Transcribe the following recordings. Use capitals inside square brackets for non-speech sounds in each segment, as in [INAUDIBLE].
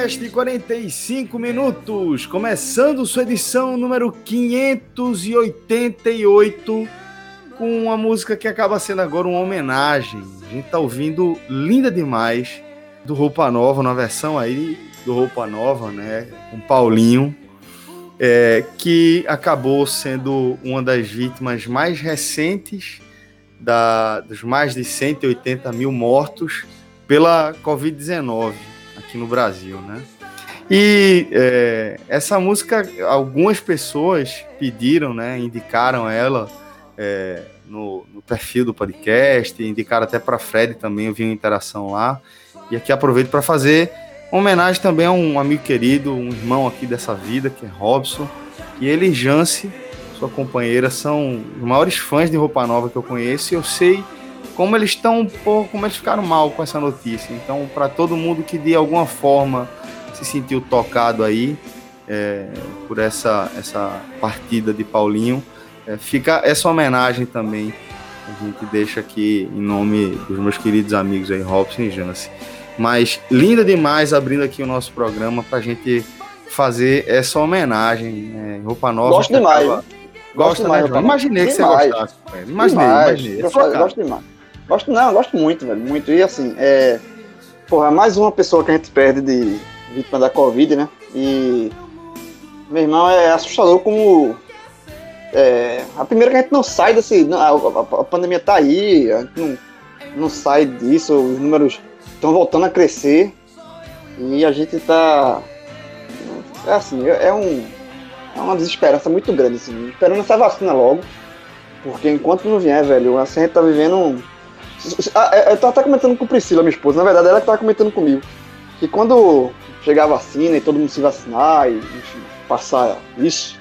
Podcast 45 minutos, começando sua edição número 588 com uma música que acaba sendo agora uma homenagem. A gente tá ouvindo Linda Demais do Roupa Nova, na versão aí do Roupa Nova, né? Com Paulinho, é, que acabou sendo uma das vítimas mais recentes da, dos mais de 180 mil mortos pela Covid-19 aqui no Brasil, né? E é, essa música, algumas pessoas pediram, né? Indicaram ela é, no, no, perfil do podcast, indicaram até para Fred também, eu vi uma interação lá. E aqui aproveito para fazer uma homenagem também a um amigo querido, um irmão aqui dessa vida, que é Robson. E ele e Jance, sua companheira, são os maiores fãs de Roupa Nova que eu conheço. E eu sei como eles estão um pouco, como eles ficaram mal com essa notícia. Então, para todo mundo que de alguma forma se sentiu tocado aí é, por essa, essa partida de Paulinho, é, fica essa homenagem também. A gente deixa aqui em nome dos meus queridos amigos aí, Robson e Jance. Mas linda demais abrindo aqui o nosso programa para a gente fazer essa homenagem. Né? Roupa Nova. Gosto demais. Acaba... Gosto demais. Né, imaginei que demais. você gostasse. Imaginei, demais. imaginei. Eu gosto, gosto demais. Gosto, não, gosto muito, velho. Muito. E assim, é. Porra, mais uma pessoa que a gente perde de vítima da Covid, né? E. Meu irmão, é assustador como. É, a primeira que a gente não sai desse. A, a, pandemia tá aí, a gente não, não sai disso, os números estão voltando a crescer e a gente tá. É assim, é, um, é uma desesperança muito grande, assim, esperando essa vacina logo, porque enquanto não vier, velho, assim, a gente tá vivendo. Um... Eu tô até comentando com Priscila, minha esposa, na verdade ela que tava comentando comigo, que quando chegar a vacina e todo mundo se vacinar e enfim, passar isso,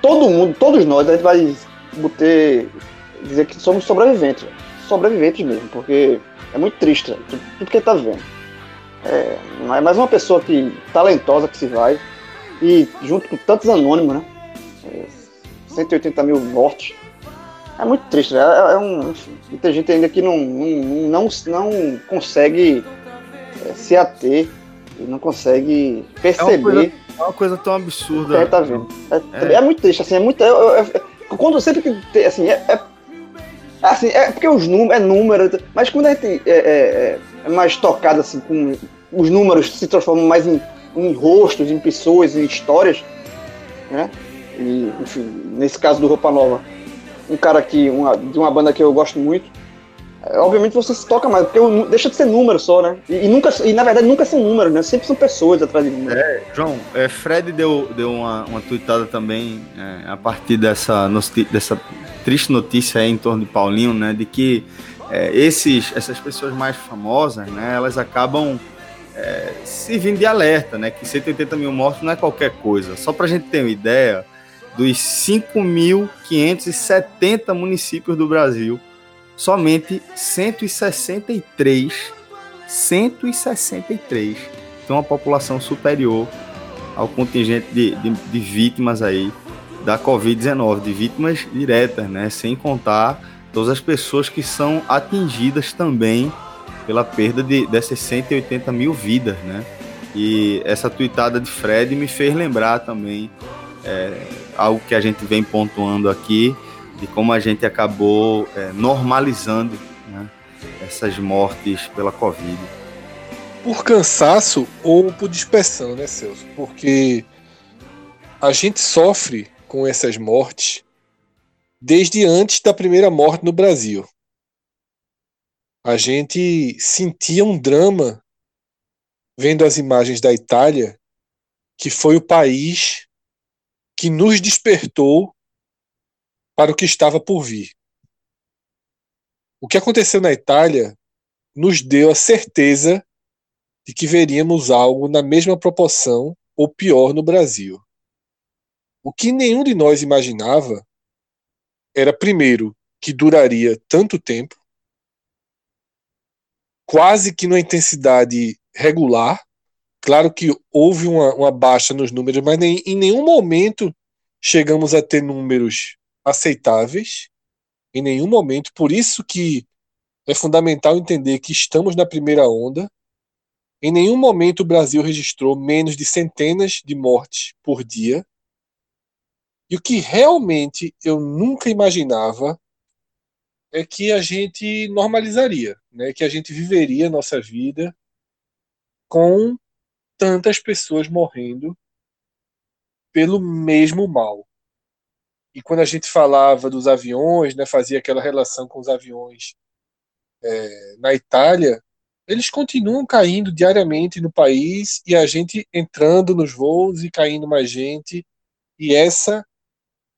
todo mundo, todos nós, a gente vai boter, dizer que somos sobreviventes, sobreviventes mesmo, porque é muito triste, né? tudo, tudo que tá vendo. É, é mais uma pessoa que talentosa que se vai, e junto com tantos anônimos, né? É, 180 mil mortos. É muito triste, né? É, é um, muita gente ainda que não, não, não, não consegue é, se ater e não consegue perceber. É uma coisa, é uma coisa tão absurda. Que tá vendo. É, é, muito triste, assim, é muito. quando sempre que. Assim, é Assim, é porque os números, é número, mas quando a gente é, é, é, mais tocado assim, com os números se transformam mais em, em rostos, em pessoas, em histórias, né? E, enfim, nesse caso do Roupa Nova, um cara que, uma, de uma banda que eu gosto muito, é, obviamente você se toca mais, porque deixa de ser número só, né? E, e, nunca, e na verdade nunca são números, né? Sempre são pessoas atrás de números. É, João, é, Fred deu, deu uma, uma tweetada também é, a partir dessa, dessa triste notícia aí em torno de Paulinho, né? De que é, esses, essas pessoas mais famosas, né? Elas acabam é, servindo de alerta, né? Que 180 mil mortos não é qualquer coisa. Só para a gente ter uma ideia, dos 5.570 municípios do Brasil, somente 163, 163 tem uma população superior ao contingente de, de, de vítimas aí da Covid-19, de vítimas diretas, né? Sem contar todas as pessoas que são atingidas também pela perda de, dessas 180 mil vidas, né? E essa tuitada de Fred me fez lembrar também é, algo que a gente vem pontuando aqui, de como a gente acabou é, normalizando né, essas mortes pela Covid. Por cansaço ou por dispersão, né, Celso? Porque a gente sofre com essas mortes desde antes da primeira morte no Brasil. A gente sentia um drama vendo as imagens da Itália, que foi o país que nos despertou para o que estava por vir. O que aconteceu na Itália nos deu a certeza de que veríamos algo na mesma proporção ou pior no Brasil. O que nenhum de nós imaginava era, primeiro, que duraria tanto tempo, quase que numa intensidade regular. Claro que houve uma, uma baixa nos números, mas nem, em nenhum momento chegamos a ter números aceitáveis. Em nenhum momento. Por isso que é fundamental entender que estamos na primeira onda. Em nenhum momento o Brasil registrou menos de centenas de mortes por dia. E o que realmente eu nunca imaginava é que a gente normalizaria, né? que a gente viveria a nossa vida com tantas pessoas morrendo pelo mesmo mal. E quando a gente falava dos aviões, né, fazia aquela relação com os aviões é, na Itália, eles continuam caindo diariamente no país e a gente entrando nos voos e caindo mais gente. E essa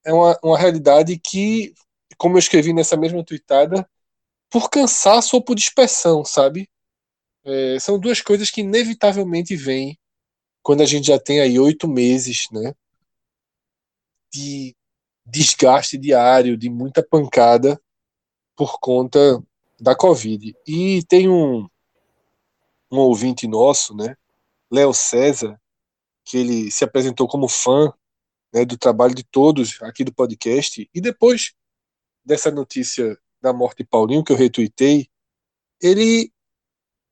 é uma, uma realidade que, como eu escrevi nessa mesma tweetada, por cansaço ou por dispersão, sabe? É, são duas coisas que inevitavelmente vêm quando a gente já tem aí oito meses, né? De desgaste diário, de muita pancada por conta da Covid. E tem um, um ouvinte nosso, né? Léo César, que ele se apresentou como fã né, do trabalho de todos aqui do podcast. E depois dessa notícia da morte de Paulinho, que eu retuitei, ele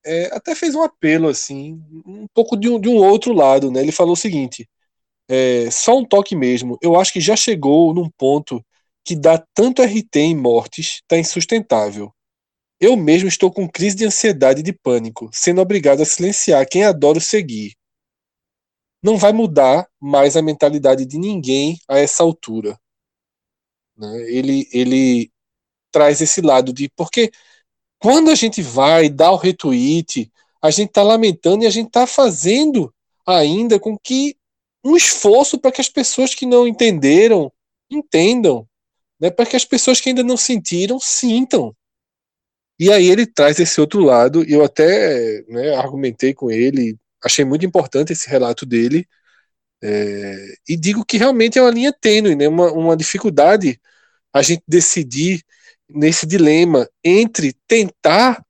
é, até fez um apelo assim, um pouco de um, de um outro lado, né? Ele falou o seguinte: é, só um toque mesmo. Eu acho que já chegou num ponto que dá tanto RT em mortes, tá insustentável. Eu mesmo estou com crise de ansiedade e de pânico, sendo obrigado a silenciar quem adoro seguir. Não vai mudar mais a mentalidade de ninguém a essa altura. Né? Ele, ele traz esse lado de porque quando a gente vai dar o retweet, a gente está lamentando e a gente está fazendo ainda com que um esforço para que as pessoas que não entenderam entendam, né? para que as pessoas que ainda não sentiram sintam. E aí ele traz esse outro lado, eu até né, argumentei com ele, achei muito importante esse relato dele, é, e digo que realmente é uma linha tênue, né, uma, uma dificuldade a gente decidir nesse dilema entre tentar,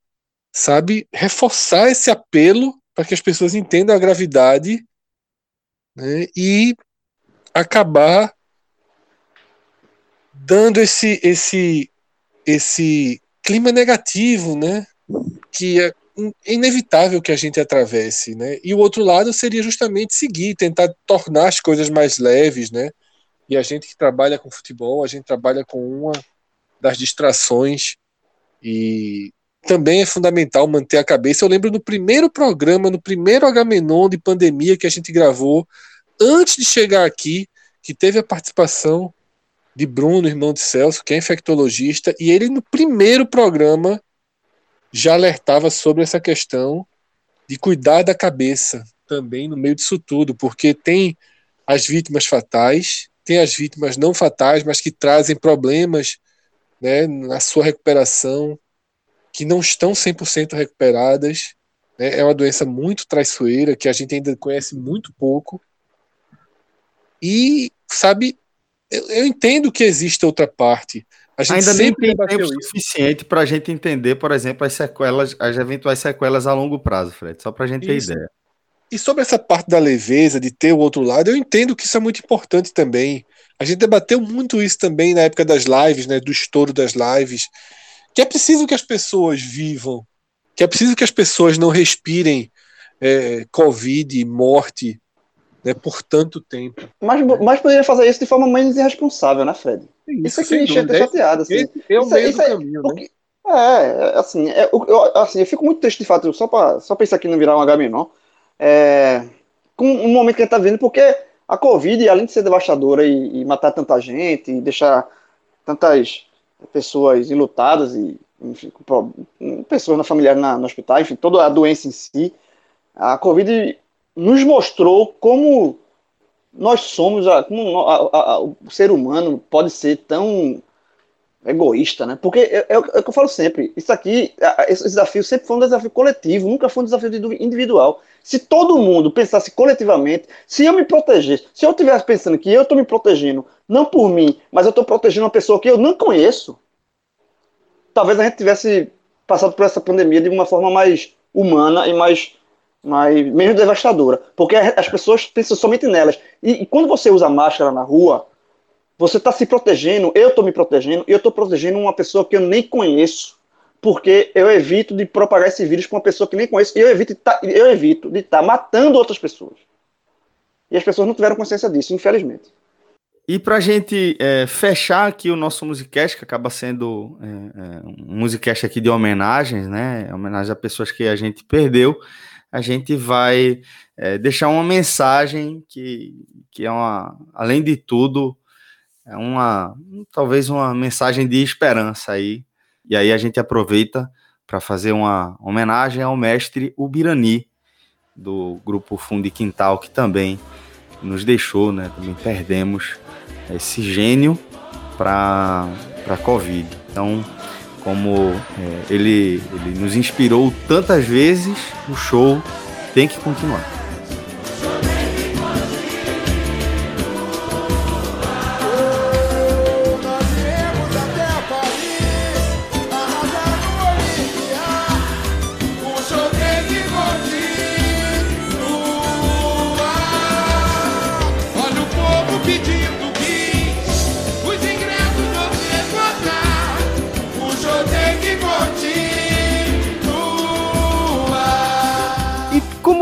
sabe, reforçar esse apelo para que as pessoas entendam a gravidade né, e acabar dando esse esse esse clima negativo, né, que é inevitável que a gente atravesse, né? E o outro lado seria justamente seguir, tentar tornar as coisas mais leves, né? E a gente que trabalha com futebol, a gente trabalha com uma das distrações e também é fundamental manter a cabeça. Eu lembro no primeiro programa, no primeiro Agamenon de pandemia que a gente gravou, antes de chegar aqui, que teve a participação de Bruno, irmão de Celso, que é infectologista, e ele no primeiro programa já alertava sobre essa questão de cuidar da cabeça também no meio disso tudo, porque tem as vítimas fatais, tem as vítimas não fatais, mas que trazem problemas né, na sua recuperação, que não estão 100% recuperadas. Né, é uma doença muito traiçoeira, que a gente ainda conhece muito pouco. E, sabe, eu, eu entendo que existe outra parte. A gente ainda nem tem tempo isso. suficiente para a gente entender, por exemplo, as sequelas, as eventuais sequelas a longo prazo, Fred, só para a gente ter isso. ideia. E sobre essa parte da leveza, de ter o outro lado, eu entendo que isso é muito importante também. A gente debateu muito isso também na época das lives, né, do estouro das lives, que é preciso que as pessoas vivam, que é preciso que as pessoas não respirem é, Covid, morte, né, por tanto tempo. Mas, mas poderia fazer isso de forma menos irresponsável, né, Fred? Isso, aqui me deixa chateado, assim. Esse é o Isso- isso é- caminho, né? É, assim, é, eu, assim, eu fico muito triste de fato, só pra, só isso aqui não virar um HM, não. É, com um momento que a gente tá vendo, porque a Covid, além de ser devastadora e, e matar tanta gente, e deixar tantas pessoas enlutadas e enfim, pessoas na familiar na, no hospital, enfim, toda a doença em si, a Covid nos mostrou como nós somos, como a- a- a- o ser humano pode ser tão egoísta, né? Porque é, é é o que eu falo sempre, isso aqui, esse desafio sempre foi um desafio coletivo, nunca foi um desafio individu- individual. Se todo mundo pensasse coletivamente, se eu me protegesse, se eu estivesse pensando que eu estou me protegendo, não por mim, mas eu estou protegendo uma pessoa que eu não conheço, talvez a gente tivesse passado por essa pandemia de uma forma mais humana e mais, mais menos devastadora. Porque as pessoas pensam somente nelas. E, e quando você usa máscara na rua, você está se protegendo, eu estou me protegendo, e eu estou protegendo uma pessoa que eu nem conheço, porque eu evito de propagar esse vírus para uma pessoa que nem conheço, e eu evito de tá, estar matando outras pessoas. E as pessoas não tiveram consciência disso, infelizmente. E pra gente é, fechar aqui o nosso Musicast, que acaba sendo é, é, um Musicast aqui de homenagens, né? Homenagem a pessoas que a gente perdeu, a gente vai é, deixar uma mensagem que, que é uma, além de tudo, é uma talvez uma mensagem de esperança aí. E aí a gente aproveita para fazer uma homenagem ao mestre Ubirani, do grupo Fundo e Quintal, que também nos deixou, né? Também perdemos esse gênio para a Covid. Então, como é, ele, ele nos inspirou tantas vezes, o show tem que continuar.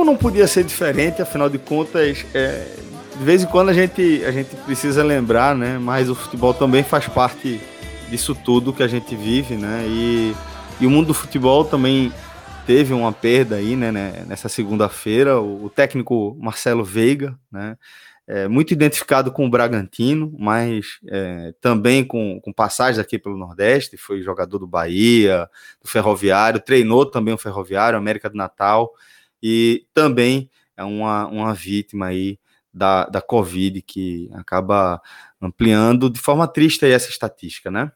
Não podia ser diferente, afinal de contas, é, de vez em quando a gente, a gente precisa lembrar, né? Mas o futebol também faz parte disso tudo que a gente vive, né? E, e o mundo do futebol também teve uma perda aí, né? né, Nessa segunda-feira, o, técnico Marcelo Veiga, né? é, muito identificado com o Bragantino, mas é, também com, com passagens aqui pelo Nordeste, foi jogador do Bahia, do Ferroviário, treinou também o Ferroviário, América do Natal, e também é uma, uma vítima aí da, da Covid, que acaba ampliando de forma triste aí essa estatística, né?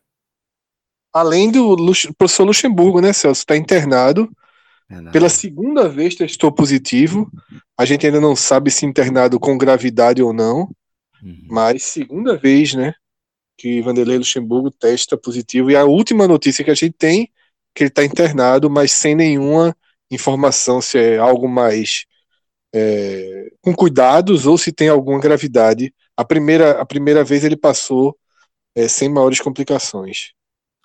Além do Lux- professor Luxemburgo, né, Celso? Está internado. Verdade. Pela segunda vez testou positivo. A gente ainda não sabe se internado com gravidade ou não. Uhum. Mas segunda vez, né? Que Vanderlei Luxemburgo testa positivo. E a última notícia que a gente tem que ele está internado, mas sem nenhuma informação se é algo mais é, com cuidados ou se tem alguma gravidade. A primeira, a primeira vez ele passou é, sem maiores complicações.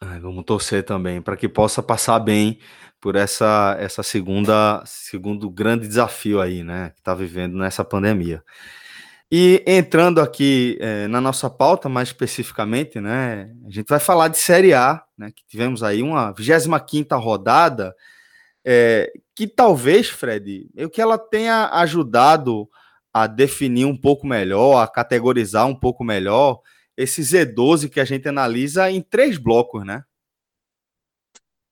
Ai, vamos torcer também para que possa passar bem por essa essa segunda segundo grande desafio aí, né, que está vivendo nessa pandemia. E entrando aqui eh, na nossa pauta mais especificamente, né, a gente vai falar de Série A, né, que tivemos aí uma 25ª rodada, eh, que talvez, Fred, eu que ela tenha ajudado a definir um pouco melhor, a categorizar um pouco melhor esse Z12 que a gente analisa em três blocos, né?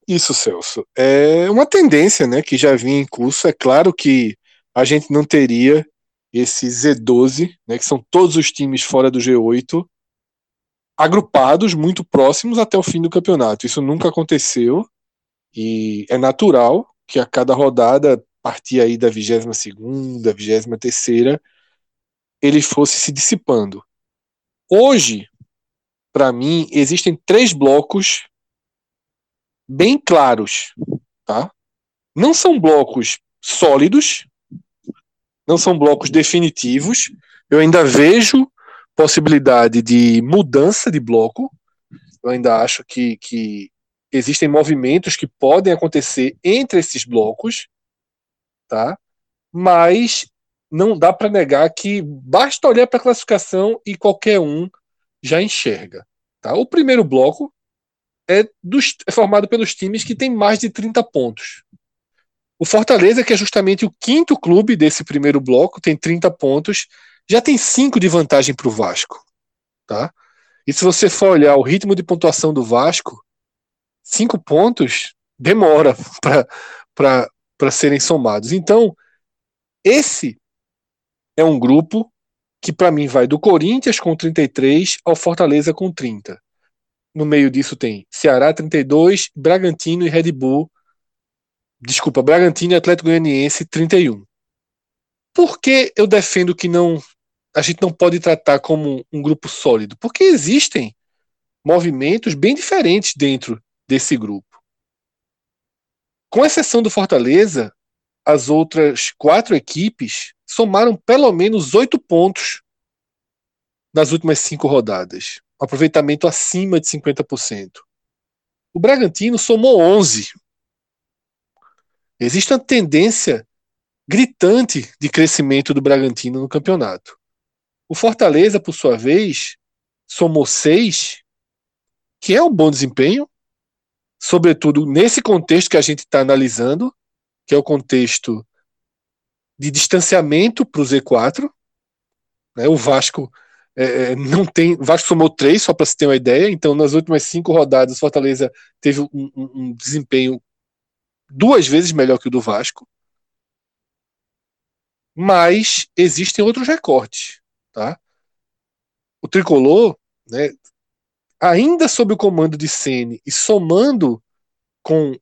Isso, Celso. É uma tendência, né, que já vinha em curso. É claro que a gente não teria esse Z12, né, que são todos os times fora do G8, agrupados muito próximos até o fim do campeonato. Isso nunca aconteceu e é natural que a cada rodada, a partir aí da 22ª, 23ª, ele fosse se dissipando. Hoje, para mim, existem três blocos bem claros, tá? Não são blocos sólidos, não são blocos definitivos. Eu ainda vejo possibilidade de mudança de bloco. Eu ainda acho que, que existem movimentos que podem acontecer entre esses blocos, tá? Mas não dá para negar que basta olhar para a classificação e qualquer um já enxerga. Tá? O primeiro bloco é, dos, é formado pelos times que têm mais de 30 pontos. O Fortaleza, que é justamente o quinto clube desse primeiro bloco, tem 30 pontos, já tem 5 de vantagem para o Vasco. Tá? E se você for olhar o ritmo de pontuação do Vasco, 5 pontos demora [LAUGHS] para serem somados. Então, esse é um grupo que para mim vai do Corinthians com 33 ao Fortaleza com 30. No meio disso tem Ceará 32, Bragantino e Red Bull. Desculpa, Bragantino e Atlético Goianiense 31. Por que eu defendo que não a gente não pode tratar como um grupo sólido? Porque existem movimentos bem diferentes dentro desse grupo. Com exceção do Fortaleza, as outras quatro equipes somaram pelo menos oito pontos nas últimas cinco rodadas. Um aproveitamento acima de 50%. O Bragantino somou 11. Existe uma tendência gritante de crescimento do Bragantino no campeonato. O Fortaleza, por sua vez, somou 6, que é um bom desempenho, sobretudo nesse contexto que a gente está analisando, que é o contexto de distanciamento para o Z4. Né? O Vasco é, é, não tem. O Vasco somou três, só para se ter uma ideia. Então, nas últimas cinco rodadas, o Fortaleza teve um, um, um desempenho duas vezes melhor que o do Vasco. Mas existem outros recortes. Tá? O tricolor, né, ainda sob o comando de Sene e somando com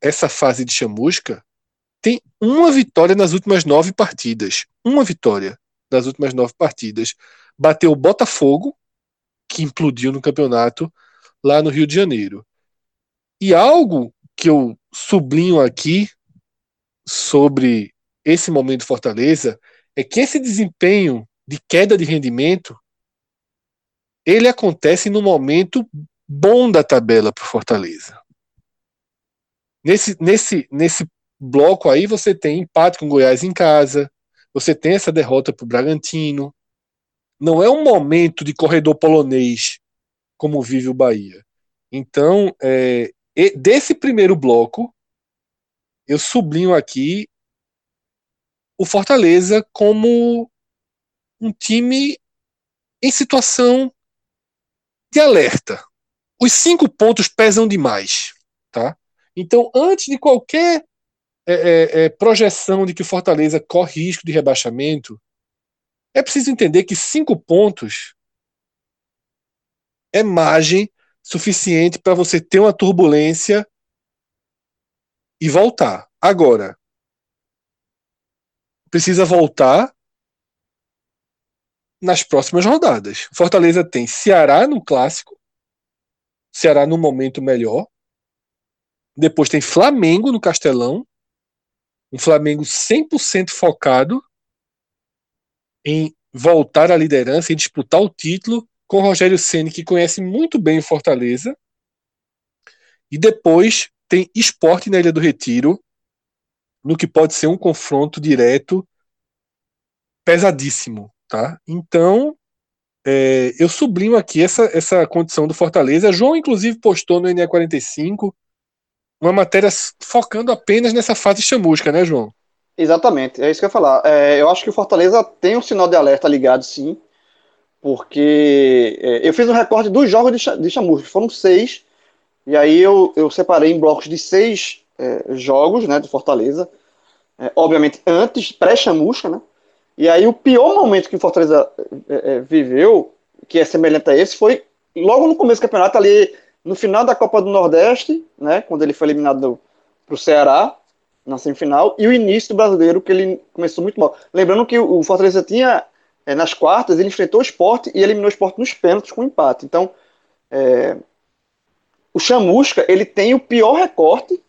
essa fase de chamusca, tem uma vitória nas últimas nove partidas. Uma vitória das últimas nove partidas. Bateu o Botafogo, que implodiu no campeonato lá no Rio de Janeiro. E algo que eu sublinho aqui sobre esse momento de Fortaleza é que esse desempenho de queda de rendimento ele acontece no momento bom da tabela para Fortaleza. Nesse, nesse, nesse bloco aí você tem empate com Goiás em casa, você tem essa derrota para o Bragantino. Não é um momento de corredor polonês como vive o Bahia. Então, é, desse primeiro bloco, eu sublinho aqui o Fortaleza como um time em situação de alerta. Os cinco pontos pesam demais, tá? Então, antes de qualquer é, é, é, projeção de que o Fortaleza corre risco de rebaixamento, é preciso entender que cinco pontos é margem suficiente para você ter uma turbulência e voltar. Agora, precisa voltar nas próximas rodadas. Fortaleza tem Ceará no clássico, Ceará no momento melhor. Depois tem Flamengo no Castelão, um Flamengo 100% focado em voltar à liderança e disputar o título com Rogério Ceni que conhece muito bem o Fortaleza. E depois tem Esporte na Ilha do Retiro, no que pode ser um confronto direto pesadíssimo, tá? Então, é, eu sublinho aqui essa, essa condição do Fortaleza. João, inclusive, postou no NE45 uma matéria focando apenas nessa fase chamusca, né, João? Exatamente, é isso que eu ia falar. É, eu acho que o Fortaleza tem um sinal de alerta ligado, sim, porque é, eu fiz um recorde dos jogos de, de chamusca, foram seis, e aí eu, eu separei em blocos de seis é, jogos, né, do Fortaleza, é, obviamente antes, pré-chamusca, né, e aí o pior momento que o Fortaleza é, viveu, que é semelhante a esse, foi logo no começo do campeonato, ali no final da Copa do Nordeste, né, quando ele foi eliminado para o Ceará, na semifinal, e o início do brasileiro, que ele começou muito mal. Lembrando que o Fortaleza tinha, é, nas quartas, ele enfrentou o esporte e eliminou o esporte nos pênaltis com empate. Então, é, o Chamusca, ele tem o pior recorte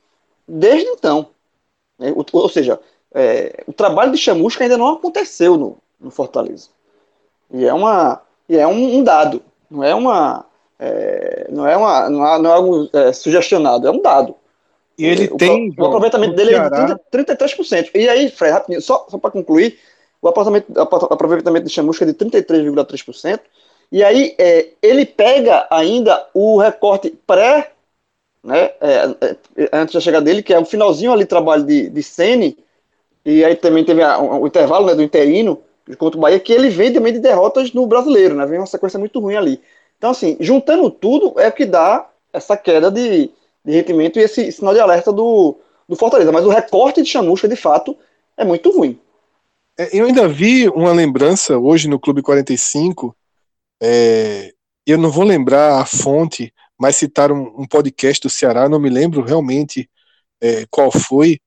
desde então. Né, ou, ou seja, é, o trabalho de Chamusca ainda não aconteceu no, no Fortaleza. E é, uma, e é um, um dado, não é uma é, não, é uma, não, é, não é algo é, sugestionado, é um dado. E ele o, tem. O, o aproveitamento dele Ceará... é de 30, 33%. E aí, Fred, rapidinho, só, só para concluir, o aproveitamento, aproveitamento de chamusca é de 33,3%. E aí é, ele pega ainda o recorte pré, né, é, é, antes da chegada dele, que é o finalzinho ali trabalho de, de Sene, e aí também teve a, o, intervalo né, do interino contra o Bahia, que ele vem também de derrotas no brasileiro, né? Vem uma sequência muito ruim ali. Então, assim, juntando tudo é o que dá essa queda de, de rendimento e esse sinal de alerta do, do Fortaleza. Mas o recorte de chamusca, de fato, é muito ruim. É, eu ainda vi uma lembrança hoje no Clube 45. É, eu não vou lembrar a fonte, mas citaram um, podcast do Ceará, não me lembro realmente é, qual foi,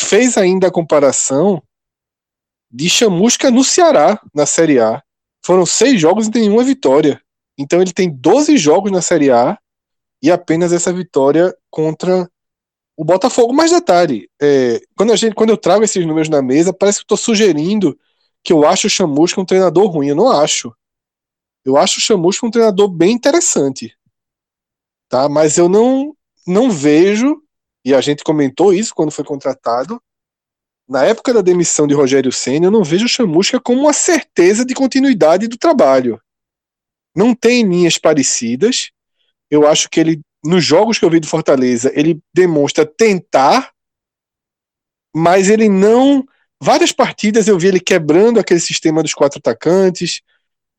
fez ainda a comparação de chamusca no Ceará, na Série A. Foram seis jogos e nenhuma vitória. Então ele tem 12 jogos na Série A e apenas essa vitória contra o Botafogo. Mais detalhe, é, quando, a gente, quando eu trago esses números na mesa, parece que estou sugerindo que eu acho o Chamusca um treinador ruim. Eu não acho. Eu acho o Chamusca um treinador bem interessante. Tá? Mas eu não, não vejo, e a gente comentou isso quando foi contratado, na época da demissão de Rogério Senna, eu não vejo o Chamusca como uma certeza de continuidade do trabalho. Não tem linhas parecidas. Eu acho que ele nos jogos que eu vi do Fortaleza, ele demonstra tentar, mas ele não. Várias partidas eu vi ele quebrando aquele sistema dos quatro atacantes,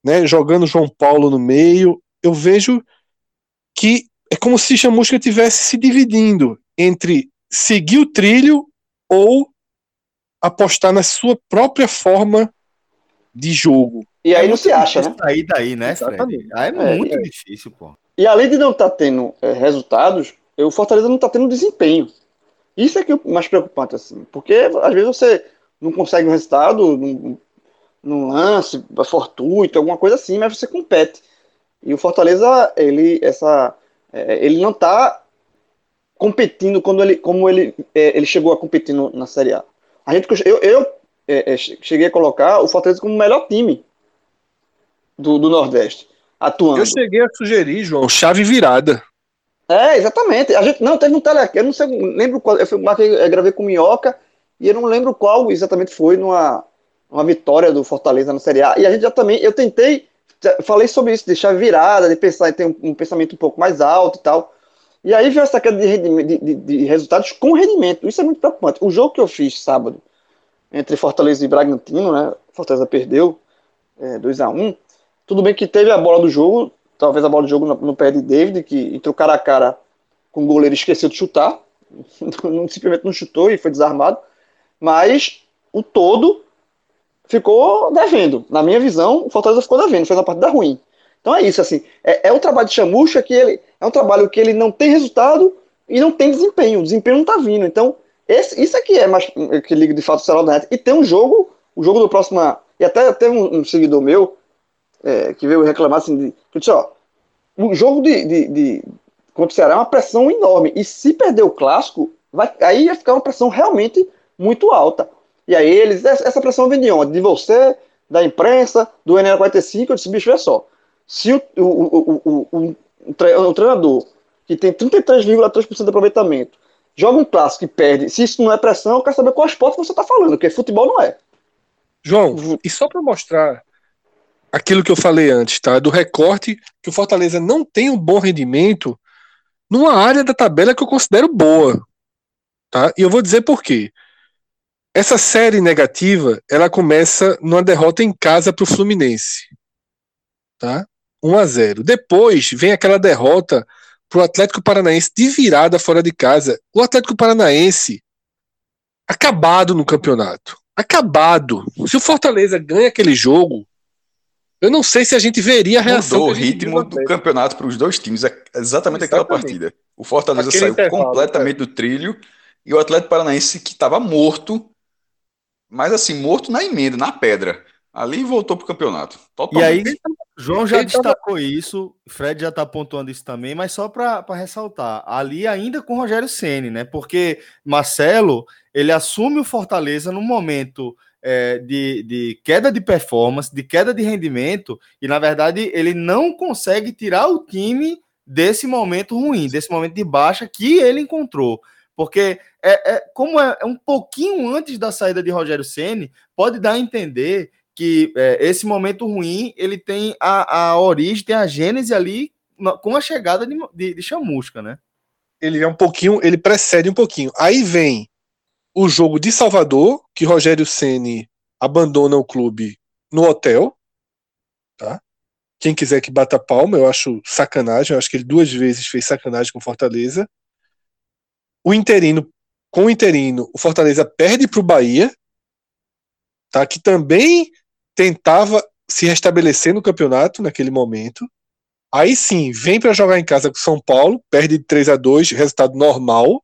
né, jogando João Paulo no meio. Eu vejo que é como se Chamusca estivesse se dividindo entre seguir o trilho ou apostar na sua própria forma de jogo. E aí é não se acha, né? Sair daí, né, Fred? Aí é, é muito é. difícil, pô. E além de não estar tá tendo é, resultados, o Fortaleza não está tendo desempenho. Isso é que é o mais preocupante, assim. Porque às vezes você não consegue um resultado num, num lance, fortuito, alguma coisa assim, mas você compete. E o Fortaleza, ele, essa, é, ele não está competindo quando ele, como ele, é, ele chegou a competir no, na Série A. A gente, eu, eu é, é cheguei a colocar o Fortaleza como o melhor time do, do Nordeste atuando. Eu cheguei a sugerir, João, chave virada. É, exatamente. A gente não teve um tele, eu não sei, lembro qual, eu marquei, eu gravei com Minhoca e eu não lembro qual exatamente foi numa uma vitória do Fortaleza na Série A. E a gente já também, eu tentei, falei sobre isso, de chave virada, de pensar em ter um, um pensamento um pouco mais alto e tal. E aí veio essa queda de, de, de, resultados com rendimento. Isso é muito preocupante. O jogo que eu fiz sábado entre Fortaleza e Bragantino, né? Fortaleza perdeu é, 2 a 1 tudo bem que teve a bola do jogo, talvez a bola do jogo no, no pé de David, que entrou cara a cara com o goleiro esqueceu de chutar. [LAUGHS] simplesmente não chutou e foi desarmado. Mas o todo ficou devendo. Na minha visão, o Fortaleza ficou devendo, fez uma partida ruim. Então é isso, assim. É, é um trabalho de chamucha que ele é um trabalho que ele não tem resultado e não tem desempenho. O desempenho não tá vindo. Então, esse, isso aqui é mais que liga de fato o celular da net. E tem um jogo, o jogo do próximo. E até teve um, um seguidor meu é, que veio reclamar assim, de, que disse, ó, o jogo de, de, de, contra o Ceará é uma pressão enorme, e se perder o clássico, vai, aí vai ficar uma pressão realmente muito alta. E aí eles, essa pressão vem de onde? De você, da imprensa, do NL45, eu disse, bicho, é só, se o, o, o, o, treinador que tem 33,3% de aproveitamento joga um clássico e perde, se isso não é pressão, eu quero saber qual esporte você está falando, porque futebol não é. João, e só para mostrar aquilo que eu falei antes, tá? Do recorte que o Fortaleza não tem um bom rendimento numa área da tabela que eu considero boa, tá? E eu vou dizer por quê. Essa série negativa, ela começa numa derrota em casa para o Fluminense, tá? 1 a 0. Depois vem aquela derrota para o Atlético Paranaense de virada fora de casa. O Atlético Paranaense acabado no campeonato, acabado. Se o Fortaleza ganha aquele jogo, eu não sei se a gente veria a reação. Mudou o ritmo do campeonato para os dois times. É exatamente, exatamente. aquela partida. O Fortaleza Aquele saiu completamente é. do trilho e o Atlético Paranaense que estava morto, mas assim, morto na emenda, na pedra. Ali voltou para o campeonato. Totalmente. E aí, João já destacou tava... isso, Fred já está pontuando isso também, mas só para ressaltar, ali ainda com Rogério Ceni, né? Porque Marcelo ele assume o Fortaleza no momento é, de, de queda de performance, de queda de rendimento, e na verdade ele não consegue tirar o time desse momento ruim, desse momento de baixa que ele encontrou. Porque é, é como é, é, um pouquinho antes da saída de Rogério Ceni, pode dar a entender que é, esse momento ruim ele tem a, a origem, tem a gênese ali com a chegada de, de, de Chamusca, né? Ele é um pouquinho, ele precede um pouquinho. Aí vem o jogo de Salvador, que Rogério Ceni abandona o clube no hotel, tá? Quem quiser que bata palma, eu acho sacanagem. Eu acho que ele duas vezes fez sacanagem com Fortaleza. O interino, com o interino, o Fortaleza perde para o Bahia, tá? Que também tentava se restabelecer no campeonato naquele momento. Aí sim, vem para jogar em casa com São Paulo, perde de 3 a 2, resultado normal,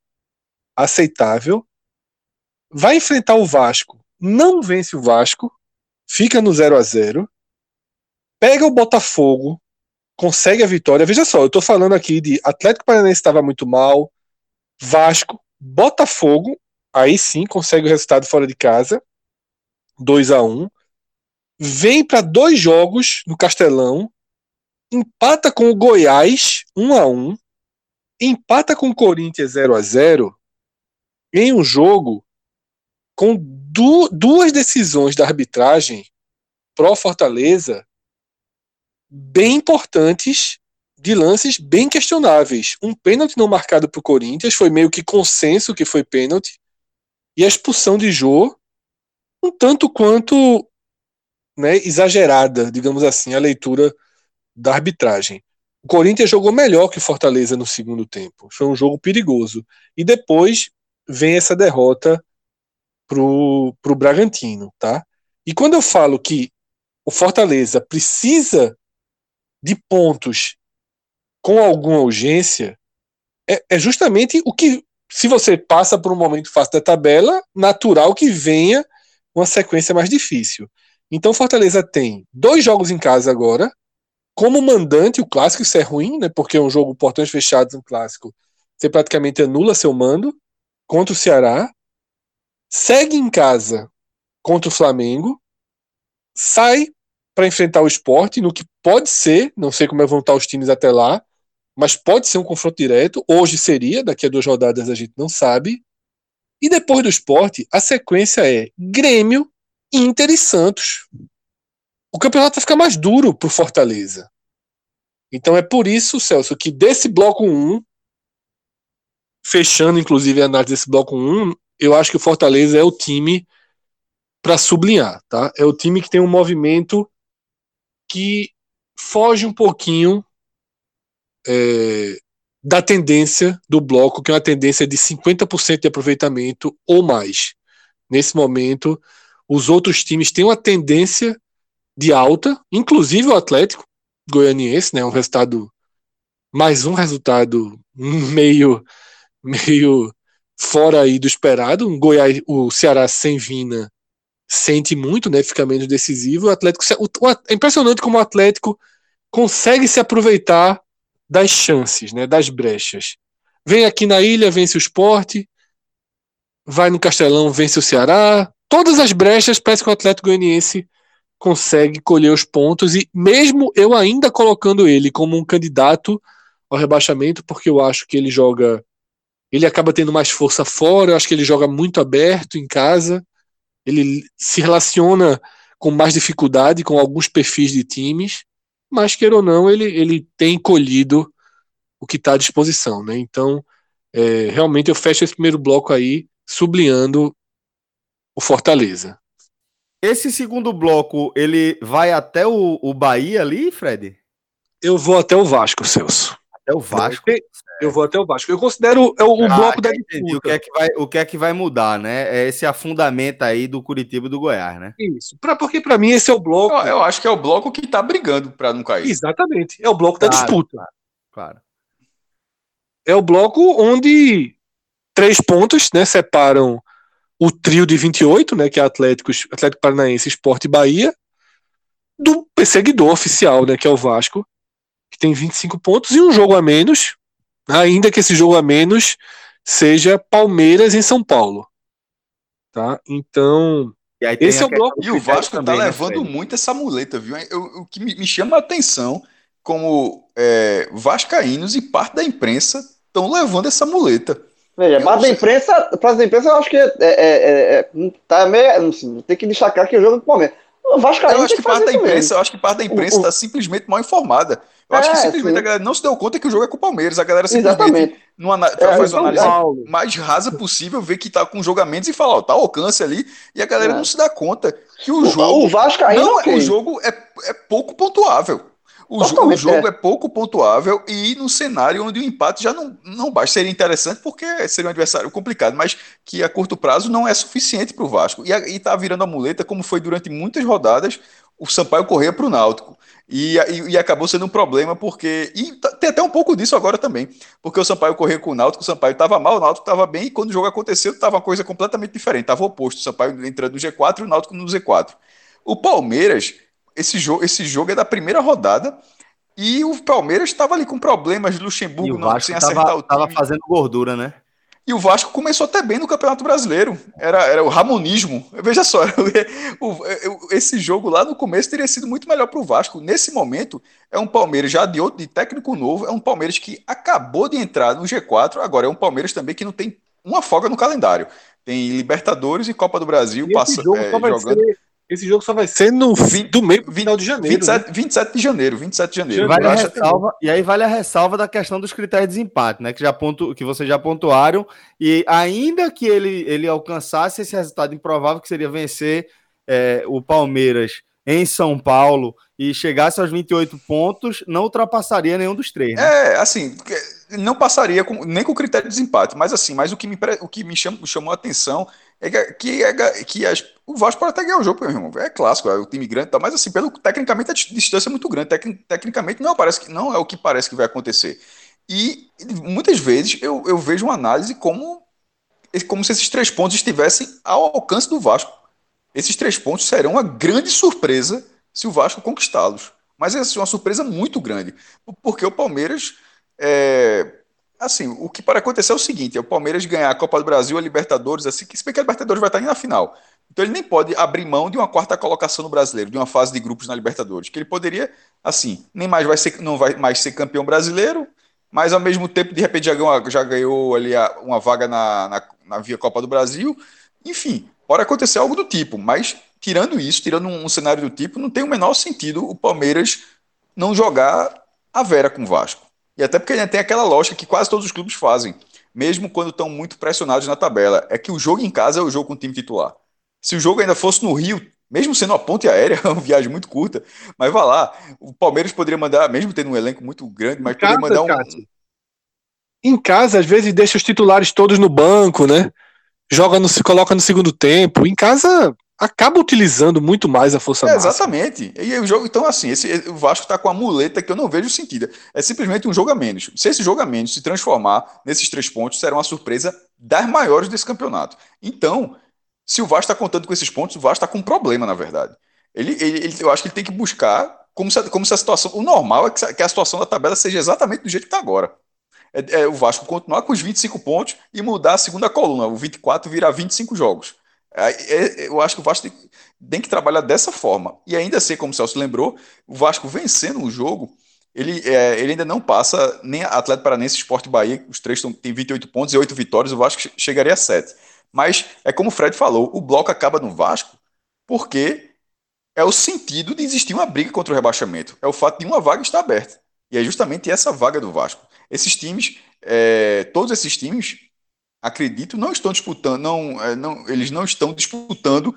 aceitável. Vai enfrentar o Vasco, não vence o Vasco, fica no 0 a 0 pega o Botafogo, consegue a vitória. Veja só, eu tô falando aqui de Atlético Paranaense estava muito mal, Vasco, Botafogo, aí sim consegue o resultado fora de casa, 2 a 1 Vem para dois jogos no Castelão, empata com o Goiás 1 a 1 empata com o Corinthians 0 a 0 em um jogo com du duas decisões da arbitragem pró Fortaleza bem importantes de lances bem questionáveis. Um pênalti não marcado para o Corinthians foi meio que consenso que foi pênalti. E a expulsão de Jô, um tanto quanto né, exagerada, digamos assim, a leitura da arbitragem. O Corinthians jogou melhor que o Fortaleza no segundo tempo. Foi um jogo perigoso. E depois vem essa derrota pro, pro Bragantino, tá? E quando eu falo que o Fortaleza precisa de pontos com alguma urgência é, é, justamente o que, se você passa por um momento fácil da tabela, natural que venha uma sequência mais difícil. Então Fortaleza tem dois jogos em casa agora, como mandante, o clássico, isso é ruim, né? Porque é um jogo portões fechados, um clássico. Você praticamente anula seu mando contra o Ceará. Segue em casa contra o Flamengo. Sai para enfrentar o esporte, no que pode ser, não sei como vão estar os times até lá, mas pode ser um confronto direto. Hoje seria, daqui a duas rodadas a gente não sabe. E depois do esporte, a sequência é Grêmio, Inter e Santos. O campeonato vai ficar mais duro para o Fortaleza. Então é por isso, Celso, que desse bloco 1, fechando inclusive a análise desse bloco 1, eu acho que o Fortaleza é o time para sublinhar, tá? É o time que tem um movimento que foge um pouquinho é, da tendência do bloco, que é uma tendência de 50% de aproveitamento ou mais. Nesse momento, os outros times têm uma tendência de alta, inclusive o Atlético Goianiense, né, um resultado mais um resultado [LAUGHS] meio meio fora aí do esperado, um Goiás, o Ceará sem Vina sente muito, né? Fica menos decisivo. O Atlético, o, o, é impressionante como o Atlético consegue se aproveitar das chances, né? Das brechas. Vem aqui na ilha, vence o esporte, vai no Castelão, vence o Ceará. Todas as brechas, parece que o Atlético Goianiense consegue colher os pontos e mesmo eu ainda colocando ele como um candidato ao rebaixamento, porque eu acho que ele joga, ele acaba tendo mais força fora, eu acho que ele joga muito aberto em casa ele se relaciona com mais dificuldade com alguns perfis de times, mas queira ou não, ele, ele tem colhido o que está à disposição, né? Então, é, realmente eu fecho esse primeiro bloco aí sublinhando o Fortaleza. Esse segundo bloco, ele vai até o, o Bahia ali, Fred? Eu vou até o Vasco, Celso. Até o Vasco. Eu vou até o Vasco. Eu considero é o, o ah, bloco da disputa. O que, é que vai, o que é que vai mudar, né? É esse afundamento aí do Curitiba e do Goiás, né? Isso. Pra, porque para mim esse é o bloco. Eu, eu, acho que é o bloco que tá brigando para não cair. Exatamente. É o bloco claro, da disputa. Claro, claro. É o bloco onde três pontos, né, separam o trio de 28, né, que é Atlético, Atlético Paranaense, Esporte e Bahia, do perseguidor oficial, né, que é o Vasco, que tem 25 pontos e um jogo a menos, ainda que esse jogo a menos seja Palmeiras em São Paulo. Tá? Então, esse é o bloco. E o Vasco tá né, levando muito essa muleta, viu? Eu, o que me, me, chama a atenção, como é, vascaínos e parte da imprensa estão levando essa muleta. Veja, parte da imprensa, parte da imprensa eu acho que é, é, é, é tá meio, assim, tem que destacar que o jogo é do Palmeiras. O Vasco eu acho que parte da imprensa, eu acho que parte da imprensa está simplesmente mal informada. Eu é, acho que simplesmente sim. a galera não se deu conta que o jogo é com o Palmeiras. A galera simplesmente numa, é, faz uma análise Paulo. mais rasa possível, vê que tá com jogamentos e fala, ó, tá alcance ali, e a galera é. não se dá conta que o, o jogo. O Vasco ainda não, o jogo é, é pouco pontuável. O, jo o jogo é. é. pouco pontuável e no cenário onde o empate já não, não basta. Seria interessante porque seria um adversário complicado, mas que a curto prazo não é suficiente para o Vasco. E, está virando a muleta, como foi durante muitas rodadas, o Sampaio correr para o Náutico. E, e, e, acabou sendo um problema porque. E tem até um pouco disso agora também. Porque o Sampaio correu com o Náutico, o Sampaio estava mal, o Náutico estava bem, e quando o jogo aconteceu, estava uma coisa completamente diferente. Estava oposto. O Sampaio entrando no G4 e o Náutico no Z4. O Palmeiras esse jogo, esse jogo é da primeira rodada e o Palmeiras estava ali com problemas de Luxemburgo não, sem tava, acertar o time. Tava fazendo gordura, né? E o Vasco começou até bem no Campeonato Brasileiro. Era, era o Ramonismo. Veja só, [LAUGHS] esse jogo lá no começo teria sido muito melhor para o Vasco. Nesse momento, é um Palmeiras já de outro de técnico novo, é um Palmeiras que acabou de entrar no G4. Agora é um Palmeiras também que não tem uma folga no calendário. Tem Libertadores e Copa do Brasil passa, é, jogando. Ser esse jogo só vai ser no fim do meio final de janeiro. 27, né? 27 de janeiro, 27 de janeiro. Vale ressalva, e aí vale a ressalva da questão dos critérios de desempate, né? Que, já pontu, que vocês já pontuaram. E ainda que ele, ele alcançasse esse resultado improvável, que seria vencer é, o Palmeiras em São Paulo e chegasse aos 28 pontos, não ultrapassaria nenhum dos três. Né? É, assim, não passaria com, nem com o critério de desempate, mas assim, mas o que me, o que me chamou, chamou a atenção é que, que, é, que as, o Vasco pode até ganhar o jogo, meu irmão. É clássico, é o time grande, tá, mas assim, pelo, tecnicamente a distância é muito grande. Tec, tecnicamente não, parece que, não é o que parece que vai acontecer. E muitas vezes eu, eu vejo uma análise como, como se esses três pontos estivessem ao alcance do Vasco. Esses três pontos serão uma grande surpresa se o Vasco conquistá-los. Mas é assim, uma surpresa muito grande, porque o Palmeiras é, assim, o que pode acontecer é o seguinte: é o Palmeiras ganhar a Copa do Brasil, a Libertadores, assim, que se bem que a Libertadores vai estar na final. Então ele nem pode abrir mão de uma quarta colocação no brasileiro, de uma fase de grupos na Libertadores. Que ele poderia, assim, nem mais vai ser, não vai mais ser campeão brasileiro, mas ao mesmo tempo, de repente, já ganhou, já ganhou ali uma vaga na, na, na via Copa do Brasil. Enfim, pode acontecer algo do tipo, mas tirando isso, tirando um, um cenário do tipo, não tem o menor sentido o Palmeiras não jogar a Vera com o Vasco. E até porque tem aquela lógica que quase todos os clubes fazem, mesmo quando estão muito pressionados na tabela, é que o jogo em casa é o jogo com o time titular. Se o jogo ainda fosse no Rio, mesmo sendo uma ponte aérea, é [LAUGHS] uma viagem muito curta, mas vá lá, o Palmeiras poderia mandar, mesmo tendo um elenco muito grande, mas poderia mandar um. Em casa, às vezes, deixa os titulares todos no banco, né? Joga no, se coloca no segundo tempo. Em casa, acaba utilizando muito mais a força é, Exatamente. E o jogo, então, assim, esse, o Vasco está com a muleta que eu não vejo sentido. É simplesmente um jogo a menos. Se esse jogo a menos se transformar nesses três pontos, será uma surpresa das maiores desse campeonato. Então, se o Vasco está contando com esses pontos, o Vasco está com um problema, na verdade. Ele, ele, ele, eu acho que ele tem que buscar como se, como se a situação. O normal é que, que a situação da tabela seja exatamente do jeito que está agora. É, é, o Vasco continuar com os 25 pontos e mudar a segunda coluna. O 24 virar 25 jogos. É, eu acho que o Vasco tem, tem, que trabalhar dessa forma. E ainda assim, como o Celso lembrou, o Vasco vencendo o jogo, ele, é, ele ainda não passa nem Atlético Paranense Esporte Bahia, os três têm 28 pontos e 8 vitórias, o Vasco chegaria a 7. Mas é como o Fred falou, o bloco acaba no Vasco porque é o sentido de existir uma briga contra o rebaixamento. É o fato de uma vaga estar aberta. E é justamente essa vaga do Vasco. Esses times, é, todos esses times, acredito, não estão disputando, não, é, não, eles não estão disputando,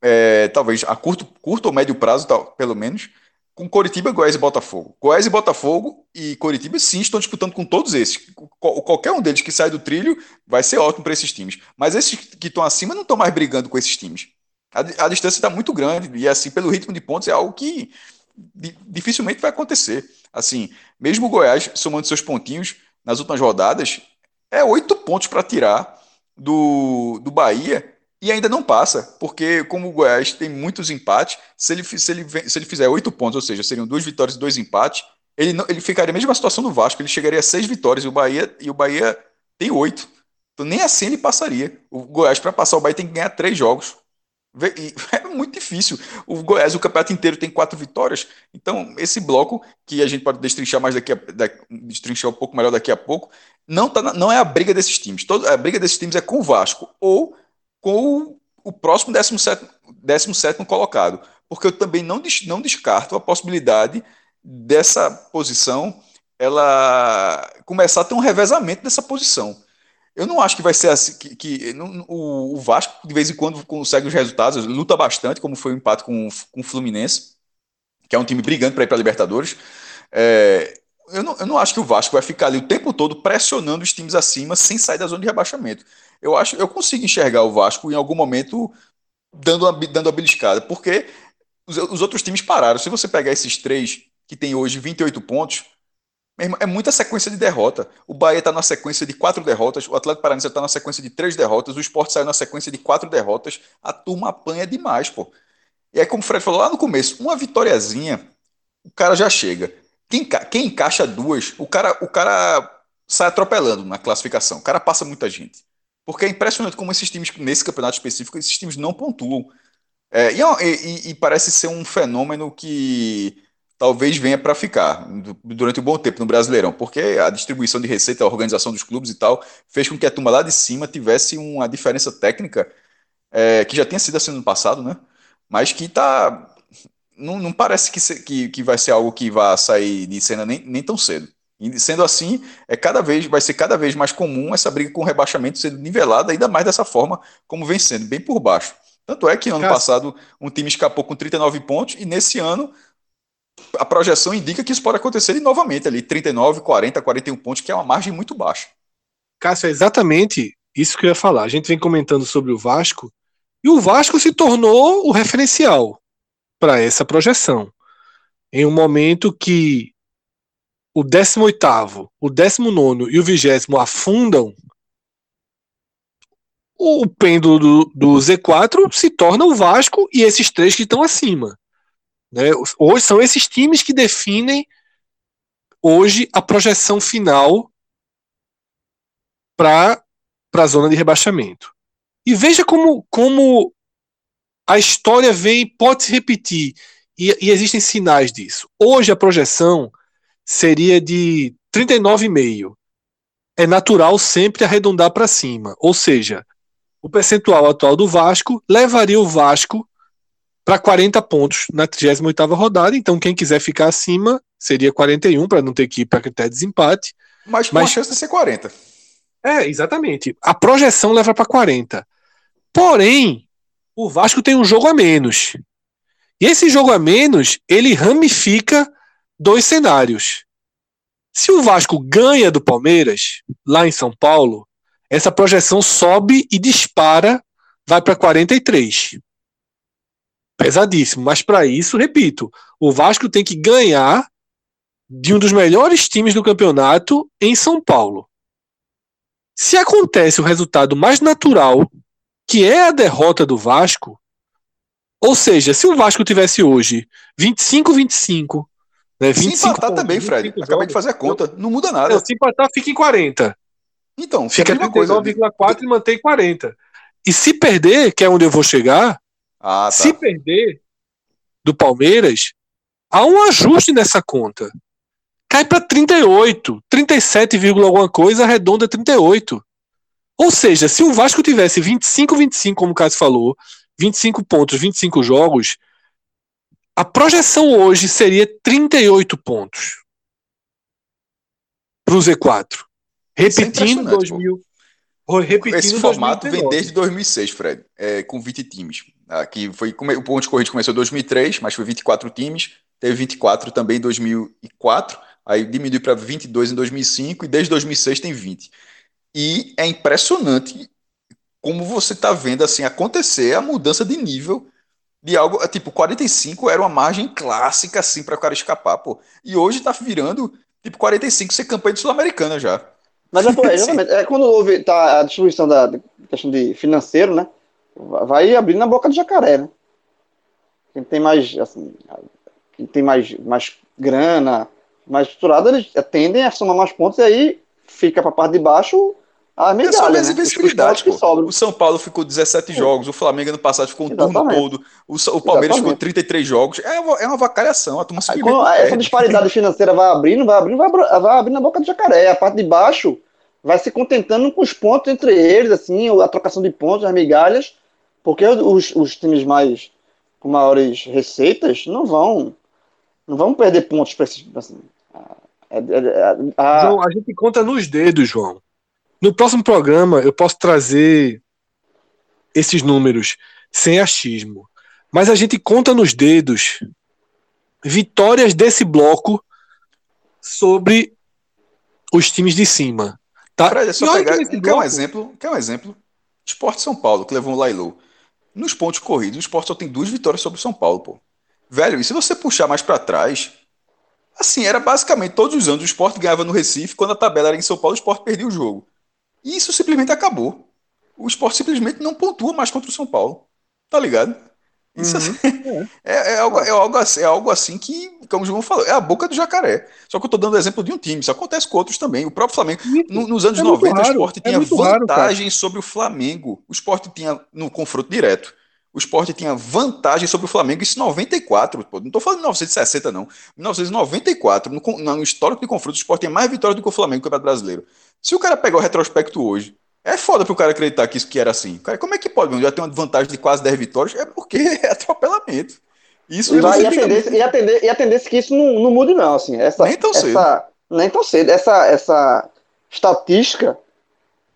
é, talvez a curto, curto ou médio prazo, tal, pelo menos, com Coritiba, Goiás e Botafogo. Goiás e Botafogo e Coritiba, sim, estão disputando com todos esses. Qualquer um deles que sai do trilho vai ser ótimo para esses times. Mas esses que estão acima não estão mais brigando com esses times. A, a distância está muito grande e, assim, pelo ritmo de pontos, é algo que dificilmente vai acontecer. Assim, mesmo o Goiás somando seus pontinhos nas últimas rodadas, é oito pontos para tirar do, do Bahia e ainda não passa, porque como o Goiás tem muitos empates, se ele, se ele, se ele fizer oito pontos, ou seja, seriam duas vitórias e dois empates, ele, não, ele ficaria a mesma situação do Vasco, ele chegaria a seis vitórias e o Bahia, e o Bahia tem oito. Então nem assim ele passaria. O Goiás, para passar o Bahia, tem que ganhar três jogos. [LAUGHS] É muito difícil. O Goiás, o campeonato inteiro, tem quatro vitórias. Então, esse bloco, que a gente pode destrinchar mais daqui a, destrinchar um pouco melhor daqui a pouco, não, tá, não é a briga desses times. Todo, a briga desses times é com o Vasco ou com o, próximo 17, 17 colocado. Porque eu também não, não descarto a possibilidade dessa posição ela começar a ter um revezamento dessa posição. Eu não acho que vai ser assim, que, que não, o, o, Vasco de vez em quando consegue os resultados, luta bastante, como foi o empate com, com o Fluminense, que é um time brigando para ir para a Libertadores. É, eu, não, eu não acho que o Vasco vai ficar ali o tempo todo pressionando os times acima sem sair da zona de rebaixamento. Eu acho, eu consigo enxergar o Vasco em algum momento dando uma, dando a beliscada, porque os, os outros times pararam. Se você pegar esses três que tem hoje 28 pontos, é muita sequência de derrota. O Bahia está na sequência de quatro derrotas, o Atlético Paranaense está na sequência de três derrotas, o Sport saiu na sequência de quatro derrotas. A turma apanha demais, pô. E aí, como o Fred falou lá no começo, uma vitóriazinha, o cara já chega. Quem, quem encaixa duas, o cara, o cara sai atropelando na classificação. O cara passa muita gente. Porque é impressionante como esses times, nesse campeonato específico, esses times não pontuam. É, e, e, e parece ser um fenômeno que talvez venha para ficar durante um bom tempo no Brasileirão, porque a distribuição de receita, a organização dos clubes e tal, fez com que a turma lá de cima tivesse uma diferença técnica é, que já tinha sido assim no passado, né? Mas que tá. Não, não parece que, se, que, que vai ser algo que vai sair de cena nem, nem tão cedo. E sendo assim, é cada vez, vai ser cada vez mais comum essa briga com o rebaixamento sendo nivelada, ainda mais dessa forma, como vem sendo, bem por baixo. Tanto é que ano Cássio. passado um time escapou com 39 pontos e nesse ano a projeção indica que isso pode acontecer novamente ali, 39, 40, 41 pontos, que é uma margem muito baixa. Cássio, é exatamente isso que eu ia falar. A gente vem comentando sobre o Vasco, e o Vasco se tornou o referencial para essa projeção. Em um momento que o 18º, o 19 e o 20 afundam, o pêndulo do, do Z4 se torna o Vasco e esses três que estão acima. Né? Hoje são esses times que definem hoje a projeção final para a zona de rebaixamento. E veja como, como a história vem pode se repetir e, e existem sinais disso. Hoje a projeção seria de 39,5. É natural sempre arredondar para cima, ou seja, o percentual atual do Vasco levaria o Vasco para 40 pontos na 38 rodada. Então, quem quiser ficar acima seria 41, para não ter que ir para critério de desempate. Mas com Mas, a chance de ser 40. É, exatamente. A projeção leva para 40. Porém, o Vasco tem um jogo a menos. E esse jogo a menos, ele ramifica dois cenários. Se o Vasco ganha do Palmeiras, lá em São Paulo, essa projeção sobe e dispara, vai para 43 pesadíssimo. Mas para isso, repito, o Vasco tem que ganhar de um dos melhores times do campeonato em São Paulo. Se acontece o resultado mais natural, que é a derrota do Vasco, ou seja, se o Vasco tivesse hoje 25-25, né, 25 se empatar também, Fred, jogos, acabei de fazer a conta, não muda nada. Não, se empatar, fica em 40. Então, fica 39,4 e mantém 40. E se perder, que é onde eu vou chegar, ah, tá. Se perder do Palmeiras, há um ajuste nessa conta. Cai para 38, 37, alguma coisa, arredonda 38. Ou seja, se o Vasco tivesse 25, 25, como o Cássio falou, 25 pontos, 25 jogos, a projeção hoje seria 38 pontos para o Z4. Repetindo é 2000. Repetindo Esse formato 2019. vem desde 2006, Fred, é, com 20 times. Aqui foi o ponto de corrida começou em 2003, mas foi 24 times, teve 24 também em 2004, aí diminuiu para 22 em 2005 e desde 2006 tem 20. E é impressionante como você está vendo assim acontecer a mudança de nível de algo, tipo, 45 era uma margem clássica assim para o cara escapar, pô. E hoje está virando tipo 45 ser campanha de sul-americana já. Mas é, [LAUGHS] exatamente, é quando houve tá, a distribuição da questão de financeiro, né? vai abrindo na boca do jacaré, né? Quem tem mais, assim, quem tem mais, mais grana, mais estruturado, eles tendem a somar mais pontos e aí fica para a parte de baixo a É só né? pô. sobram. O São Paulo ficou 17 jogos, o Flamengo ano passado ficou um turno Exatamente. todo, o, o Palmeiras ficou Exatamente. 33 jogos. É uma, é uma vacalhação, a turma Aí, quando não essa disparidade financeira vai abrindo, vai abrindo, vai, vai abrindo na boca do jacaré. A parte de baixo vai se contentando com os pontos entre eles, assim, a trocação de pontos, as migalhas, porque os, os times mais com maiores receitas não vão não vão perder pontos para esses. Assim, é- é- é- a- João, a gente conta nos dedos, João. No próximo programa eu posso trazer esses números sem achismo. Mas a gente conta nos dedos vitórias desse bloco sobre os times de cima. Tá? Fred, é só pegar. que Quer um bloco- exemplo? Quer um exemplo? Esporte São Paulo, que levou um Lailô. Nos pontos corridos, o Esporte só tem duas vitórias sobre o São Paulo, pô. Velho, e se você puxar mais pra trás, assim, era basicamente todos os anos o Esporte ganhava no Recife, quando a tabela era em São Paulo, o Esporte perdia o jogo. E isso simplesmente acabou. O Esporte simplesmente não pontua mais contra o São Paulo. Tá ligado? Isso assim, [LAUGHS] é, é algo, é, algo assim, é algo assim que, como o João falou, é a boca do jacaré. Só que eu tô dando exemplo de um time, isso acontece com outros também. O próprio Flamengo. No- nos anos É muito 90, o raro, esporte é tinha muito raro, vantagem sobre o Flamengo. O esporte tinha, no confronto direto, o esporte tinha vantagem sobre o Flamengo, isso em 94. Pô, não tô falando de 1960, não. 1994, no, no histórico de confronto, o esporte tinha mais vitórias do que o Flamengo no Campeonato Brasileiro. Se o cara pegar o retrospecto hoje, é foda pro cara acreditar que isso que era assim. Cara, como é que pode? Já tem uma vantagem de quase 10 vitórias? É porque [LAUGHS] é atropelamento. Isso E, vai, e, a tendência, e, a tendência, e a tendência que isso não, não mude, não. Assim, essa, Nem tão essa, cedo. Nem tão cedo. Essa, essa estatística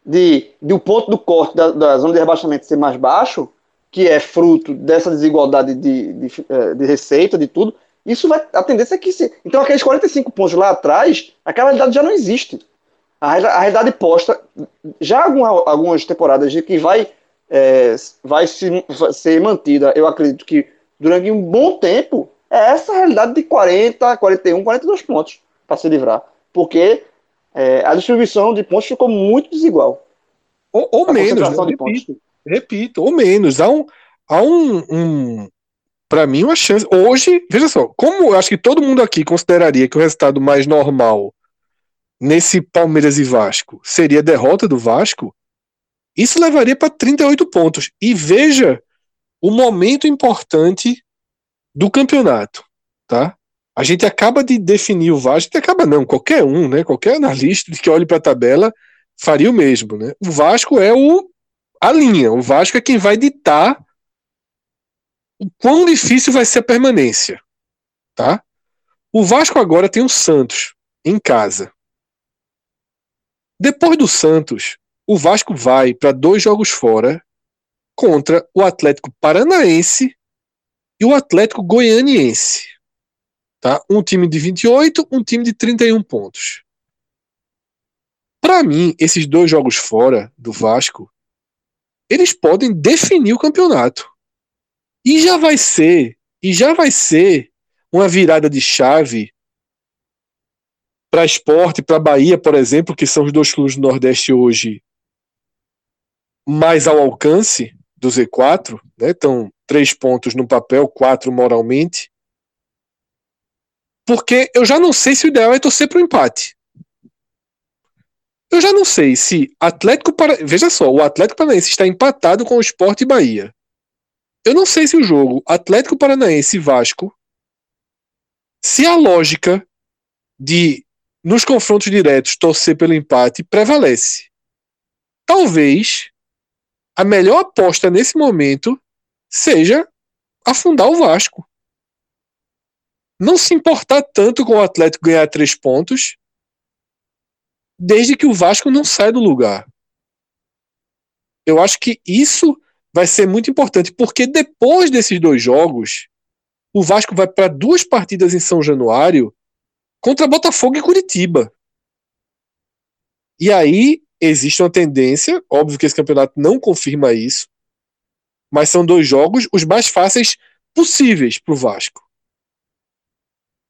de, de o ponto do corte da, da zona de rebaixamento ser mais baixo, que é fruto dessa desigualdade de, de, eh, de receita, de tudo, isso vai. A tendência é que se. Então, aqueles 45 pontos lá atrás, aquela realidade já não existe. A, a realidade posta, já alguma, algumas temporadas de que vai, eh, vai, se, vai ser mantida, eu acredito que durante um bom tempo, é essa realidade de 40, 41, 42 pontos para se livrar. Porque é, a distribuição de pontos ficou muito desigual. Ou, ou A menos, né? de repito, repito, ou menos. Há um, há um, um para mim, uma chance. Hoje, veja só, como eu acho que todo mundo aqui consideraria que o resultado mais normal nesse Palmeiras e Vasco seria a derrota do Vasco, isso levaria para 38 pontos. E veja o momento importante do campeonato, tá? A gente acaba de definir o Vasco, acaba não, qualquer um, né? Qualquer analista que olhe para a tabela faria o mesmo, né? O Vasco é o a linha, o Vasco é quem vai ditar o quão difícil vai ser a permanência, tá? O Vasco agora tem o Santos em casa. Depois do Santos, o Vasco vai para dois jogos fora contra o Atlético Paranaense e o Atlético Goianiense. Tá? Um time de 28, um time de 31 pontos. Para mim, esses dois jogos fora do Vasco, eles podem definir o campeonato. E já vai ser, e já vai ser uma virada de chave para esporte, para Bahia, por exemplo, que são os dois clubes do Nordeste hoje mais ao alcance do Z4, né? Estão três pontos no papel, quatro moralmente. Porque eu já não sei se o ideal é torcer para o empate. Eu já não sei se Atlético para veja só, o Atlético Paranaense está empatado com o Sport Bahia. Eu não sei se o jogo Atlético Paranaense e Vasco se a lógica de nos confrontos diretos torcer pelo empate prevalece. Talvez a melhor aposta nesse momento seja afundar o Vasco. Não se importar tanto com o Atlético ganhar três pontos, desde que o Vasco não saia do lugar. Eu acho que isso vai ser muito importante, porque depois desses dois jogos, o Vasco vai para duas partidas em São Januário contra Botafogo e Curitiba. E aí existe uma tendência, óbvio que esse campeonato não confirma isso, mas são dois jogos os mais fáceis possíveis para o Vasco.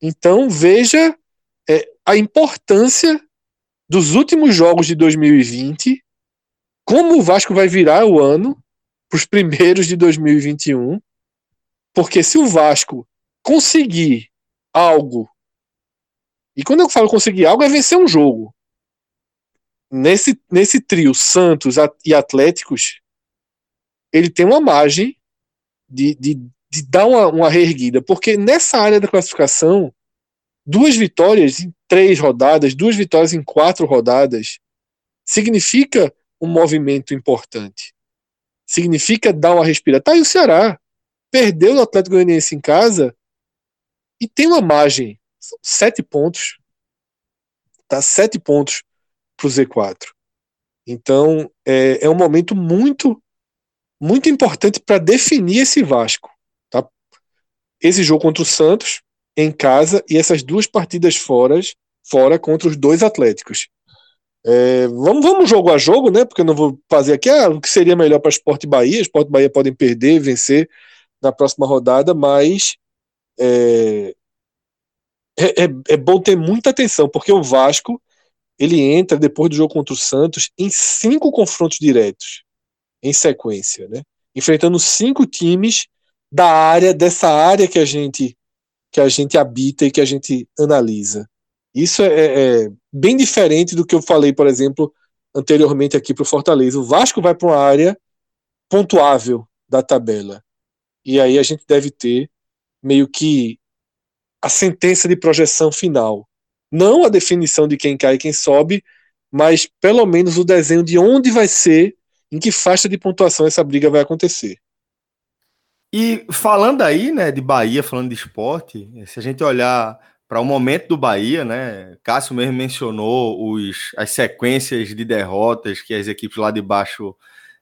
Então veja é, a importância dos últimos jogos de 2020, como o Vasco vai virar o ano para os primeiros de 2021, porque se o Vasco conseguir algo, e quando eu falo conseguir algo é vencer um jogo, nesse, nesse trio Santos e Atléticos, ele tem uma margem de, de, de dar uma, uma reerguida, porque nessa área da classificação, duas vitórias em três rodadas, duas vitórias em quatro rodadas, significa um movimento importante. Significa dar uma respira. Tá aí o Ceará. Perdeu o Atlético Goianiense em casa e tem uma margem. São sete pontos. Tá sete pontos para o Z4. Então é, é um momento muito muito importante para definir esse Vasco. Tá? Esse jogo contra o Santos em casa e essas duas partidas fora, fora contra os dois Atléticos. É, vamos, vamos jogo a jogo, né? Porque eu não vou fazer aqui ah, o que seria melhor para Sport Bahia. Sport Bahia podem perder, vencer na próxima rodada, mas é, é, é, é bom ter muita atenção, porque o Vasco ele entra depois do jogo contra o Santos em cinco confrontos diretos em sequência, né? Enfrentando cinco times da área dessa área que a gente que a gente habita e que a gente analisa. Isso é, é, é bem diferente do que eu falei, por exemplo, anteriormente aqui para o Fortaleza. O Vasco vai para uma área pontuável da tabela. E aí a gente deve ter meio que a sentença de projeção final. Não a definição de quem cai e quem sobe, mas pelo menos o desenho de onde vai ser em que faixa de pontuação essa briga vai acontecer. E falando aí, né, de Bahia, falando de esporte, se a gente olhar para o momento do Bahia, né, Cássio mesmo mencionou os, as sequências de derrotas que as equipes lá de baixo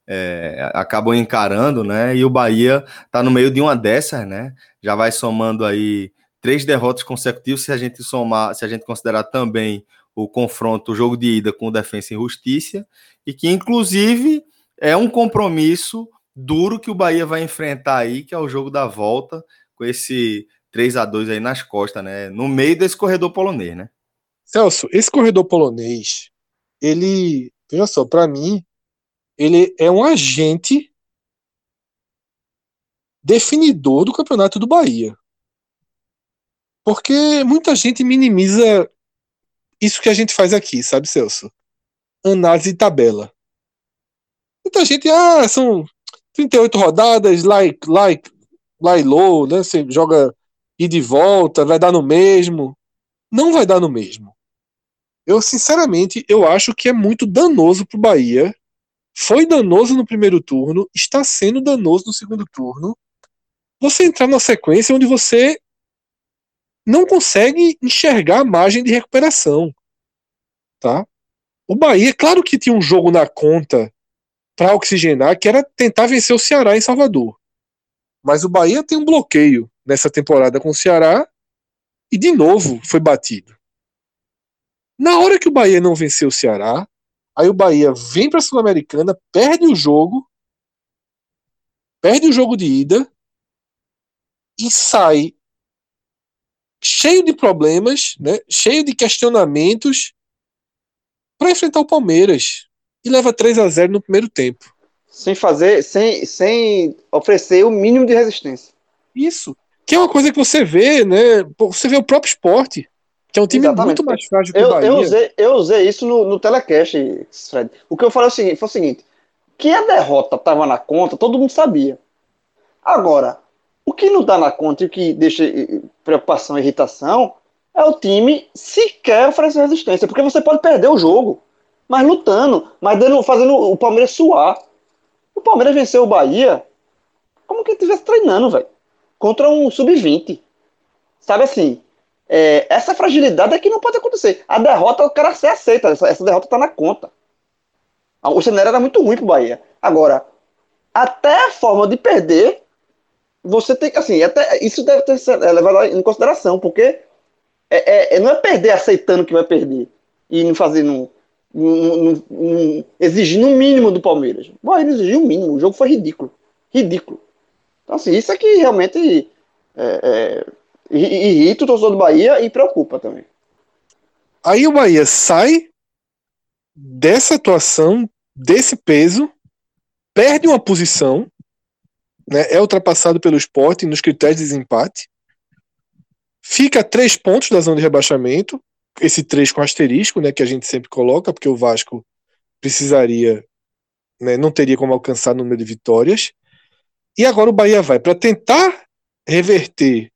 é, acabam encarando, né, e o Bahia está no meio de uma dessas, né, já vai somando aí três derrotas consecutivas, se a gente somar, se a gente considerar também o confronto, o jogo de ida com o Defensa e Justiça, e que inclusive é um compromisso duro que o Bahia vai enfrentar aí, que é o jogo da volta, com esse 3 a 2 aí nas costas, né? No meio desse corredor polonês, né? Celso, esse corredor polonês, ele, veja só, para mim, ele é um agente definidor do campeonato do Bahia. Porque muita gente minimiza isso que a gente faz aqui, sabe, Celso? Análise de tabela. Muita gente, ah, são 38 rodadas, like, like, like low, né? Você joga e de volta, vai dar no mesmo. Não vai dar no mesmo. Eu, sinceramente, eu acho que é muito danoso pro Bahia. Foi danoso no primeiro turno, está sendo danoso no segundo turno. Você entrar na sequência onde você não consegue enxergar a margem de recuperação. Tá? O Bahia, claro que tinha um jogo na conta para oxigenar, que era tentar vencer o Ceará em Salvador. Mas o Bahia tem um bloqueio nessa temporada com o Ceará e de novo foi batido. Na hora que o Bahia não venceu o Ceará, aí o Bahia vem para a Sul-Americana, perde o jogo, perde o jogo de ida e sai cheio de problemas, né, cheio de questionamentos para enfrentar o Palmeiras e leva 3 a 0 no primeiro tempo. Sem fazer, sem, sem oferecer o mínimo de resistência. Isso. Que é uma coisa que você vê, né? Você vê o próprio esporte, que é um time Exatamente. muito mais frágil que eu, o Bahia. Eu usei, eu usei isso no, no telecast, Fred. O que eu falei é o seguinte, foi o seguinte: que a derrota estava na conta, todo mundo sabia. Agora, o que não está na conta e o que deixa preocupação e irritação é o time sequer oferecer resistência, porque você pode perder o jogo mas lutando, mas dando, fazendo o Palmeiras suar. O Palmeiras venceu o Bahia como que estivesse treinando, velho. Contra um sub-20. Sabe assim? É, essa fragilidade é que não pode acontecer. A derrota, o cara se aceita. Essa, essa derrota tá na conta. O cenário era muito ruim pro Bahia. Agora, até a forma de perder, você tem que, assim, até isso deve ter sido levado em consideração, porque é, é, não é perder aceitando que vai perder e não fazendo um, um, exigindo um mínimo do Palmeiras. Bom, ele exigiu um mínimo, o jogo foi ridículo. Ridículo. Então, assim, isso é que realmente é, é, irrita o torcedor do Bahia e preocupa também. Aí o Bahia sai dessa atuação, desse peso, perde uma posição, né, é ultrapassado pelo esporte nos critérios de desempate, fica a três pontos da zona de rebaixamento, esse 3 com asterisco, né, que a gente sempre coloca, porque o Vasco precisaria, né, não teria como alcançar o número de vitórias. E agora o Bahia vai para tentar reverter.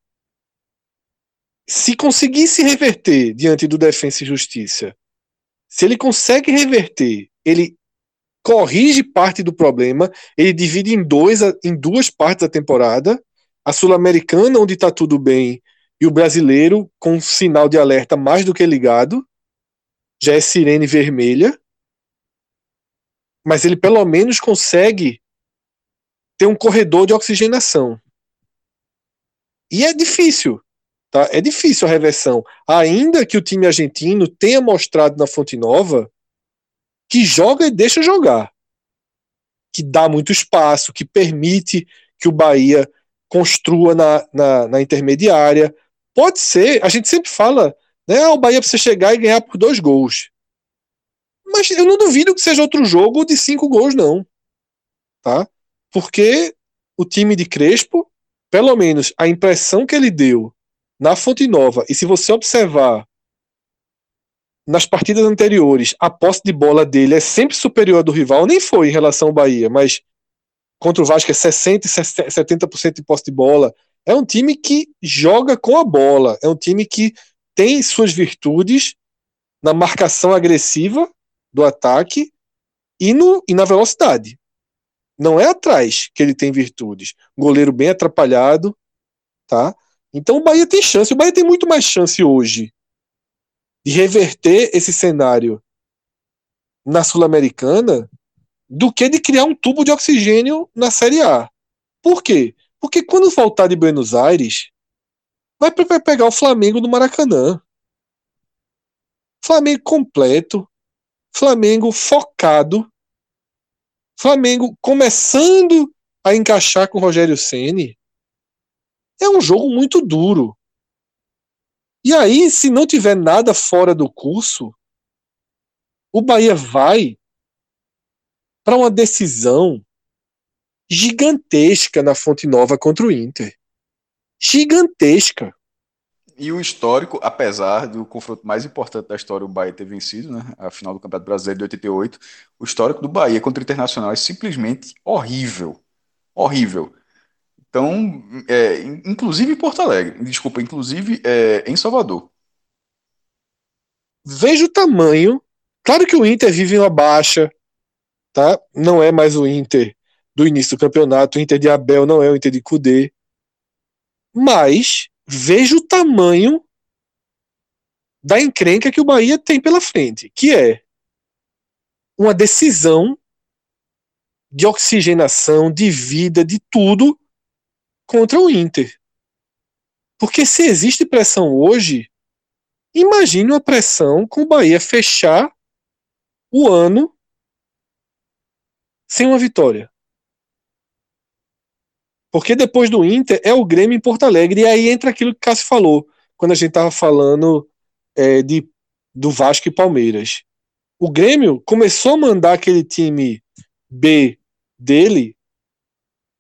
Se conseguisse reverter diante do Defensa e Justiça, se ele consegue reverter, ele corrige parte do problema, ele divide em, dois, em duas partes da temporada, a Sul-Americana, onde está tudo bem, e o brasileiro, com sinal de alerta mais do que ligado, já é sirene vermelha, mas ele pelo menos consegue ter um corredor de oxigenação. E é difícil, tá? É difícil a reversão. Ainda que o time argentino tenha mostrado na Fonte Nova que joga e deixa jogar, que dá muito espaço, que permite que o Bahia construa na, na, na intermediária. Pode ser, a gente sempre fala, né? Ah, o Bahia precisa chegar e ganhar por dois gols. Mas eu não duvido que seja outro jogo de cinco gols, não. Tá? Porque o time de Crespo, pelo menos a impressão que ele deu na Fonte Nova, e se você observar nas partidas anteriores, a posse de bola dele é sempre superior à do rival, nem foi em relação ao Bahia, mas contra o Vasco é 60% e 70% de posse de bola. É um time que joga com a bola, é um time que tem suas virtudes na marcação agressiva do ataque e, no, e na velocidade. Não é atrás que ele tem virtudes. Goleiro bem atrapalhado, tá? Então o Bahia tem chance. O Bahia tem muito mais chance hoje de reverter esse cenário na Sul-Americana do que de criar um tubo de oxigênio na Série A. Por quê? Porque quando voltar de Buenos Aires, vai, pegar o Flamengo no Maracanã. Flamengo completo, Flamengo focado, Flamengo começando a encaixar com o Rogério Ceni. É um jogo muito duro. E aí, se não tiver nada fora do curso, o Bahia vai para uma decisão gigantesca na Fonte Nova contra o Inter. Gigantesca. E o histórico, apesar do confronto mais importante da história, o Bahia ter vencido, né, a final do Campeonato Brasileiro de 88, o histórico do Bahia contra o Internacional é simplesmente horrível. Horrível. Então, é, inclusive em Porto Alegre, desculpa, inclusive é, em Salvador. Veja o tamanho. Claro que o Inter vive uma baixa, tá? Não é mais o Inter do início do campeonato, o Inter de Abel não é o Inter de Cudê. Mas veja o tamanho da encrenca que o Bahia tem pela frente, que é uma decisão de oxigenação, de vida, de tudo contra o Inter. Porque se existe pressão hoje, imagine uma pressão com o Bahia fechar o ano sem uma vitória. Porque depois do Inter é o Grêmio em Porto Alegre. E aí entra aquilo que Cássio falou, quando a gente estava falando é, de, do Vasco e Palmeiras. O Grêmio começou a mandar aquele time B dele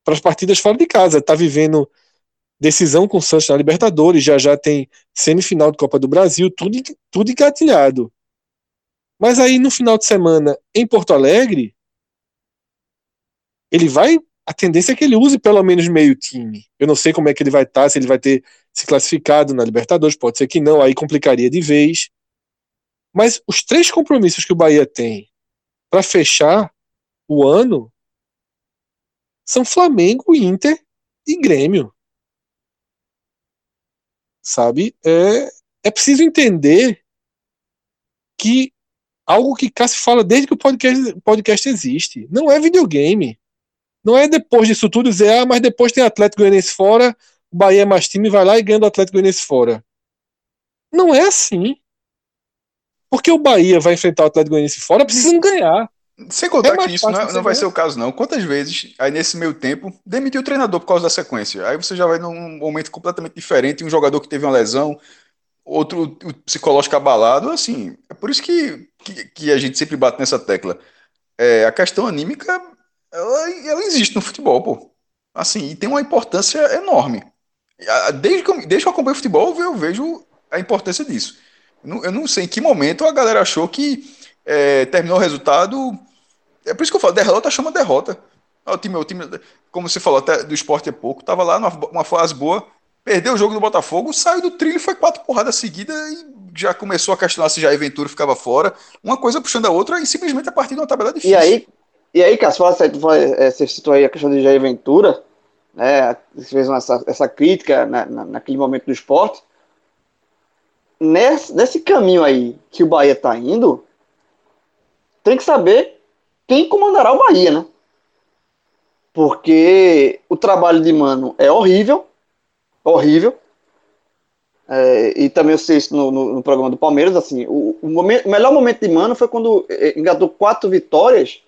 para as partidas fora de casa. Está vivendo decisão com o Santos na Libertadores, já já tem semifinal de Copa do Brasil, tudo, tudo engatilhado. Mas aí no final de semana em Porto Alegre, ele vai a tendência é que ele use pelo menos meio time. Eu não sei como é que ele vai estar, tá, se ele vai ter se classificado na Libertadores, pode ser que não, aí complicaria de vez. Mas os três compromissos que o Bahia tem para fechar o ano são Flamengo, Inter e Grêmio. Sabe? É, é preciso entender que algo que Cássio fala desde que o podcast, podcast existe. Não é videogame. Não é depois disso tudo dizer, ah, mas depois tem Atlético Goianiense fora, o Bahia é mais time, vai lá e ganha do Atlético Goianiense fora. Não é assim. Porque o Bahia vai enfrentar o Atlético Goianiense fora, precisa ganhar. Sem contar é que isso não, é, não vai ser o caso, não. Quantas vezes, aí nesse meio tempo, demitiu o treinador por causa da sequência? Aí você já vai num momento completamente diferente, um jogador que teve uma lesão, outro psicológico abalado, assim. É por isso que, que, que a gente sempre bate nessa tecla. É, a questão anímica ela, ela existe no futebol, pô. Assim, e tem uma importância enorme. Desde que eu, desde que eu acompanho futebol, eu vejo a importância disso. Eu não sei em que momento a galera achou que é, terminou o resultado. É por isso que eu falo, derrota chama derrota. O time, o time, como você falou, até do esporte é pouco, tava lá numa, uma fase boa, perdeu o jogo do Botafogo, saiu do trilho, foi quatro porradas seguidas e já começou a questionar se já Ventura ficava fora. Uma coisa puxando a outra e simplesmente a partir de uma tabela difícil. E aí, e aí Cássio, é, você citou aí a questão de Jair Ventura, né? Você fez essa, essa crítica na, na, naquele momento do esporte. Nesse, nesse caminho aí que o Bahia está indo, tem que saber quem comandará o Bahia, né? Porque o trabalho de Mano é horrível, horrível. É, e também eu sei isso no, no, no programa do Palmeiras, assim, o, o, momento, o, melhor momento de Mano foi quando é, engatou quatro vitórias,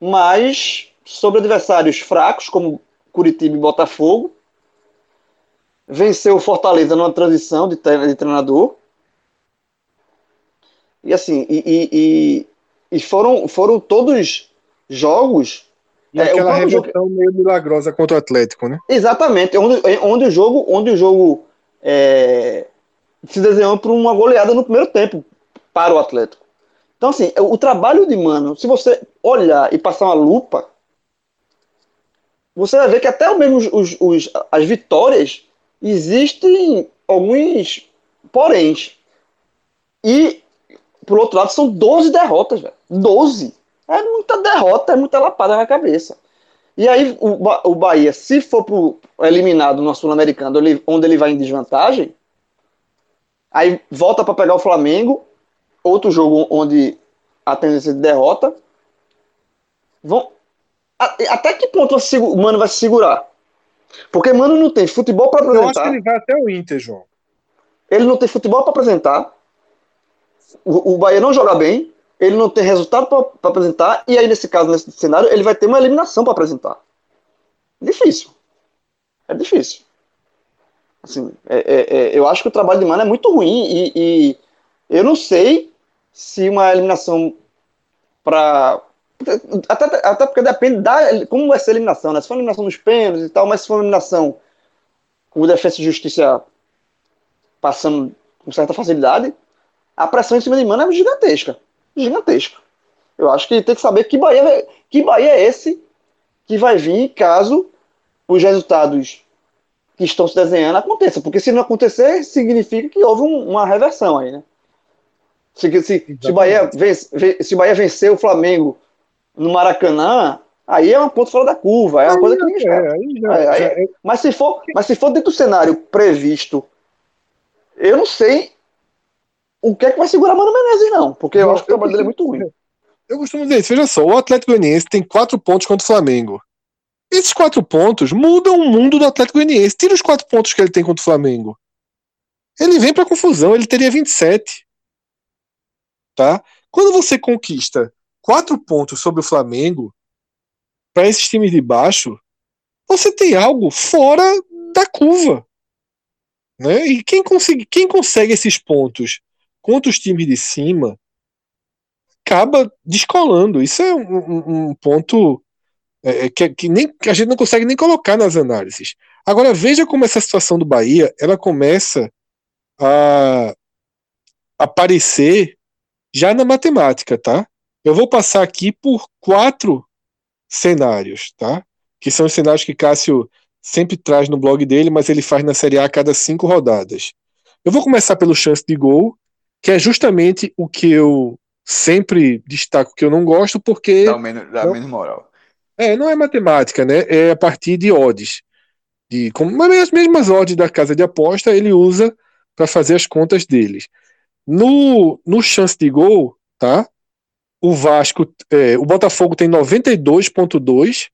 mas sobre adversários fracos, como Curitiba e Botafogo. Venceu o Fortaleza numa transição de, de treinador. E assim, e, e, e, e foram, foram todos jogos. E é, aquela jogo... meio milagrosa contra o Atlético, né? Exatamente, onde, onde o jogo, onde o jogo é, se desenhou por uma goleada no primeiro tempo para o Atlético. Então, assim, o trabalho de Mano, se você olhar e passar uma lupa, você vai ver que até mesmo os, os, as vitórias existem alguns poréns. E, por outro lado, são 12 derrotas, velho. 12. É muita derrota, é muita lapada na cabeça. E aí, o, o Bahia, se for pro eliminado no Sul-Americano, onde ele vai em desvantagem, aí volta para pegar o Flamengo, outro jogo onde a tendência de derrota. Vão, até que ponto o Mano vai se segurar? Porque Mano não tem futebol para apresentar. Eu acho que ele vai até o Inter, João. Ele não tem futebol para apresentar. O, o Bahia não joga bem. Ele não tem resultado para apresentar. E aí, nesse caso, nesse cenário, ele vai ter uma eliminação para apresentar. Difícil. É difícil. Assim, é, é, é, eu acho que o trabalho de Mano é muito ruim. E, e eu não sei se uma eliminação para até, até porque depende da como vai ser a eliminação, né? Se for uma eliminação nos pênaltis e tal, mas se for uma eliminação com o Defesa e Justiça passando com certa facilidade, a pressão em cima de Mano é gigantesca. Gigantesca. Eu acho que tem que saber que Bahia, que Bahia é esse que vai vir caso os resultados que estão se desenhando aconteçam. Porque se não acontecer, significa que houve um, uma reversão aí, né? Se, se, se, Bahia vence, se o Bahia vencer o Flamengo no Maracanã, aí é uma ponto fora da curva, é uma aí coisa que ninguém. É, é, é, mas, se for, mas se for dentro do cenário previsto, eu não sei o que é que vai segurar Mano Menezes, não, porque eu, eu acho que o trabalho dele é muito ruim. Eu costumo dizer isso, veja só, o Atlético Goianiense tem quatro pontos contra o Flamengo. Esses quatro pontos mudam o mundo do Atlético Goianiense. Tira os quatro pontos que ele tem contra o Flamengo. Ele vem para confusão, ele teria 27. Tá? Quando você conquista quatro pontos sobre o Flamengo, para esses times de baixo, você tem algo fora da curva. Né? E quem consegue, quem consegue esses pontos contra os times de cima acaba descolando. Isso é um, um, ponto é, que, que, nem, que a gente não consegue nem colocar nas análises. Agora veja como essa situação do Bahia ela começa a aparecer já na matemática, tá? Eu vou passar aqui por quatro cenários, tá? Que são os cenários que Cássio sempre traz no blog dele, mas ele faz na Série A a cada cinco rodadas. Eu vou começar pelo chance de gol, que é justamente o que eu sempre destaco que eu não gosto, porque. Dá, menos, dá menos moral. É, não é matemática, né? É a partir de odds. De, como, as mesmas odds da casa de aposta ele usa para fazer as contas deles. No, no chance de gol, tá? O Vasco, é, o Botafogo tem 92,2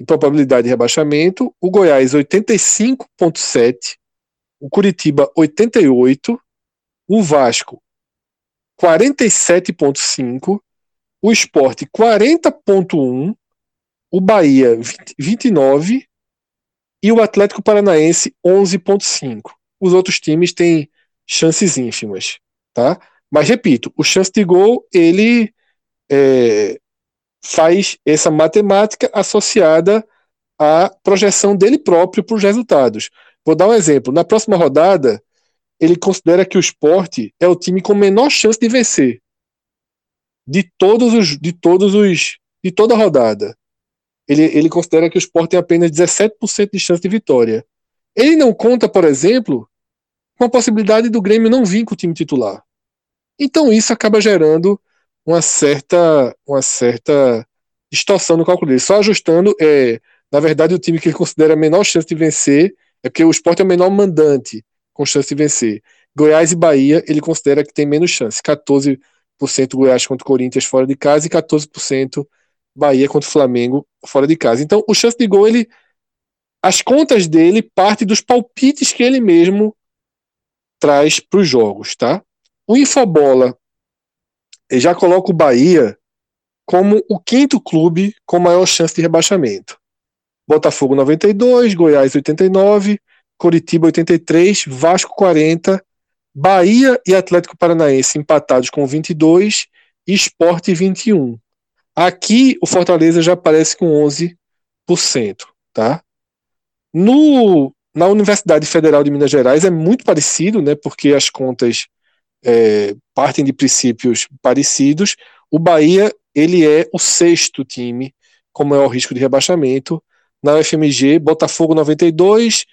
em probabilidade de rebaixamento, o Goiás 85,7, o Curitiba 88, o Vasco 47,5, o Esporte 40,1, o Bahia 20, 29 e o Atlético Paranaense 11,5. Os outros times têm chances ínfimas, tá? Mas repito, o chance de gol ele é, faz essa matemática associada à projeção dele próprio para os resultados. Vou dar um exemplo. Na próxima rodada, ele considera que o esporte é o time com menor chance de vencer. de todos os de todos os de toda a rodada. Ele, ele considera que o Sport tem apenas 17% de chance de vitória. Ele não conta, por exemplo, com a possibilidade do Grêmio não vir com o time titular. Então isso acaba gerando uma certa uma certa distorção no cálculo dele. Só ajustando, é, na verdade, o time que ele considera a menor chance de vencer é porque o Sport é o menor mandante com chance de vencer. Goiás e Bahia, ele considera que tem menos chance. 14% Goiás contra o Corinthians fora de casa e 14% Bahia contra o Flamengo fora de casa. Então, o chance de gol, ele as contas dele partem dos palpites que ele mesmo traz para os jogos, tá? O Infobola já coloca o Bahia como o quinto clube com maior chance de rebaixamento. Botafogo 92, Goiás 89, Coritiba 83, Vasco 40, Bahia e Atlético Paranaense empatados com 22 e Esporte 21. Aqui o Fortaleza já aparece com 11%, tá? No, na Universidade Federal de Minas Gerais é muito parecido, né? Porque as contas é, partem de princípios parecidos. O Bahia ele é o sexto time com maior risco de rebaixamento. Na UFMG, Botafogo 92,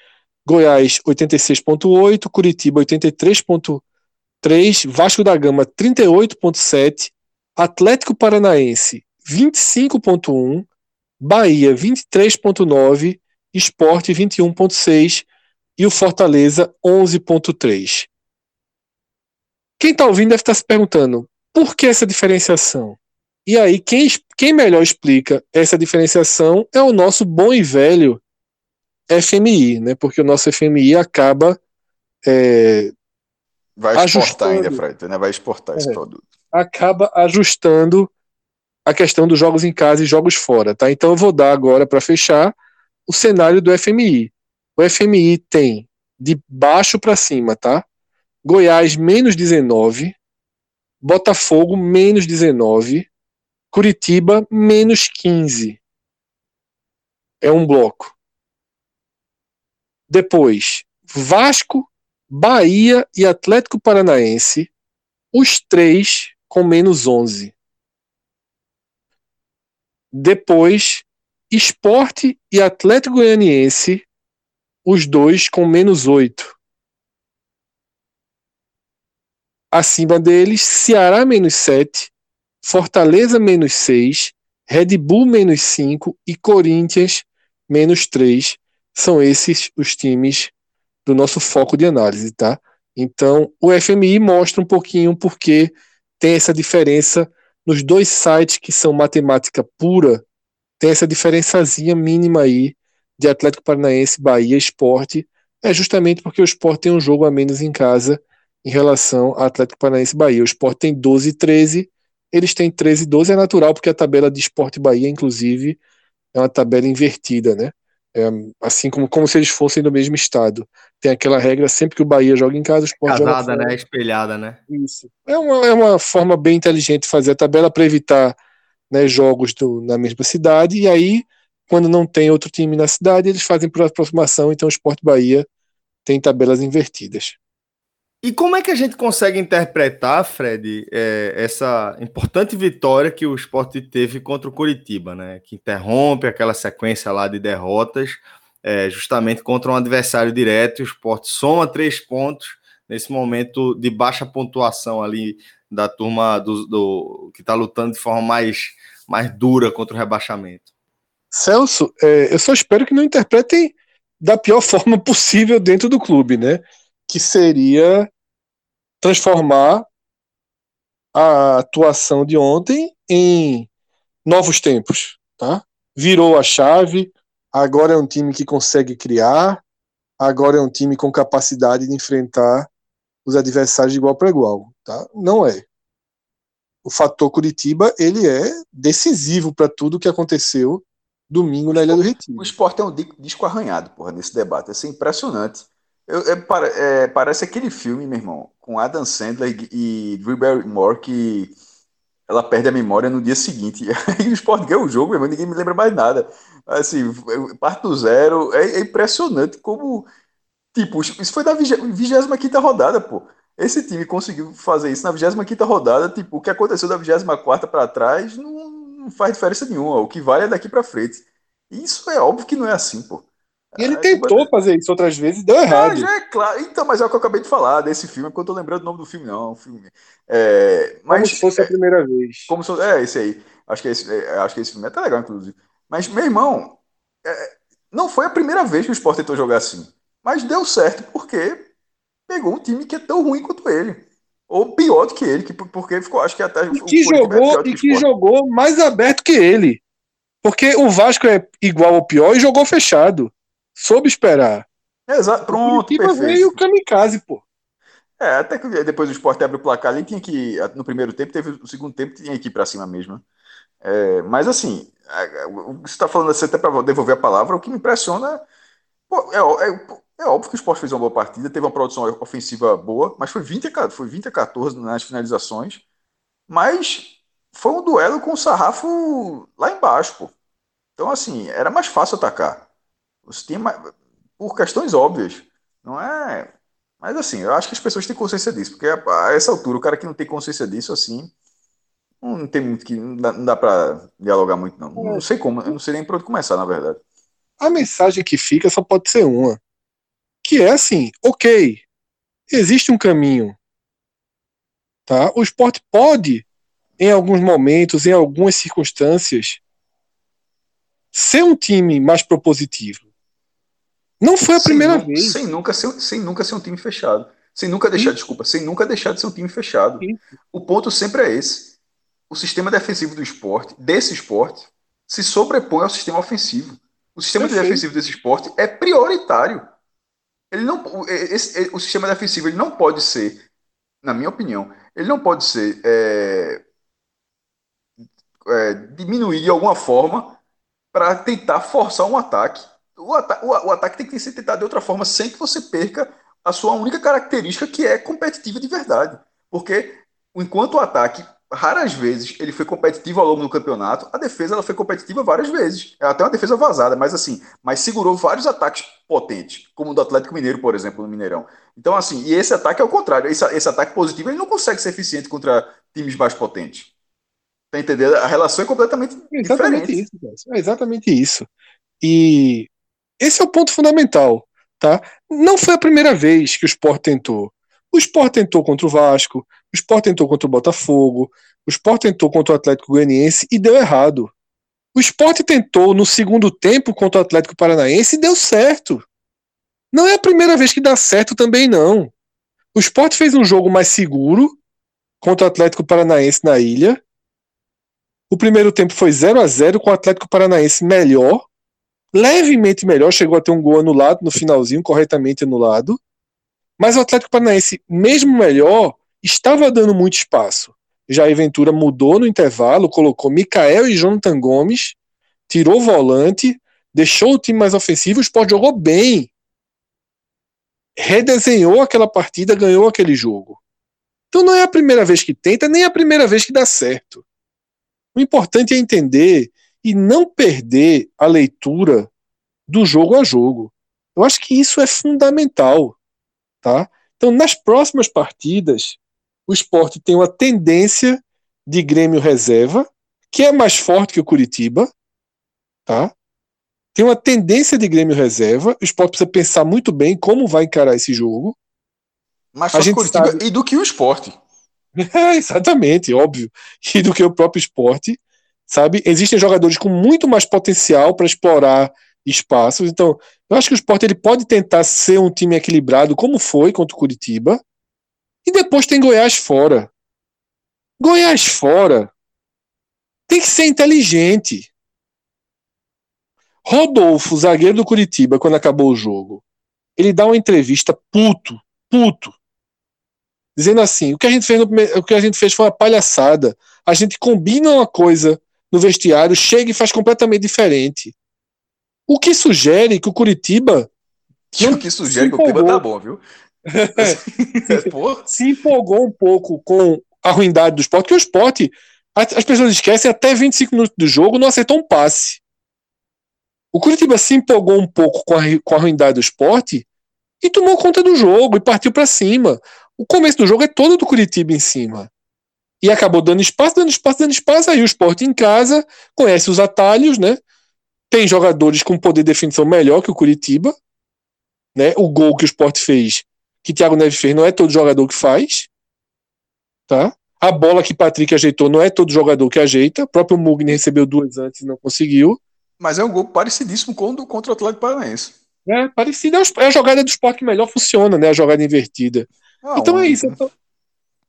Goiás 86.8, Curitiba 83.3, Vasco da Gama 38.7, Atlético Paranaense 25.1, Bahia 23.9, Esporte 21.6 e o Fortaleza 11.3. Quem está ouvindo deve estar tá se perguntando por que essa diferenciação? E aí, quem, quem melhor explica essa diferenciação é o nosso bom e velho FMI, né? Porque o nosso FMI acaba. É, vai exportar ainda, Fred, né? Vai exportar é, esse produto. Acaba ajustando a questão dos jogos em casa e jogos fora, tá? Então eu vou dar agora para fechar o cenário do FMI. O FMI tem de baixo para cima, tá? Goiás menos 19, Botafogo menos 19, Curitiba, menos 15. É um bloco. Depois, Vasco, Bahia e Atlético Paranaense, os três com menos 11. Depois, Esporte e Atlético Goianiense, os dois com menos 8. Acima deles, Ceará menos 7, Fortaleza menos 6, Red Bull menos 5 e Corinthians menos 3. São esses os times do nosso foco de análise, tá? Então, o FMI mostra um pouquinho porque tem essa diferença nos dois sites que são matemática pura, tem essa diferençazinha mínima aí de Atlético Paranaense, Bahia, Esporte, é justamente porque o Esporte tem um jogo a menos em casa em relação ao Atlético Paranaense Bahia. O Esporte tem 12 e 13 eles têm 13 e 12, é natural, porque a tabela de Esporte Bahia, inclusive, é uma tabela invertida, né? É, assim como, como se eles fossem do mesmo estado. Tem aquela regra, sempre que o Bahia joga em casa, o Esporte Casada, joga fora. né? Espelhada, né? Isso. É uma, é uma forma bem inteligente de fazer a tabela para evitar né, jogos do, na mesma cidade, e aí, quando não tem outro time na cidade, eles fazem por aproximação, então o Esporte Bahia tem tabelas invertidas. E como é que a gente consegue interpretar, Fred, é, essa importante vitória que o esporte teve contra o Curitiba, né? Que interrompe aquela sequência lá de derrotas, é, justamente contra um adversário direto. O esporte soma três pontos nesse momento de baixa pontuação ali da turma do, do que está lutando de forma mais, mais dura contra o rebaixamento. Celso, é, eu só espero que não interpretem da pior [LAUGHS] forma possível dentro do clube, né? Que seria transformar a atuação de ontem em novos tempos, tá? Virou a chave, agora é um time que consegue criar, agora é um time com capacidade de enfrentar os adversários de igual para igual, tá? Não é. O fator Curitiba, ele é decisivo para tudo que aconteceu domingo na Ilha do Retiro. O esporte é um disco arranhado, porra, nesse debate. É impressionante. Eu, é, é, parece aquele filme, meu irmão, com Adam Sandler e Drew Barrymore que ela perde a memória no dia seguinte. Aí [LAUGHS] o Sport ganha o jogo, meu irmão, ninguém me lembra mais nada. Assim, parte do zero. É, é impressionante como. Tipo, isso foi da 25 rodada, pô. Esse time conseguiu fazer isso na 25 rodada. Tipo, o que aconteceu da 24 para trás não, não, faz diferença nenhuma. O que vale é daqui para frente. Isso é óbvio que não é assim, pô. E ele é, tentou mas... fazer isso outras vezes e deu errado. já é claro. Então, mas é o que eu acabei de falar desse filme, quando eu tô lembrando o nome do filme, não. O filme. É, mas, como se fosse a primeira vez. Como se, é, esse aí. Acho que esse, é, acho que esse filme é até legal, inclusive. Mas, meu irmão, é, não foi a primeira vez que o Sport tentou jogar assim. Mas deu certo porque pegou um time que é tão ruim quanto ele. Ou pior do que ele, que, porque ficou, acho que até. E que jogou, que e que jogou mais aberto que ele. Porque o Vasco é igual ou pior e jogou fechado. Soube esperar. Exato, pronto. O veio o kamikaze, pô. É, até que depois o Sport abre o placar ali, tinha que. No primeiro tempo, teve o segundo tempo, tinha que ir pra cima mesmo. É, mas assim, o que você está falando assim, até para devolver a palavra, o que me impressiona. Pô, é, é, é, óbvio que o Sport fez uma boa partida, teve uma produção ofensiva boa, mas foi 20 a, foi 20 a 14 nas finalizações. Mas foi um duelo com o sarrafo lá embaixo, pô. Então, assim, era mais fácil atacar. Você tinha mais, por questões óbvias. Não é. Mas assim, eu acho que as pessoas têm consciência disso, porque a, essa altura, o cara que não tem consciência disso, assim, não tem muito que. Não dá, não dá para dialogar muito, não. Não sei como, eu não sei nem por onde começar, na verdade. A mensagem que fica só pode ser uma. Que é assim, ok, existe um caminho. Tá? O esporte pode, em alguns momentos, em algumas circunstâncias, ser um time mais propositivo. Não foi a sem primeira vez. Sem nunca, ser, sem nunca ser um time fechado. Sem nunca deixar, Sim. desculpa, sem nunca deixar de ser um time fechado. Sim. O ponto sempre é esse o sistema defensivo do esporte, desse esporte, se sobrepõe ao sistema ofensivo. O sistema defensivo desse esporte é prioritário. Ele não, esse, o sistema defensivo ele não pode ser, na minha opinião, ele não pode ser é, é, diminuído de alguma forma para tentar forçar um ataque. O, o, o, ataque tem que ser tentado de outra forma sem que você perca a sua única característica que é competitiva de verdade. Porque enquanto o ataque raras vezes ele foi competitivo ao longo do campeonato. A defesa ela foi competitiva várias vezes. É até uma defesa vazada, mas assim, mas segurou vários ataques potentes, como o do Atlético Mineiro, por exemplo, no Mineirão. Então, assim, e esse ataque é o contrário. Esse, esse ataque positivo ele não consegue ser eficiente contra times mais potentes. Tá entendendo? A relação é completamente é exatamente diferente. Isso, é exatamente isso. E esse é o ponto fundamental. Tá? Não foi a primeira vez que o Sport tentou. O Sport tentou contra o Vasco, o Sport tentou contra o Botafogo, o Sport tentou contra o Atlético Goianiense e deu errado. O Sport tentou no segundo tempo contra o Atlético Paranaense e deu certo. Não é a primeira vez que dá certo também, não. O Sport fez um jogo mais seguro contra o Atlético Paranaense na ilha. O primeiro tempo foi 0 a 0 com o Atlético Paranaense melhor, levemente melhor, chegou a ter um gol anulado no finalzinho, corretamente anulado. Mas o Atlético Paranaense, mesmo melhor, estava dando muito espaço. Jair Ventura mudou no intervalo, colocou Mikael e Jonathan Gomes, tirou o volante, deixou o time mais ofensivo, o Sport jogou bem. Redesenhou aquela partida, ganhou aquele jogo. Então não é a primeira vez que tenta, nem a primeira vez que dá certo. O importante é entender e não perder a leitura do jogo a jogo. Eu acho que isso é fundamental. Tá? Então, nas próximas partidas, o esporte tem uma tendência de Grêmio reserva, que é mais forte que o Curitiba. Tá? Tem uma tendência de Grêmio reserva. O esporte precisa pensar muito bem como vai encarar esse jogo. Mais forte que Curitiba sabe... e do que o esporte. É, [LAUGHS] exatamente, óbvio. E do que o próprio esporte. Sabe? Existem jogadores com muito mais potencial para explorar espaços. Então, eu acho que o Sport ele pode tentar ser um time equilibrado, como foi contra o Curitiba. E depois tem Goiás fora. Goiás fora tem que ser inteligente. Rodolfo, zagueiro do Curitiba, quando acabou o jogo, ele dá uma entrevista puto, puto, dizendo assim: o que a gente fez, no, o que a gente fez foi uma palhaçada. A gente combina uma coisa no vestiário, chega e faz completamente diferente. O que sugere que o Curitiba. [LAUGHS] o que sugere que o Curitiba tá bom, viu? [LAUGHS] se empolgou um pouco com a ruindade do esporte, porque o esporte, as pessoas esquecem, até 25 minutos do jogo não acertou um passe. O Curitiba se empolgou um pouco com a, com a ruindade do esporte e tomou conta do jogo e partiu para cima. o começo do jogo é todo do Curitiba em cima. E acabou dando espaço, dando espaço, dando espaço. Aí o esporte em casa conhece os atalhos, né? Tem jogadores com poder de definição melhor que o Curitiba. Né? O gol que o esporte fez, que Thiago Neves fez, não é todo jogador que faz. Tá? A bola que Patrick ajeitou não é todo jogador que ajeita. O próprio Mugni recebeu duas antes e não conseguiu. Mas é um gol parecidíssimo com o contra o Atlético Paranaense. É, parecido. É a jogada do esporte que melhor funciona, né? A jogada invertida. Ah, então é isso.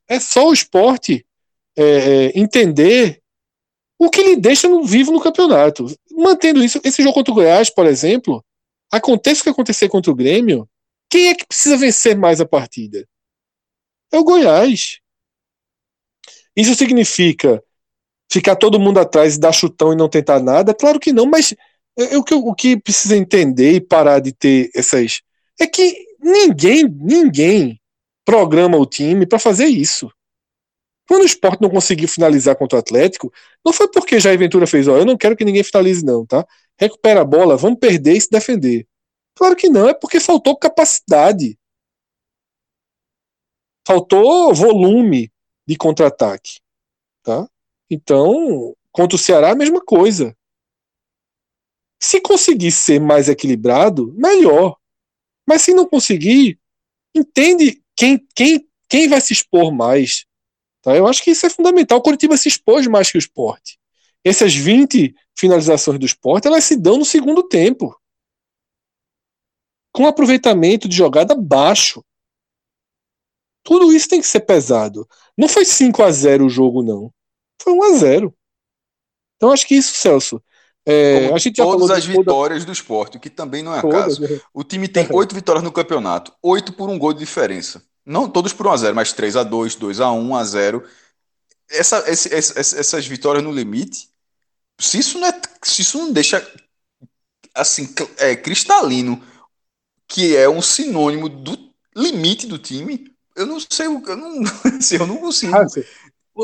É só o esporte é, é, entender o que lhe deixa no, vivo no campeonato. Mantendo isso, esse jogo contra o Goiás, por exemplo, aconteça o que acontecer contra o Grêmio, quem é que precisa vencer mais a partida? É o Goiás. Isso significa ficar todo mundo atrás e dar chutão e não tentar nada? Claro que não, mas o que, o que precisa entender e parar de ter essas. É que ninguém, ninguém programa o time para fazer isso. Quando o esporte não conseguiu finalizar contra o Atlético, não foi porque Jair Ventura fez, ó, eu não quero que ninguém finalize, não, tá? Recupera a bola, vamos perder e se defender. Claro que não, é porque faltou capacidade. Faltou volume de contra-ataque. Tá? Então, contra o Ceará, a mesma coisa. Se conseguir ser mais equilibrado, melhor. Mas se não conseguir, entende quem, quem, quem vai se expor mais. Tá? Eu acho que isso é fundamental. O Curitiba se expôs mais que o esporte. Essas 20 finalizações do esporte, elas se dão no segundo tempo. Com aproveitamento de jogada baixo. Tudo isso tem que ser pesado. Não foi 5 a 0 o jogo, não. Foi 1 a 0 Então acho que isso, Celso. É, a gente todas as vitórias toda... do esporte, que também não é acaso. Todas. O time tem oito vitórias no campeonato, oito por um gol de diferença. Não todos por 1x0, mas 3x2, 2x1, 1x0. Essa, esse, essas vitórias no limite, se isso não, é, se isso não deixa assim, é, cristalino, que é um sinônimo do limite do time, eu não sei, eu não, [LAUGHS] assim, eu não consigo. Ah,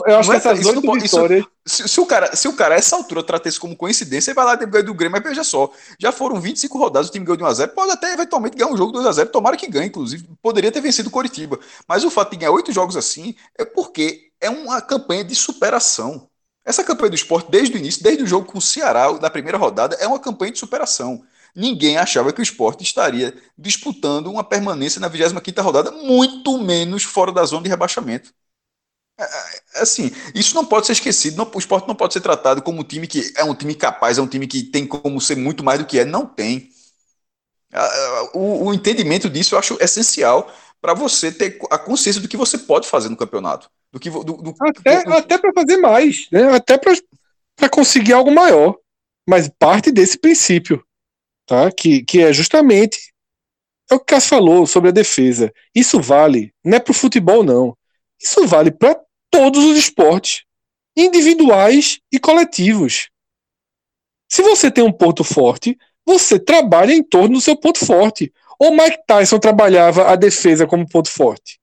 eu acho que é essas oito vitórias. Isso, se, se, o cara, se o cara, essa altura, trata isso como coincidência, ele vai lá ganhar do Grêmio, mas veja só. Já foram 25 rodadas, o time ganhou de 1x0. Pode até eventualmente ganhar um jogo 2x0. Tomara que ganhe, inclusive. Poderia ter vencido o Coritiba. Mas o fato de ganhar oito jogos assim é porque é uma campanha de superação. Essa campanha do esporte, desde o início, desde o jogo com o Ceará, da primeira rodada, é uma campanha de superação. Ninguém achava que o esporte estaria disputando uma permanência na 25 rodada, muito menos fora da zona de rebaixamento. É, é, assim, isso não pode ser esquecido. Não, o esporte não pode ser tratado como um time que é um time capaz, é um time que tem como ser muito mais do que é. Não tem. O, o entendimento disso eu acho essencial para você ter a consciência do que você pode fazer no campeonato. Do que, do, do, até do, até para fazer mais, né? até para conseguir algo maior. Mas parte desse princípio, tá? que, que é justamente é o que o Cássio falou sobre a defesa. Isso vale, não é para o futebol, não. Isso vale para todos os esportes, individuais e coletivos. Se você tem um ponto forte, você trabalha em torno do seu ponto forte. Ou Mike Tyson trabalhava a defesa como ponto forte.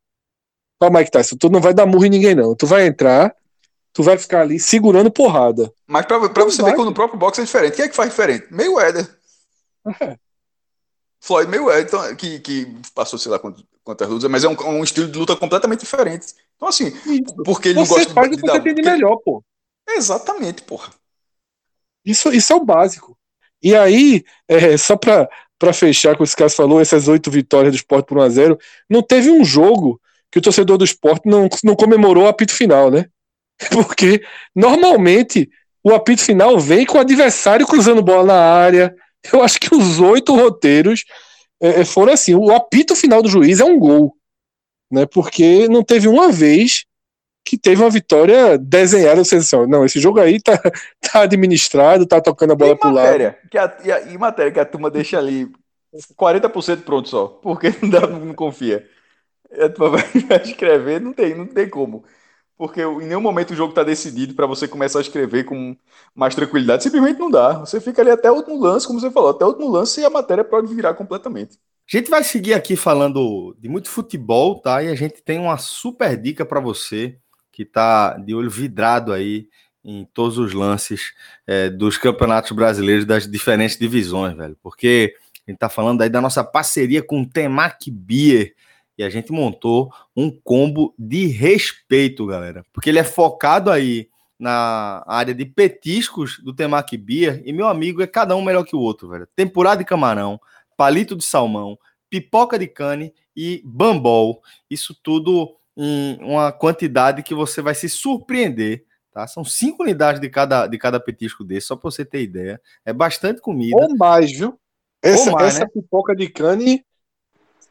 Ó, Mike Tyson, tu não vai dar murro em ninguém, não. Tu vai entrar, tu vai ficar ali segurando porrada. Mas pra, pra você ver que no próprio boxe é diferente. Quem é que faz diferente? Meio Éder. É. Floyd Mayweather, então, que, que passou, sei lá, quantas lutas, mas é um, um, estilo de luta completamente diferente. Então, assim, Isso. porque ele você gosta faz de, de você tem melhor, pô. Exatamente, porra. Isso, isso é o básico. E aí, é, só pra, pra fechar com esse caso falou, essas oito vitórias do esporte por 1x0, não teve um jogo que o torcedor do esporte não, não comemorou o apito final, né? [LAUGHS] Porque normalmente o apito final vem com o adversário cruzando bola na área, [LAUGHS] eu acho que os oito roteiros é, é, foram assim. O apito final do juiz é um gol, né? Porque não teve uma vez que teve uma vitória desenhada. Assim, não, esse jogo aí tá, [LAUGHS] tá administrado, tá tocando a bola pro lado. Que a, e, a, e matéria que a turma deixa ali 40% pronto só, porque [LAUGHS] não, dá, não confia. A turma vai escrever, não tem, não tem como porque em nenhum momento o jogo está decidido para você começar a escrever com mais tranquilidade. Simplesmente não dá. Você fica ali até o último lance, como você falou, até o último lance e a matéria pode virar completamente. A gente vai seguir aqui falando de muito futebol, tá? E a gente tem uma super dica para você que está de olho vidrado aí em todos os lances é, dos campeonatos brasileiros das diferentes divisões, velho. Porque a gente está falando aí da nossa parceria com o Temac Beer e a gente montou um combo de respeito, galera, porque ele é focado aí na área de petiscos do Temaki Beer e meu amigo é cada um melhor que o outro, velho. Temporada de camarão, palito de salmão, pipoca de cane e bambol. Isso tudo em uma quantidade que você vai se surpreender. Tá? São cinco unidades de cada, de cada petisco desse, só para você ter ideia. É bastante comida. Ou mais, viu? Essa, mais, essa né? pipoca de cane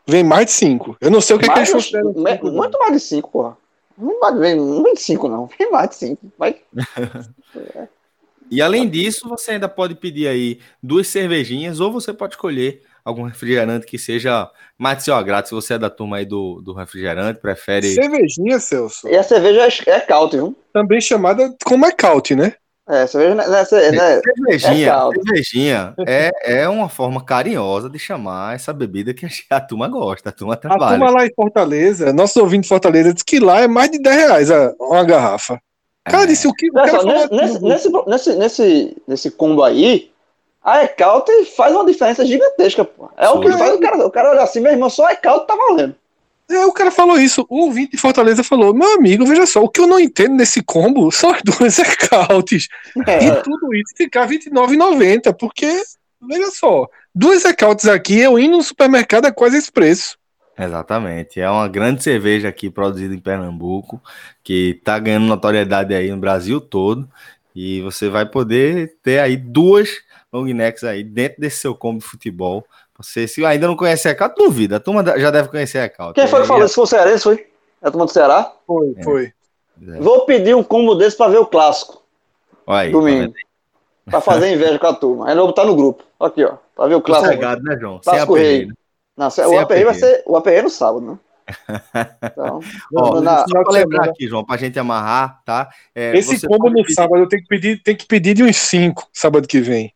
vem mais de cinco. Eu não sei o que, mais que eles consideram. Muito mais de cinco, porra. Não vai vem, não vem de cinco, não. Vem mais de cinco. Vai. [LAUGHS] e além disso, você ainda pode pedir aí duas cervejinhas, ou você pode escolher algum refrigerante que seja mais de seu agrado. Se você é da turma aí do, do refrigerante, prefere. Cervejinha, Celso. E a cerveja é, é caute, viu? Também chamada como é caute, né? É, cerveja, né, né, né, cervejinha, é cervejinha é, é uma forma carinhosa de chamar essa bebida que [LAUGHS] a, turma gosta, a turma trabalha. A turma lá em Fortaleza, nosso ouvinte de Fortaleza disse que lá é mais de 10 reais a, uma garrafa. Cara, é. disse o que. O cara nesse, nesse, nesse, nesse, nesse combo aí, a Ecaute faz uma diferença gigantesca, pô. É o que faz o cara, o cara olha assim, meu irmão, só a Ecaute tá valendo. É, o cara falou isso. O ouvinte de Fortaleza falou: Meu amigo, veja só, o que eu não entendo nesse combo são as duas [LAUGHS] Ecautes. É. E tudo isso ficar R$29,90, porque, veja só, duas Ecautes aqui, eu indo no supermercado é quase esse preço. Exatamente. É uma grande cerveja aqui produzida em Pernambuco, que tá ganhando notoriedade aí no Brasil todo. E você vai poder ter aí duas long necks aí dentro desse seu combo de futebol você, se ainda não conhece a Cal, duvida. A turma já deve conhecer a Cal. Quem foi que falou isso? Foi o Cearense, foi? É a turma do Ceará? Foi, é. foi. É. Vou pedir um combo desse pra ver o clássico. Aí, domingo. Tá pra fazer inveja com a turma. Aí não tá no grupo. Aqui, ó. Pra ver o clássico. Sossegado, né, João? Clássico Rei. Né? Não, Sem o APR vai ser o APR no sábado, né? [LAUGHS] Então, Ó, na, só pra lembrar aqui, João, pra gente amarrar, tá? É, Esse combo no pedir... sábado eu tenho que pedir, tenho que pedir de uns 5 sábado que vem.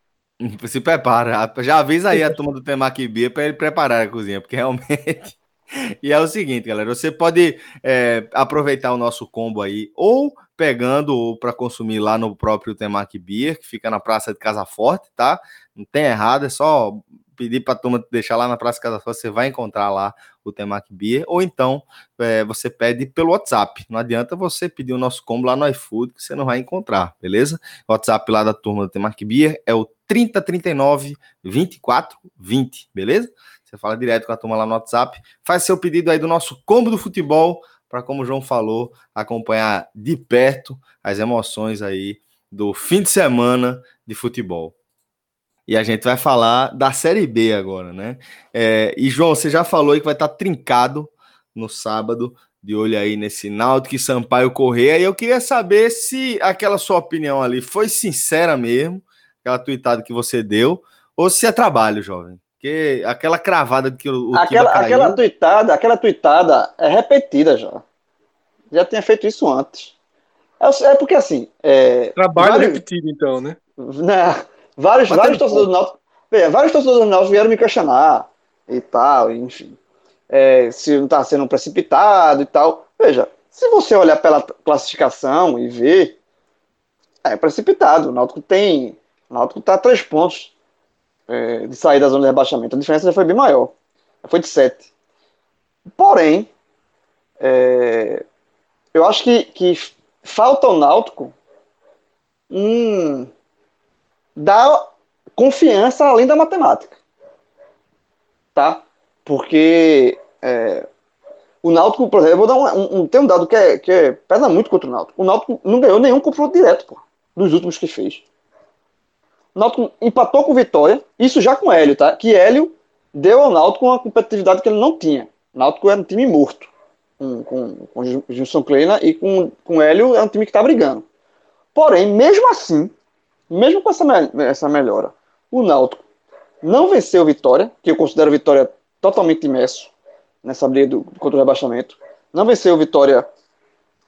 [LAUGHS] Se prepara. Já avisa aí a turma do Temaki Bia para ele preparar a cozinha, porque realmente. [LAUGHS] e é o seguinte, galera, você pode é, aproveitar o nosso combo aí, ou pegando para consumir lá no próprio Temaki Beer, que fica na Praça de Casa Forte, tá? Não tem errado, é só pedir para a turma deixar lá na Praça de Casa Forte, você vai encontrar lá o Temaki Beer, ou então é, você pede pelo WhatsApp. Não adianta você pedir o nosso combo lá no iFood, que você não vai encontrar, beleza? O WhatsApp lá da turma do Temaki Beer é o 3039 2420, beleza? Você fala direto com a turma lá no WhatsApp, faz seu pedido aí do nosso combo do futebol, para, como o João falou, acompanhar de perto as emoções aí do fim de semana de futebol. E a gente vai falar da Série B agora, né? É, e, João, você já falou aí que vai estar tá trincado no sábado, de olho aí nesse Náutico e Sampaio Correia. E eu queria saber se aquela sua opinião ali foi sincera mesmo, aquela tweetada que você deu, ou se é trabalho, jovem. Porque aquela cravada que o, aquela, aquela tweetada, aquela tweetada é repetida já. Já tinha feito isso antes. É, é porque assim. É, trabalho vários, repetido, então, né? né vários, vários torcedores do Náutico. Vários torcedores do Náutico vieram me questionar e tal, enfim. É, se não está sendo precipitado e tal. Veja, se você olhar pela classificação e ver, é precipitado. O Náutico tem o Náutico está a três pontos é, de sair da zona de rebaixamento. A diferença já foi bem maior. Foi de sete. Porém, é, eu acho que, que falta ao Náutico um, dar confiança além da matemática. Tá? Porque é, o Náutico, por exemplo, vou dar um, um, tem um dado que, é, que é, pesa muito contra o Náutico. O Náutico não ganhou nenhum confronto direto, pô, dos últimos que fez. Náutico empatou com o Vitória, isso já com Hélio, tá? Que Hélio deu ao Náutico uma competitividade que ele não tinha. O Náutico era um time morto, com, com, com Gilson Kleina e com, com Hélio é um time que está brigando. Porém, mesmo assim, mesmo com essa, essa melhora, o Náutico não venceu o Vitória, que eu considero Vitória totalmente imerso nessa briga do, contra o rebaixamento. Não venceu o Vitória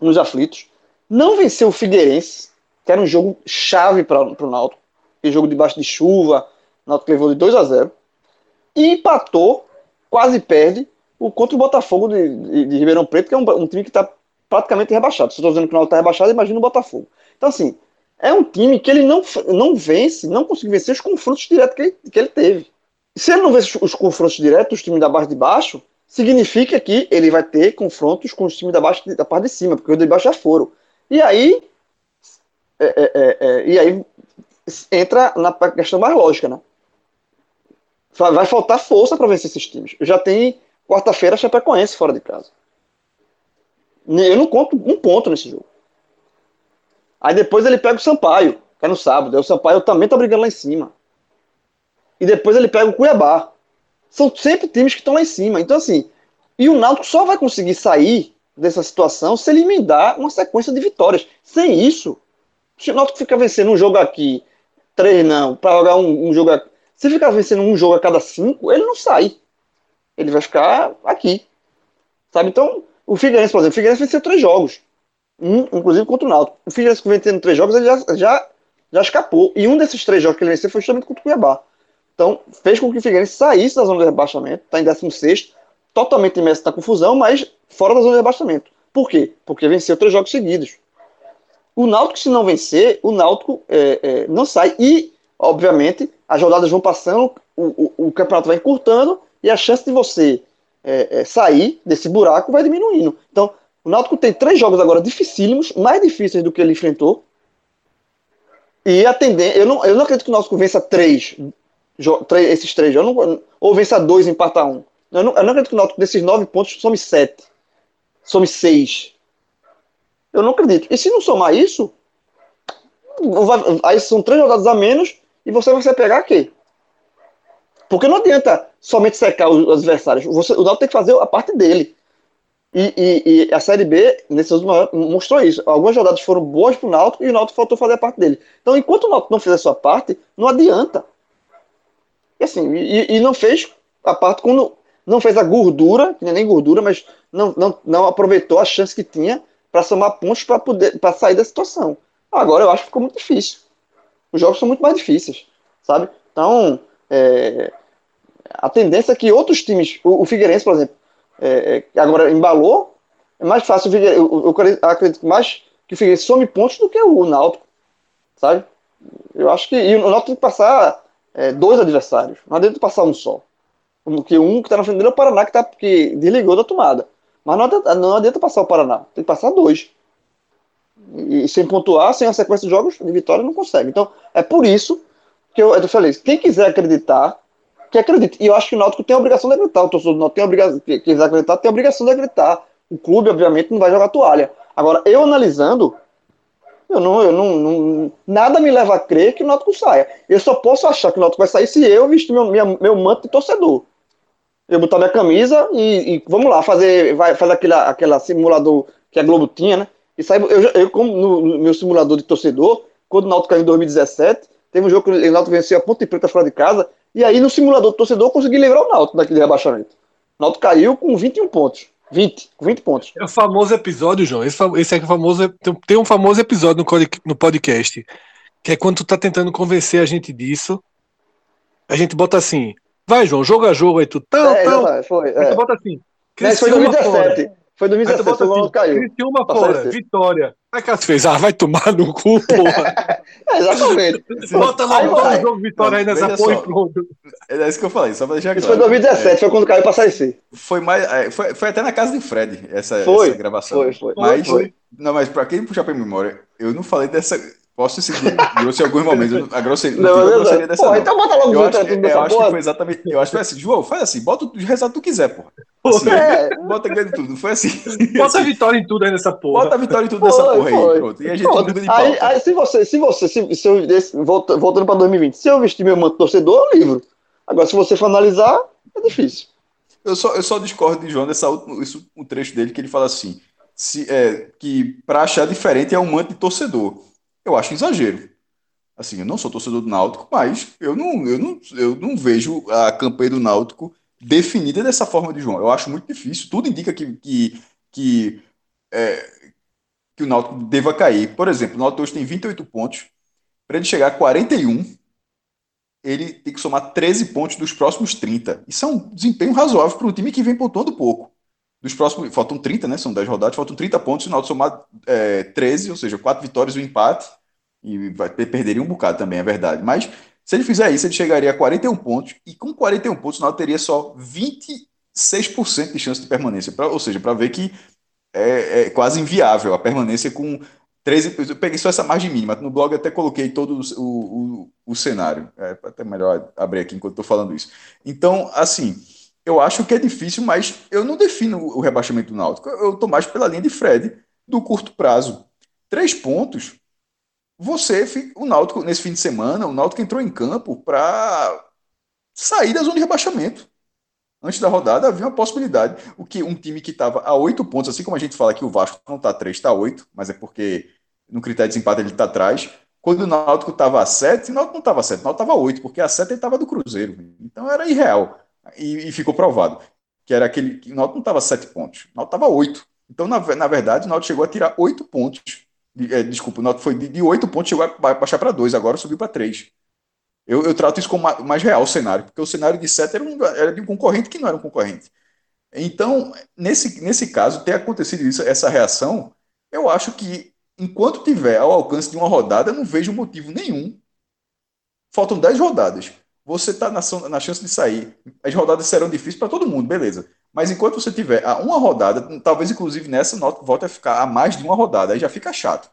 nos aflitos. Não venceu o Figueirense, que era um jogo chave para o Náutico aquele jogo debaixo de chuva, Náutico levou de 2 a 0 e empatou, quase perde, o contra o Botafogo de, de, de Ribeirão Preto, que é um, um time que está praticamente rebaixado. Se eu estou dizendo que o Náutico está rebaixado, imagina o Botafogo. Então, assim, é um time que ele não, não vence, não conseguiu vencer os confrontos diretos que ele, que ele teve. Se ele não vence os, os confrontos diretos, os times da base de baixo, significa que ele vai ter confrontos com os times da, baixo, da parte de cima, porque os de baixo já foram. E aí, é, é, é, é e aí entra na questão mais lógica, né? Vai faltar força para vencer esses times. Já tem quarta-feira Chapecoense fora de casa. Eu não conto um ponto nesse jogo. Aí depois ele pega o Sampaio, que é no sábado. O Sampaio também tá brigando lá em cima. E depois ele pega o Cuiabá. São sempre times que estão lá em cima. Então, assim, e o Náutico só vai conseguir sair dessa situação se ele emendar uma sequência de vitórias. Sem isso, se o Náutico ficar vencendo um jogo aqui, três não, para jogar um, um jogo aqui, se ficar vencendo um jogo a cada cinco, ele não sai. Ele vai ficar aqui. Sabe? Então, o Figueirense, por exemplo, o Figueirense venceu três jogos. Um, inclusive contra o Náutico. O Figueirense vencendo três jogos, ele já, já, já escapou. E um desses três jogos que ele venceu foi justamente contra o Cuiabá. Então, fez com que o Figueirense saísse da zona de rebaixamento, está em 16, totalmente imerso na confusão, mas fora da zona de rebaixamento. Por quê? Porque venceu três jogos seguidos. O Náutico, se não vencer, o Náutico é, é, não sai. E, obviamente, as rodadas vão passando, o, o, o campeonato vai encurtando e a chance de você é, é sair desse buraco vai diminuindo. Então, o Náutico tem três jogos agora dificílimos, mais difíceis do que ele enfrentou. E a tendência. Eu não, eu não acredito que o Náutico vença três esses três jogos, não, ou vença dois, empata um. Eu não, eu não acredito que o Náutico desses nove pontos some sete, some seis. Eu não acredito. E se não somar isso, aí são três rodadas a menos e você vai se pegar quê? Porque não adianta somente secar os, adversários. Você, o Náutico tem que fazer a parte dele. E, e, e, a Série B, nesses últimos mostrou isso. Algumas rodadas foram boas para o Náutico e o Náutico faltou fazer a parte dele. Então, enquanto o Náutico não fizer a sua parte, não adianta. E assim, e, e não fez a parte quando não fez a gordura, é nem gordura, mas não, não, não aproveitou a chance que tinha para somar pontos para poder para sair da situação. Agora eu acho que ficou muito difícil. Os jogos são muito mais difíceis, sabe? Então, é, a tendência é que outros times, o, o Figueirense, por exemplo, é, é, agora embalou, é mais fácil o eu, eu, acredito mais que o Figueirense some pontos do que o Náutico, sabe? Eu acho que e o Náutico tem que passar é, dois adversários. Não adianta passar um só. Porque um que está na frente dele é o Paraná, que, tá, que desligou da tomada. Mas não adianta, não adianta passar o Paraná. Tem que passar dois. E, e sem pontuar, sem a sequência de jogos de vitória, não consegue. Então, é por isso que eu, eu falei: quem quiser acreditar, que acredite. E eu acho que o Náutico tem a obrigação de acreditar. O torcedor do Náutico tem a obrigação, quem quiser acreditar, tem a obrigação de acreditar. O clube, obviamente, não vai jogar toalha. Agora, eu analisando, eu não, eu não, não, nada me leva a crer que o Náutico saia. Eu só posso achar que o Náutico vai sair se eu vestir meu, minha, meu manto de torcedor. Eu botar minha camisa e, e vamos lá, fazer, vai, fazer aquele, aquela simulador que a Globo tinha, né? E sai, eu, eu como no, no, meu simulador de torcedor, quando o Náutico caiu em 2017, teve um jogo que o Náutico venceu a Ponte Preta fora de casa, e aí no simulador de torcedor eu consegui livrar o Náutico daquele rebaixamento. O Náutico caiu com 21 pontos. 20, 20 pontos. É o famoso episódio, João. Esse, esse é o famoso. Tem um famoso episódio no podcast. Que é quando tu tá tentando convencer a gente disso. A gente bota assim. Vai, João, jogo a jogo aí tu. Tal, é, tal. Foi, é. Aí tu bota assim. Mas foi 2017. Foi 2017, o assim, caiu. Criciúma fora, vitória. Aí Cássio fez, ah, vai tomar no cu, [LAUGHS] porra. é, exatamente. Bota lá o jogo vitória aí nessa porra e pronto. É isso que eu falei, só pra deixar Isso claro. foi 2017, é. foi quando caiu pra sair C. Foi, mais, é, foi, foi até na casa de Fred, essa, foi, essa gravação. Foi, foi. Mas, foi. Não, mas pra quem puxar pra memória, eu não falei dessa Posso seguir grosso em alguns momentos. A grosseria, não, não, não grosseria dessa. Porra, então bota logo eu acho, tudo eu acho que foi exatamente. Eu acho que foi assim, João, faz assim, bota o resultado que tu quiser, porra. Assim, é. Bota ganho tudo. Não foi assim. Bota assim, a vitória em tudo aí nessa porra. Bota a vitória em tudo nessa porra aí. Pronto. E a gente pronto. de aí, aí, se você, se você, se, se eu, desse, voltando pra 2020, se eu vestir meu manto torcedor, eu livro. Agora, se você for analisar, é difícil. Eu só, eu só discordo de João nessa última, isso, um trecho dele que ele fala assim: se, é, que pra achar diferente é um manto de torcedor. Eu acho exagero. Assim, eu não sou torcedor do Náutico, mas eu não, eu não, eu não vejo a campanha do Náutico definida dessa forma de João. Eu acho muito difícil. Tudo indica que, que, que, é, que o Náutico deva cair. Por exemplo, o Náutico hoje tem 28 pontos. Para ele chegar a 41, ele tem que somar 13 pontos dos próximos 30. Isso é um desempenho razoável para um time que vem pontuando pouco. Dos próximos, faltam 30, né? São 10 rodadas, faltam 30 pontos. O Náutico somar é, 13, ou seja, 4 vitórias e um empate e vai, perderia um bocado também, é verdade. Mas se ele fizer isso, ele chegaria a 41 pontos. E com 41 pontos, o Náutico teria só 20 6% de chance de permanência. Pra, ou seja, para ver que é, é, quase inviável a permanência com 13. Eu peguei só essa margem mínima. No blog até coloquei todo o, o, o cenário. É até melhor abrir aqui enquanto estou falando isso. Então, assim, eu acho que é difícil, mas eu não defino o rebaixamento do Náutico. Eu estou mais pela linha de Fred do curto prazo. Três pontos. Você, o Náutico, nesse fim de semana, o Náutico entrou em campo para sair da zona de rebaixamento. Antes da rodada havia uma possibilidade. O que um time que estava a oito pontos, assim como a gente fala que o Vasco não está três, está oito, mas é porque no critério de desempate ele está atrás. Quando o Náutico estava a sete, o Náutico não estava a sete, o Náutico estava a oito, porque a sete ele estava do Cruzeiro. Então era irreal. E, e ficou provado. Que era aquele. O Náutico não estava sete pontos, o Náutico estava oito. Então, na, na verdade, o Náutico chegou a tirar oito pontos. É, desculpa, o Náutico foi de, de 8 pontos, chegou a baixar para dois, agora subiu para três. Eu, eu, trato isso como mais real cenário, porque o cenário de 7 era, um, era de um concorrente que não era um concorrente. Então, nesse, nesse caso, ter acontecido isso, essa reação, eu acho que enquanto tiver ao alcance de uma rodada, eu não vejo motivo nenhum. Faltam 10 rodadas. Você está na, na, chance de sair. As rodadas serão difíceis para todo mundo, beleza. Mas enquanto você tiver a uma rodada, talvez inclusive nessa, volte a ficar a mais de uma rodada, aí já fica chato.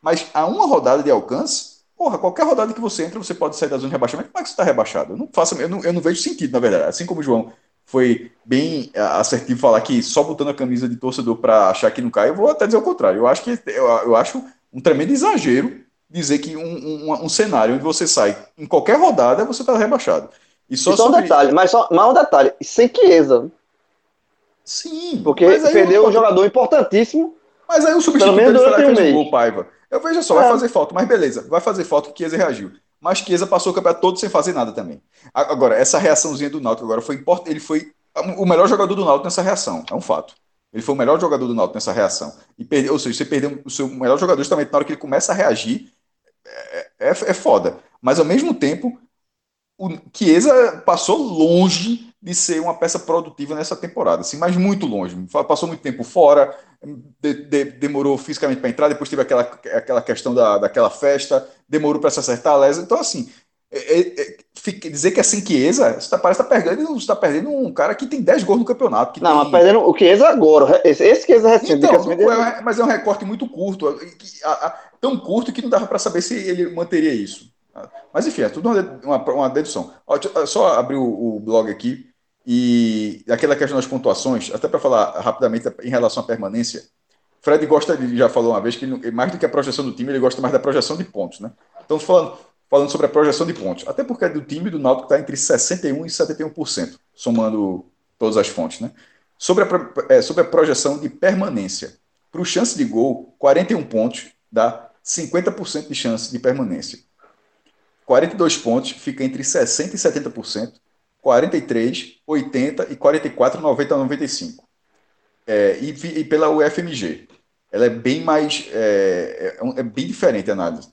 Mas a uma rodada de alcance, Porra, qualquer rodada que você entra, você pode sair da zona de rebaixamento. Como é que você está rebaixado? Eu não, faço, eu, não, eu não vejo sentido, na verdade. Assim como o João foi bem é, assertivo falar que só botando a camisa de torcedor para achar que não cai, eu vou até dizer o contrário. Eu acho que eu, eu acho um tremendo exagero dizer que um, um, um, cenário onde você sai em qualquer rodada, você está rebaixado. E só, e só sobre... um detalhe, mas só mais um detalhe, sem Chiesa. Sim. Porque perdeu um jogador importantíssimo. Mas aí o substituto dele que fez o gol, Paiva. Eu vejo só, é. vai fazer falta, mas beleza, vai fazer falta que Chiesa reagiu. Mas Chiesa passou o campeonato todo sem fazer nada também. Agora, essa reaçãozinha do Náutico agora foi importante. Ele foi o melhor jogador do Náutico nessa reação, é um fato. Ele foi o melhor jogador do Náutico nessa reação. E perdeu, ou seja, você perdeu o seu melhor jogador justamente na hora que ele começa a reagir, é, é, é foda. Mas ao mesmo tempo, o Chiesa passou longe de ser uma peça produtiva nessa temporada, assim, mas muito longe. Passou muito tempo fora, de, de, demorou fisicamente para entrar, depois teve aquela, aquela questão da, daquela festa, demorou para se acertar a lesa. Então, assim, é, é, é dizer que é sem Chiesa, você tá, parece estar tá perdendo, você tá perdendo um cara que tem 10 gols no campeonato. não, tem... mas perdendo o Chiesa agora. Esse, esse Chiesa recente. Então, é, mas é um recorte muito curto, tão curto que não dava para saber se ele manteria isso. Mas enfim, é tudo uma, uma, dedução. Só abrir o, o blog aqui. E aquela questão das pontuações, até para falar rapidamente em relação à permanência, Fred gosta, ele já falou uma vez que ele, mais do que a projeção do time, ele gosta mais da projeção de pontos, né? Então, falando, falando sobre a projeção de pontos, até porque do time do Náutico está entre 61% e 71%, somando todas as fontes, né? Sobre a, é, sobre a projeção de permanência. Para o chance de gol, 41 pontos dá 50% de chance de permanência. 42 pontos fica entre 60% e 70%. 43, 80 e 44, 90 95. É, e, e, pela UFMG. Ela é bem mais. É, é, é bem diferente a análise.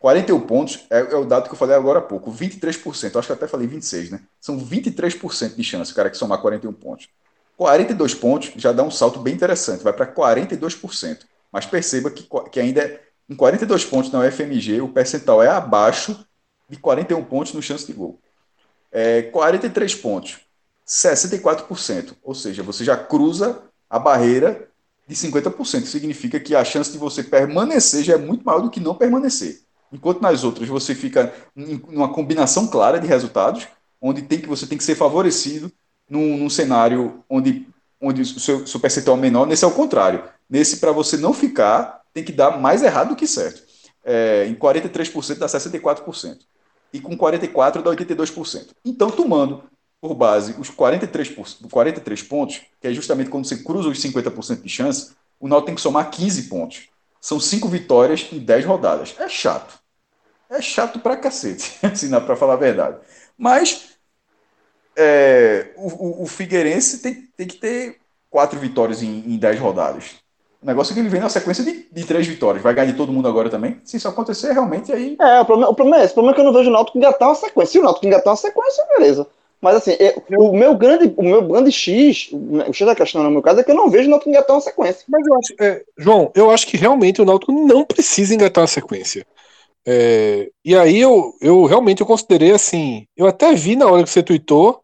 41 pontos é, é, o dado que eu falei agora há pouco. 23%, acho que até falei 26, né? São 23% de chance o cara que somar 41 pontos. 42 pontos já dá um salto bem interessante, vai para 42%. Mas perceba que, que ainda é, em 42 pontos na UFMG, o percentual é abaixo de 41 pontos no chance de gol. É, 43 pontos, 64%. Ou seja, você já cruza a barreira de 50%. Significa que a chance de você permanecer já é muito maior do que não permanecer. Enquanto nas outras você fica em uma combinação clara de resultados, onde tem que você tem que ser favorecido num, num cenário onde, onde o seu, seu percentual é menor. Nesse é o contrário. Nesse, para você não ficar, tem que dar mais errado do que certo. É, em 43% dá 64% e com 44 dá 82%. Então, tomando por base os 43, 43 pontos, que é justamente quando você cruza os 50% de chance, o Náutico tem que somar 15 pontos. São 5 vitórias em 10 rodadas. É chato. É chato pra cacete, [LAUGHS] assim, para falar a verdade. Mas é, o, o, o, Figueirense tem, tem que ter 4 vitórias em, em 10 rodadas. O negócio é que ele vem na sequência de, de três vitórias. Vai ganhar de todo mundo agora também. Se isso acontecer, realmente aí. É, o problema, o problema é esse. O problema é que eu não vejo o Náutico engatar uma sequência. Se o Náutico engatar uma sequência, beleza. Mas assim, eu, o, meu grande, o meu grande X, o X da questão no meu caso, é que eu não vejo o Náutico engatar uma sequência. Mas eu acho, é, João, eu acho que realmente o Náutico não precisa engatar uma sequência. É, e aí eu, eu realmente eu considerei assim, eu até vi na hora que você tweetou,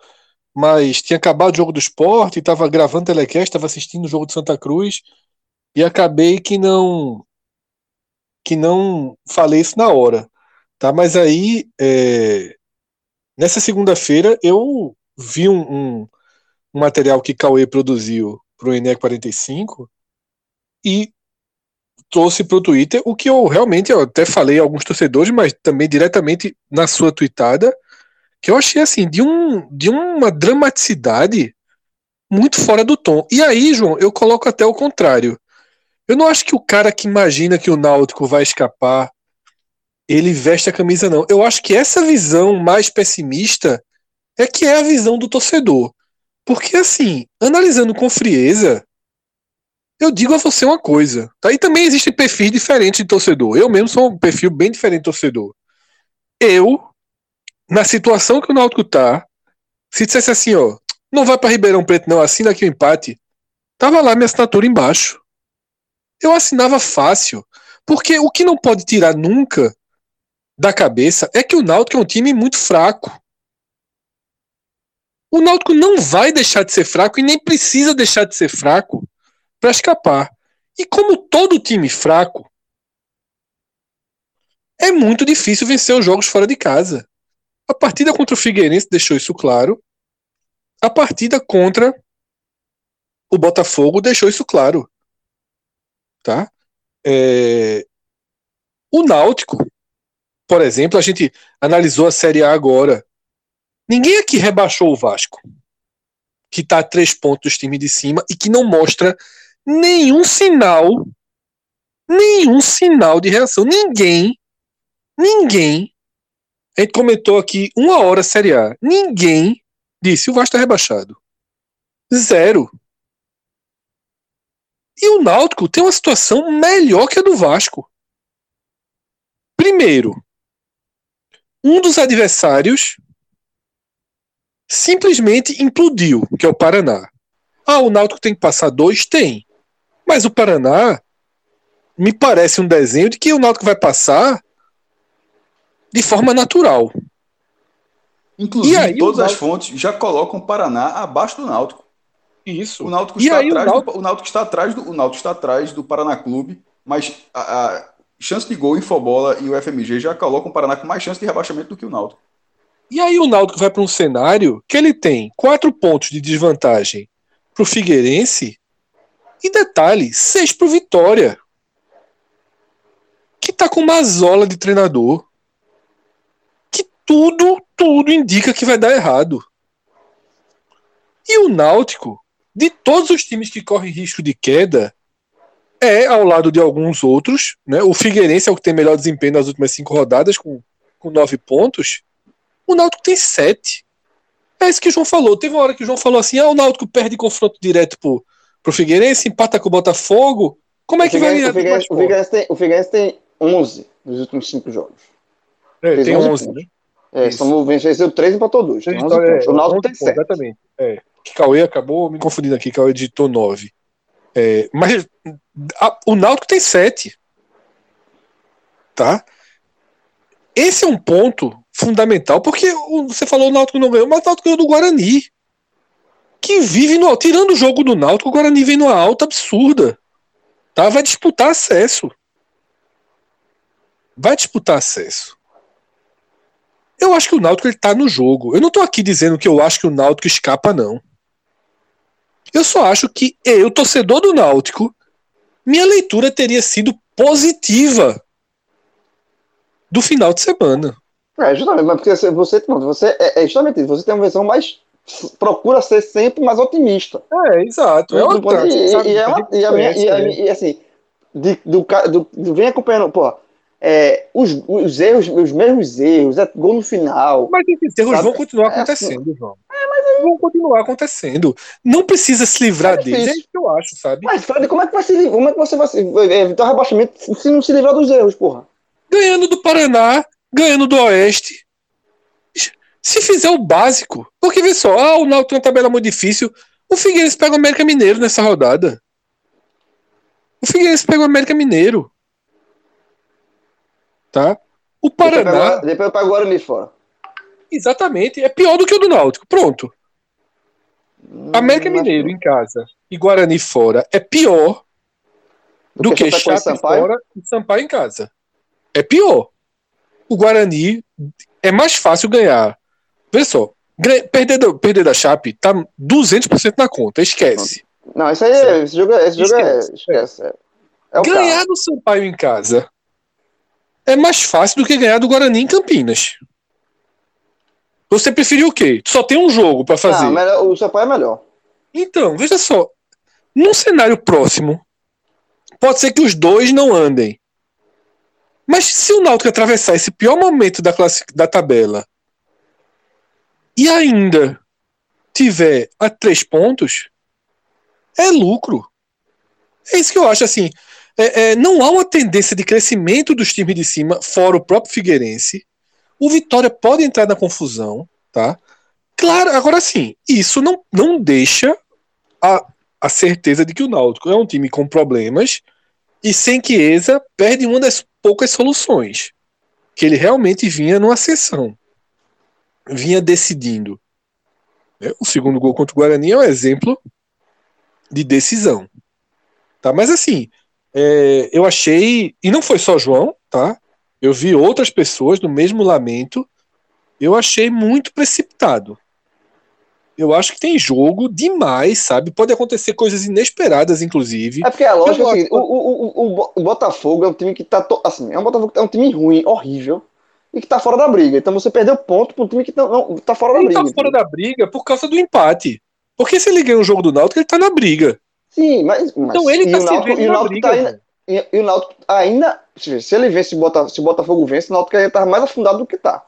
mas tinha acabado o jogo do esporte, estava gravando telecast, estava assistindo o jogo de Santa Cruz e acabei que não que não falei isso na hora, tá? Mas aí é, nessa segunda-feira eu vi um, um, um, material que Cauê produziu para o ENE 45 e trouxe para o Twitter o que eu realmente eu até falei a alguns torcedores, mas também diretamente na sua tweetada, que eu achei assim de um de uma dramaticidade muito fora do tom. E aí, João, eu coloco até o contrário. Eu não acho que o cara que imagina que o Náutico vai escapar, ele veste a camisa, não. Eu acho que essa visão mais pessimista é que é a visão do torcedor. Porque, assim, analisando com frieza, eu digo a você uma coisa. Tá? E também existem perfis diferentes de torcedor. Eu mesmo sou um perfil bem diferente de torcedor. Eu, na situação que o Náutico tá, se dissesse assim, ó, não vai para Ribeirão Preto não, assina aqui o empate, tava lá minha assinatura embaixo eu assinava fácil. Porque o que não pode tirar nunca da cabeça é que o Náutico é um time muito fraco. O Náutico não vai deixar de ser fraco e nem precisa deixar de ser fraco para escapar. E como todo time fraco, é muito difícil vencer os jogos fora de casa. A partida contra o Figueirense deixou isso claro. A partida contra o Botafogo deixou isso claro tá? É... O Náutico, por exemplo, a gente analisou a Série A agora. Ninguém aqui rebaixou o Vasco, que está a três pontos dos times de cima e que não mostra nenhum sinal, nenhum sinal de reação. Ninguém, ninguém, a gente comentou aqui uma hora Série A, ninguém disse o Vasco está rebaixado. Zero. E o Náutico tem uma situação melhor que a do Vasco. Primeiro, um dos adversários simplesmente implodiu, que é o Paraná. Ah, o Náutico tem que passar dois? Tem. Mas o Paraná me parece um desenho de que o Náutico vai passar de forma natural. Inclusive, aí, todas Náutico... as fontes já colocam o Paraná abaixo do Náutico. Isso. O Náutico, está, aí, atrás o Náutico... Do, o Náutico está atrás do o Náutico está atrás do Paraná Clube, mas a, a chance de gol, Infobola e o FMG já colocam o Paraná com mais chance de rebaixamento do que o Náutico. E aí o Náutico vai para um cenário que ele tem quatro pontos de desvantagem para o Figueirense e detalhe, seis para o Vitória, que está com uma zola de treinador, que tudo, tudo indica que vai dar errado. E o Náutico de todos os times que correm risco de queda, é ao lado de alguns outros. Né? O Figueirense é o que tem melhor desempenho nas últimas cinco rodadas, com, com nove pontos. O Náutico tem sete. É isso que o João falou. Teve uma hora que o João falou assim: ah, o Náutico perde confronto direto pro, pro Figueirense, empata com o Botafogo. Como é que vai o Figueirense, o, Figueirense tem, o Figueirense tem 11 nos últimos cinco jogos. É, tem 11, 11 né? É, São venceu 3 e empatou 2. Tem 11 é, O Náutico tem 7. Exatamente. É que Cauê acabou me confundindo aqui, Cauê editou 9. É, mas a, o Náutico tem 7. Tá? Esse é um ponto fundamental, porque o, você falou o Náutico não ganhou, mas o Náutico ganhou do Guarani. Que vive no Tirando o jogo do Náutico, o Guarani vem numa alta absurda. Tá? Vai disputar acesso. Vai disputar acesso. Eu acho que o Náutico ele tá no jogo. Eu não tô aqui dizendo que eu acho que o Náutico escapa, não. Eu só acho que eu, torcedor do Náutico, minha leitura teria sido positiva do final de semana. É, justamente, mas porque você, você é, é justamente isso, você tem uma visão mais procura ser sempre mais otimista. É, exato. É outra, e, e, e, é uma, e, a minha, e, a, e assim, de, do, do, do, vem acompanhando, pô, é, os, os erros, os mesmos erros, é gol no final. Mas esses erros sabe? vão continuar acontecendo, é assim, João. É, mas aí... Vão continuar acontecendo. Não precisa se livrar é deles, é isso que eu acho, sabe? Mas, Fred, como é que vai se? Como é que você vai se, evitar rebaixamento se não se livrar dos erros, porra? Ganhando do Paraná, ganhando do Oeste. Se fizer o básico, porque vê só, ah, o Náutico tem uma tabela muito difícil. O Figueirense pega o América Mineiro nessa rodada. O Figueirense pega o América Mineiro tá? O Paraná. Depois eu pego o Guarani fora. Exatamente. É pior do que o do Náutico. Pronto. América Hum, Mineiro acho em casa e Guarani fora é pior do, Do que, que Chape Sampaio? fora e Sampaio em casa. É pior. O Guarani é mais fácil ganhar. Veja só, perder, do- perder da Chape tá 200% na conta, esquece. Não, isso aí, é- esse jogo, é- esse jogo é. Esquece. Esquece. É, é o ganhar carro. do Sampaio em casa é mais fácil do que ganhar do Guarani em Campinas. Você preferiu o quê? Só tem um jogo pra fazer. Não, melhor, o Sampaio é melhor. Então, veja só. Num cenário próximo, pode ser que os dois não andem. Mas se o Náutico atravessar esse pior momento da, classi- da tabela e ainda tiver a três pontos, é lucro. É isso que eu acho assim. é- é, não há uma tendência de crescimento dos times de cima, fora o próprio Figueirense. O Vitória pode entrar na confusão, tá? Claro, agora sim, isso não, não deixa a, a certeza de que o Náutico é um time com problemas e sem Chiesa perde uma das poucas soluções. Que ele realmente vinha numa sessão. Vinha decidindo. né? O segundo gol contra o Guarani é um exemplo de decisão. Tá? Mas assim, é, eu achei. E não foi só João, tá? Eu vi outras pessoas no mesmo lamento. Eu achei muito precipitado. Eu acho que tem jogo demais, sabe? Pode acontecer coisas inesperadas, inclusive. É porque a lógica é Eu o o, o, o, o Bo- o Botafogo é um time que tá. to- Assim, é um Botafogo é um time ruim, horrível, e que tá fora da briga. Então você perdeu ponto pro time que não, não tá fora da Ele briga. tá fora da briga por causa do empate. Porque se ele ganha o jogo do Náutico, ele tá na briga. Sim, mas. mas Então ele tá o se Náutico, vendo e o na Náutico briga. tá ainda, e, e o Náutico ainda. Se se ele vence, o Bota- se o Botafogo vence, o Náutico ainda tá mais afundado do que tá.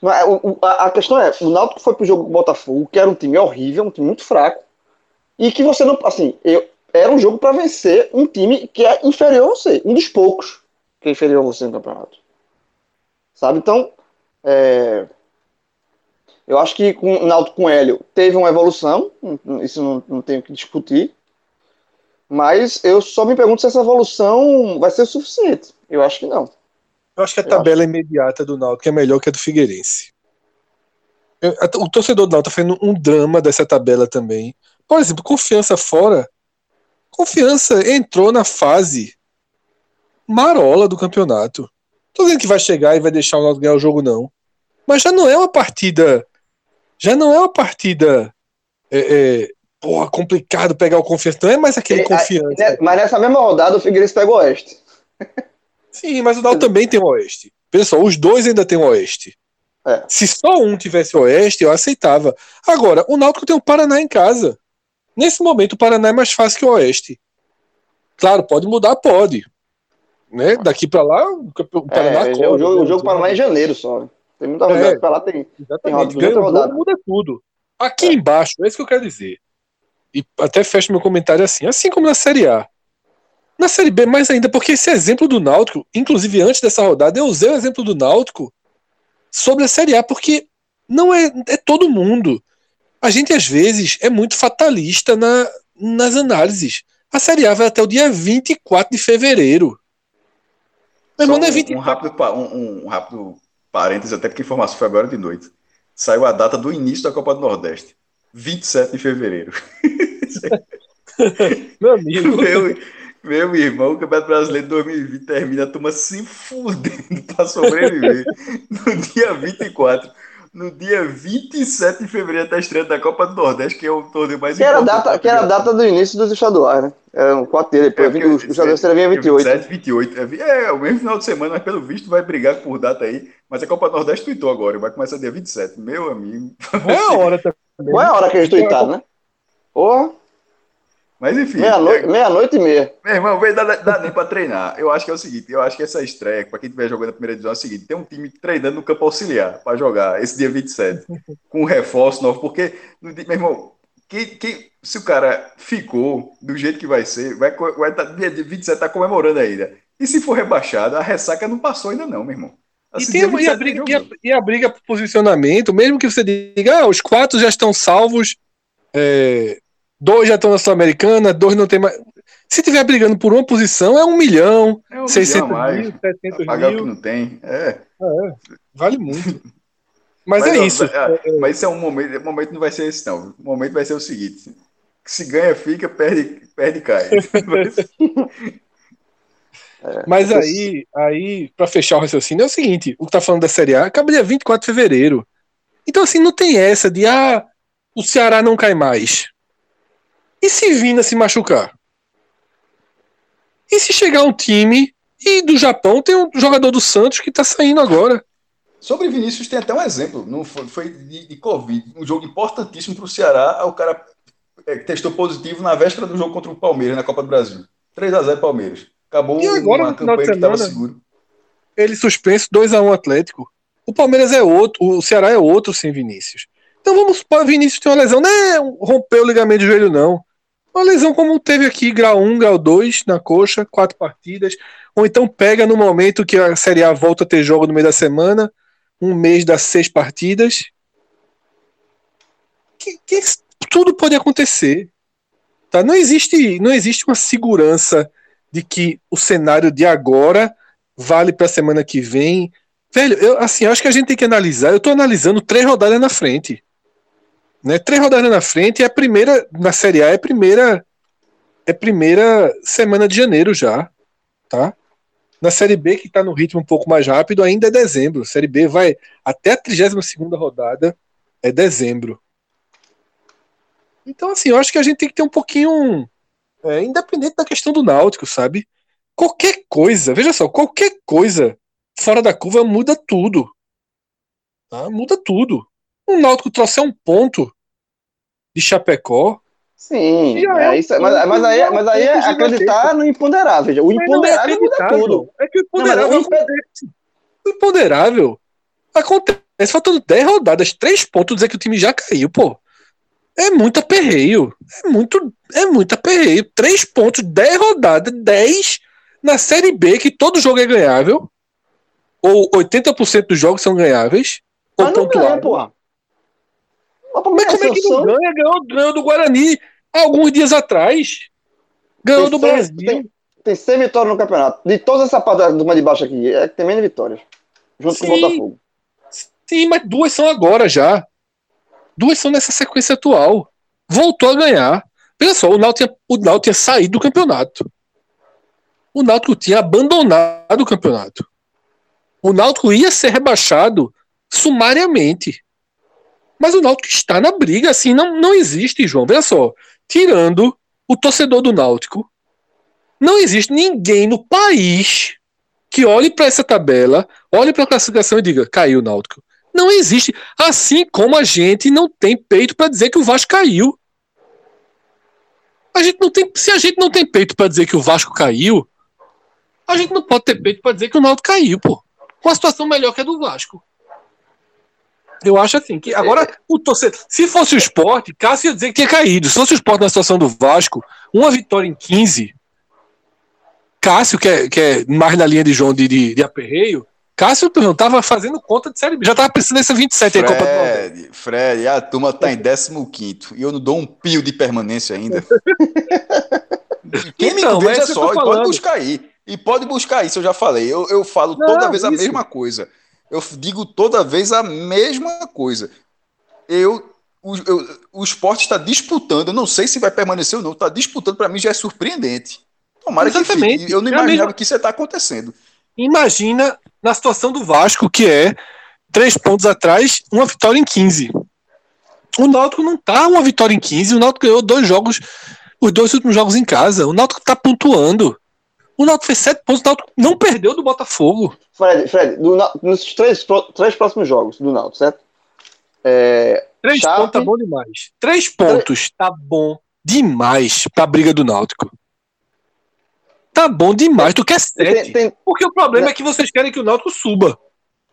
Mas o- o- a, a questão é: o Náutico foi pro jogo com o Botafogo, que era um time horrível, um time muito fraco, e que você não. Assim, eu, era um jogo para vencer um time que é inferior a você, um dos poucos que é inferior a você no campeonato. Sabe? Então, é, eu acho que com o Náutico com Hélio teve uma evolução, isso não, não tenho que discutir. Mas eu só me pergunto se essa evolução vai ser o suficiente. Eu acho que não. Eu acho que a Eu tabela imediata do Náutico é melhor que a do Figueirense. Eu- a- o torcedor do Náutico tá fazendo um drama dessa tabela também. Por exemplo, confiança fora. Confiança entrou na fase marola do campeonato. Tô dizendo que vai chegar e vai deixar o Náutico ganhar o jogo, não. Mas já não é uma partida. Já não é uma partida. É, é, porra, complicado pegar o confiança. Não é mais aquele É, confiança. Né, Mas nessa mesma rodada o Figueirense pega o Oeste. [LAUGHS] Sim, mas o Náutico também tem o Oeste. Pessoal, os dois ainda tem o Oeste. É. Se só um tivesse o Oeste, eu aceitava. Agora, o Náutico tem o Paraná em casa. Nesse momento, o Paraná é mais fácil que o Oeste. Claro, pode mudar, pode. Né? Daqui pra lá, o o Paraná É, corre, o jogo, né? o jogo Paraná é em janeiro só. Tem muita rodada É. pra lá, tem. Tem Exatamente. o rodada. jogo, muda tudo. Aqui embaixo, é isso que eu quero dizer. E até fecho meu comentário assim. Assim como na Série A. Na Série B, mais ainda, porque esse exemplo do Náutico, inclusive antes dessa rodada, eu usei o exemplo do Náutico sobre a Série A, porque não é, é todo mundo. A gente, às vezes, é muito fatalista na, nas análises. A Série A vai até o dia 24 de fevereiro. Meu irmão, é um, 24 um rápido, um, um- rápido parênteses, até porque a informação foi agora de noite. Saiu a data do início da Copa do Nordeste. 27 de fevereiro. [LAUGHS] Meu amigo. Meu, meu irmão, o Campeonato Brasileiro de 2020 termina a turma se fudendo para sobreviver. No dia 24. No dia 27 de fevereiro está a estreia da Copa do Nordeste, que é o torneio mais Que era, importante data, da que era a data do início dos estaduais, né? Era um 4 dele, depois É, vinte- porque os os estaduais seria 28. 27, 28. É, é, o mesmo final de semana, mas pelo visto vai brigar por data aí. Mas a Copa do Nordeste tweetou agora, vai começar dia 27. Meu amigo. Não é a hora também. Qual é a hora que eles tuitaram, né? Porra, Mas enfim. meia-noite é- meia noite e meia. Meu irmão, veio dá, dá nem pra treinar. Eu acho que é o seguinte, eu acho que essa estreia, pra quem estiver jogando a primeira divisão, é o seguinte, tem um time treinando no campo auxiliar pra jogar esse dia 27, [LAUGHS] com um reforço novo, porque, meu irmão, que, que, se o cara ficou do jeito que vai ser, vai, vai tá, dia 27 tá comemorando ainda. E se for rebaixado, a ressaca não passou ainda não, meu irmão. E, Assim, tem, dia e, a 27 briga, tem e, a, e a briga por posicionamento, mesmo que você diga, ah, os quatro já estão salvos, é, dois já estão na Sul-Americana, dois não tem mais. Se tiver brigando por uma posição, é um milhão, É um 600 milhão a mais, mil, 700 Pagar o que não tem. É. vale muito. [LAUGHS] Mas, é isso. É, mas isso é um momento. O momento não vai ser esse, não. O momento vai ser o seguinte: se ganha, fica, perde, perde cai. É, [LAUGHS] mas aí, aí para fechar o raciocínio, é o seguinte: o que tá falando da Série A acaba dia 24 de fevereiro. Então, assim, não tem essa de ah, o Ceará não cai mais. E se Vina se machucar? E se chegar um time e do Japão tem um jogador do Santos que tá saindo agora? Sobre Vinícius tem até um exemplo. Não foi, foi de, de Covid, um jogo importantíssimo para o Ceará. O cara é, testou positivo na véspera do jogo contra o Palmeiras na Copa do Brasil. 3 a 0 Palmeiras. Acabou e agora, uma campanha que estava seguro. Ele suspenso 2 a 1 Atlético. O Palmeiras é outro, o Ceará é outro sem Vinícius. Então vamos para Vinícius tem uma lesão, não é romper o ligamento de joelho não. Uma lesão como teve aqui, grau 1, grau 2 na coxa, quatro partidas. Ou então pega no momento que a Série A volta a ter jogo no meio da semana, um mês das seis partidas. Que, que tudo pode acontecer. Tá? Não, existe, não existe uma segurança de que o cenário de agora vale para a semana que vem. Velho, eu assim, acho que a gente tem que analisar. Eu estou analisando três rodadas na frente. Né? Três rodadas na frente, é a primeira, na Série A, é a primeira, é primeira semana de janeiro já, tá? Na Série B, que está no ritmo um pouco mais rápido, ainda é dezembro. A Série B vai até a 32 rodada, é dezembro. Então, assim, eu acho que a gente tem que ter um pouquinho. É, independente da questão do Náutico, sabe? Qualquer coisa, veja só, qualquer coisa fora da curva muda tudo. Tá? Muda tudo o Náutico trouxer um ponto de Chapecó. Sim, é, é isso, mas, mas, aí, mas aí é acreditar no imponderável. O imponderável é muda tudo. É que o imponderável, não, acontece. O imponderável acontece faltando 10 rodadas, 3 pontos, dizer que o time já caiu, pô. É muito aperreio. É muito, é muito aperreio. 3 pontos, 10 rodadas, 10 na Série B, que todo jogo é ganhável. Ou 80% dos jogos são ganháveis. Mas ou pontuáveis. Mas como é que não ganha? Ganhou, ganhou do Guarani alguns dias atrás. Ganhou tem do Brasil. Tem, tem 100 vitórias no campeonato. De todas essas paradas do de baixo aqui, é que tem menos vitórias. Junto Sim. com o Botafogo. Sim, mas duas são agora já. Duas são nessa sequência atual. Voltou a ganhar. Veja só, o Náutico tinha, o Náutico tinha saído do campeonato. O Náutico tinha abandonado o campeonato. O Náutico ia ser rebaixado sumariamente. Mas o Náutico está na briga, assim, não, não existe, João. Veja só, tirando o torcedor do Náutico, não existe ninguém no país que olhe para essa tabela, olhe para a classificação e diga, caiu o Náutico. Não existe. Assim como a gente não tem peito para dizer que o Vasco caiu. A gente não tem, se a gente não tem peito para dizer que o Vasco caiu, a gente não pode ter peito para dizer que o Náutico caiu, pô. Com a situação melhor que a do Vasco. Eu acho assim, que agora o torcedor. Se fosse o esporte, Cássio ia dizer que tinha caído. Se fosse o esporte na situação do Vasco, uma vitória em 15. Cássio, que é, que é mais na linha de João de, de, de aperreio, Cássio não tava fazendo conta de série B. Já tava pensando nessa 27 Fred, aí, Copa do Nordeste. Fred, a turma tá em 15 e eu não dou um pio de permanência ainda. Quem então, me veja só, e pode buscar aí. E pode buscar isso, eu já falei. Eu, eu falo não, toda vez a mesma coisa eu digo toda vez a mesma coisa. Eu, o, eu, o esporte está disputando, eu não sei se vai permanecer ou não, está disputando, para mim já é surpreendente. Tomara Exatamente. que fique. Eu não é imaginava mesma... que isso está acontecendo. Imagina na situação do Vasco, que é três pontos atrás, uma vitória em 15. O Náutico não tá uma vitória em 15, o Náutico ganhou dois jogos, os dois últimos jogos em casa. O Náutico tá pontuando. O Náutico fez sete pontos, o Náutico não perdeu do Botafogo. Fred, Fred do, nos três, três próximos jogos do Náutico, certo? É, três Chape, pontos tá bom demais. Três pontos tá bom demais pra briga do Náutico. Tá bom demais. Tu quer sete. Tem, tem... Porque o problema é. é que vocês querem que o Náutico suba.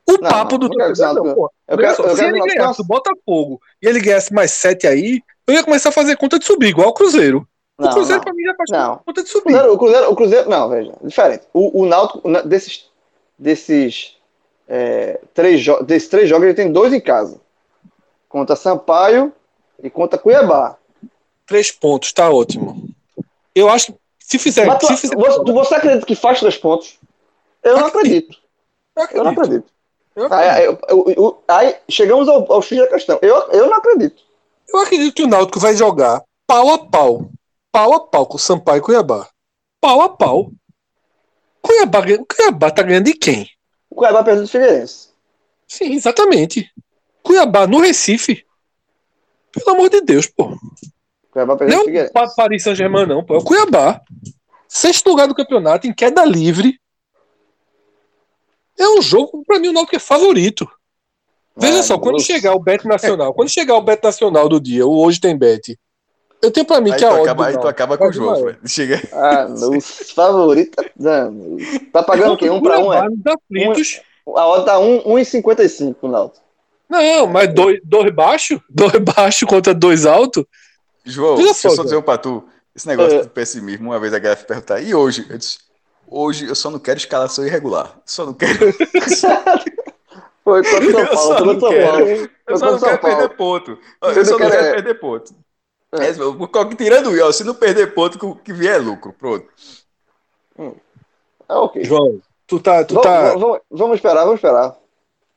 O não, papo do não, não, não, pô. Eu quero, eu se ele ganhasse o Botafogo e ele ganhasse mais sete aí, eu ia começar a fazer conta de subir, igual o Cruzeiro. Não, o Cruzeiro, não. pra mim, já faz não. conta de subir. O Cruzeiro, o Cruzeiro, não, veja, diferente. O, o Náutico, desses, desses, é, três, desses três jogos, ele tem dois em casa. Contra Sampaio e contra Cuiabá. Três pontos, tá ótimo. Eu acho que se fizer. Mas se fizer você, você acredita que faz três pontos? Eu não acredito. Eu, acredito. eu não acredito. Aí, eu- eu- eu- aí chegamos ao, ao X da questão. Eu, eu não acredito. Eu acredito que o Náutico vai jogar pau a pau. Pau a pau com o Sampaio e Cuiabá. Pau a pau. Cuiabá, Cuiabá tá ganhando de quem? O Cuiabá perdeu do Figueirense. Sim, exatamente. Cuiabá no Recife. Pelo amor de Deus, pô. Cuiabá perdeu Não é o Paris Saint-Germain, não, pô. É o Cuiabá. Sexto lugar do campeonato, em queda livre. É um jogo, pra mim, o Náutico é favorito. Veja Ah, só, quando grosso. chegar o Bet Nacional, quando chegar o Bet Nacional do dia, o Hoje Tem Bet, eu tenho pra mim Aí que a odd acaba, aí tu acaba com o jogo, velho. Chega. Ah, os favoritos. Não, Tá pagando o quê? Um pra um, é? Cuiabá nos aflitos. A odd tá 1,55 pro Náutico. Não, mas dois, dois baixo, [LAUGHS] dois baixo contra dois alto. João, deixa eu só, dizer um pra tu. Esse negócio É. do pessimismo, uma vez a galera perguntar, e hoje? Eu disse, hoje eu só não quero escalação irregular. Só não quero. [LAUGHS] Foi contra São Eu Paulo, contra São quero. Paulo. Eu só não quero perder ponto. Eu só não não quer- quero perder ponto. É. É, o tirando ó, se não perder ponto, que o que vier é lucro. Pronto. É ok. João, tu tá. Tu Vamos, tá vamos- vamos esperar, vamos esperar.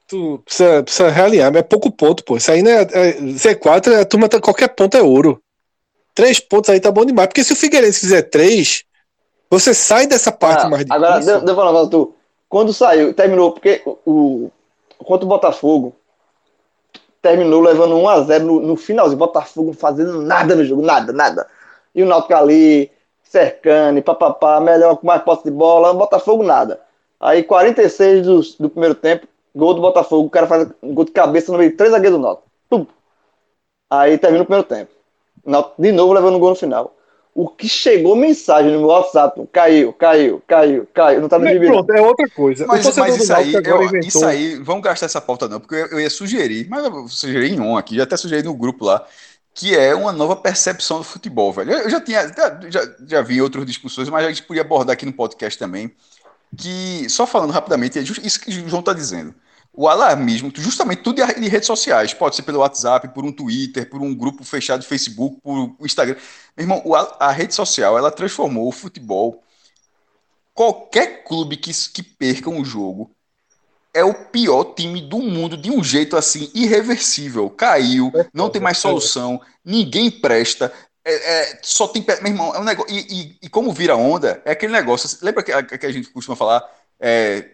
tu precisa, precisa realinhar, mas é pouco ponto, pô. Isso aí não é, é Z4, a turma tá, qualquer ponto é ouro. Três pontos aí tá bom demais. Porque se o Figueirense fizer três, você sai dessa parte Ah, mais difícil. agora, eu falar tu. Quando saiu, terminou, porque o, o contra o Botafogo terminou levando 1x0 no, no finalzinho. Botafogo fazendo nada no jogo, nada, nada. E o Náutico ali, cercando, papapá, melhor com mais posse de bola, Botafogo nada. Aí 46 do, do primeiro tempo, gol do Botafogo, o cara faz um gol de cabeça no meio, três zagueiros do Náutico. Aí termina o primeiro tempo. Náutico de novo levando um gol no final. O que chegou mensagem no meu WhatsApp, caiu, caiu, caiu, caiu, não tá no Mas gibi. pronto, é outra coisa. Mas, mas isso aí, eu- inventou- isso aí, vamos gastar essa pauta não, porque eu, eu ia sugerir, mas eu sugeri em um aqui, já até sugeri no grupo lá, que é uma nova percepção do futebol, velho. Eu, eu já tinha, já, já, já vi outras discussões, mas a gente podia abordar aqui no podcast também, que, só falando rapidamente, é isso que o João tá dizendo. O alarmismo, justamente tudo em redes sociais, pode ser pelo WhatsApp, por um Twitter, por um grupo fechado de Facebook, por Instagram. Meu irmão, a, rede social, ela transformou o futebol qualquer clube que, que perca um jogo é o pior time do mundo de um jeito assim irreversível. Caiu, não tem mais solução, ninguém presta. é- é, só tem. Meu irmão, é um negócio. E, e- e como vira onda, é aquele negócio. Lembra que, a- que a gente costuma falar? É,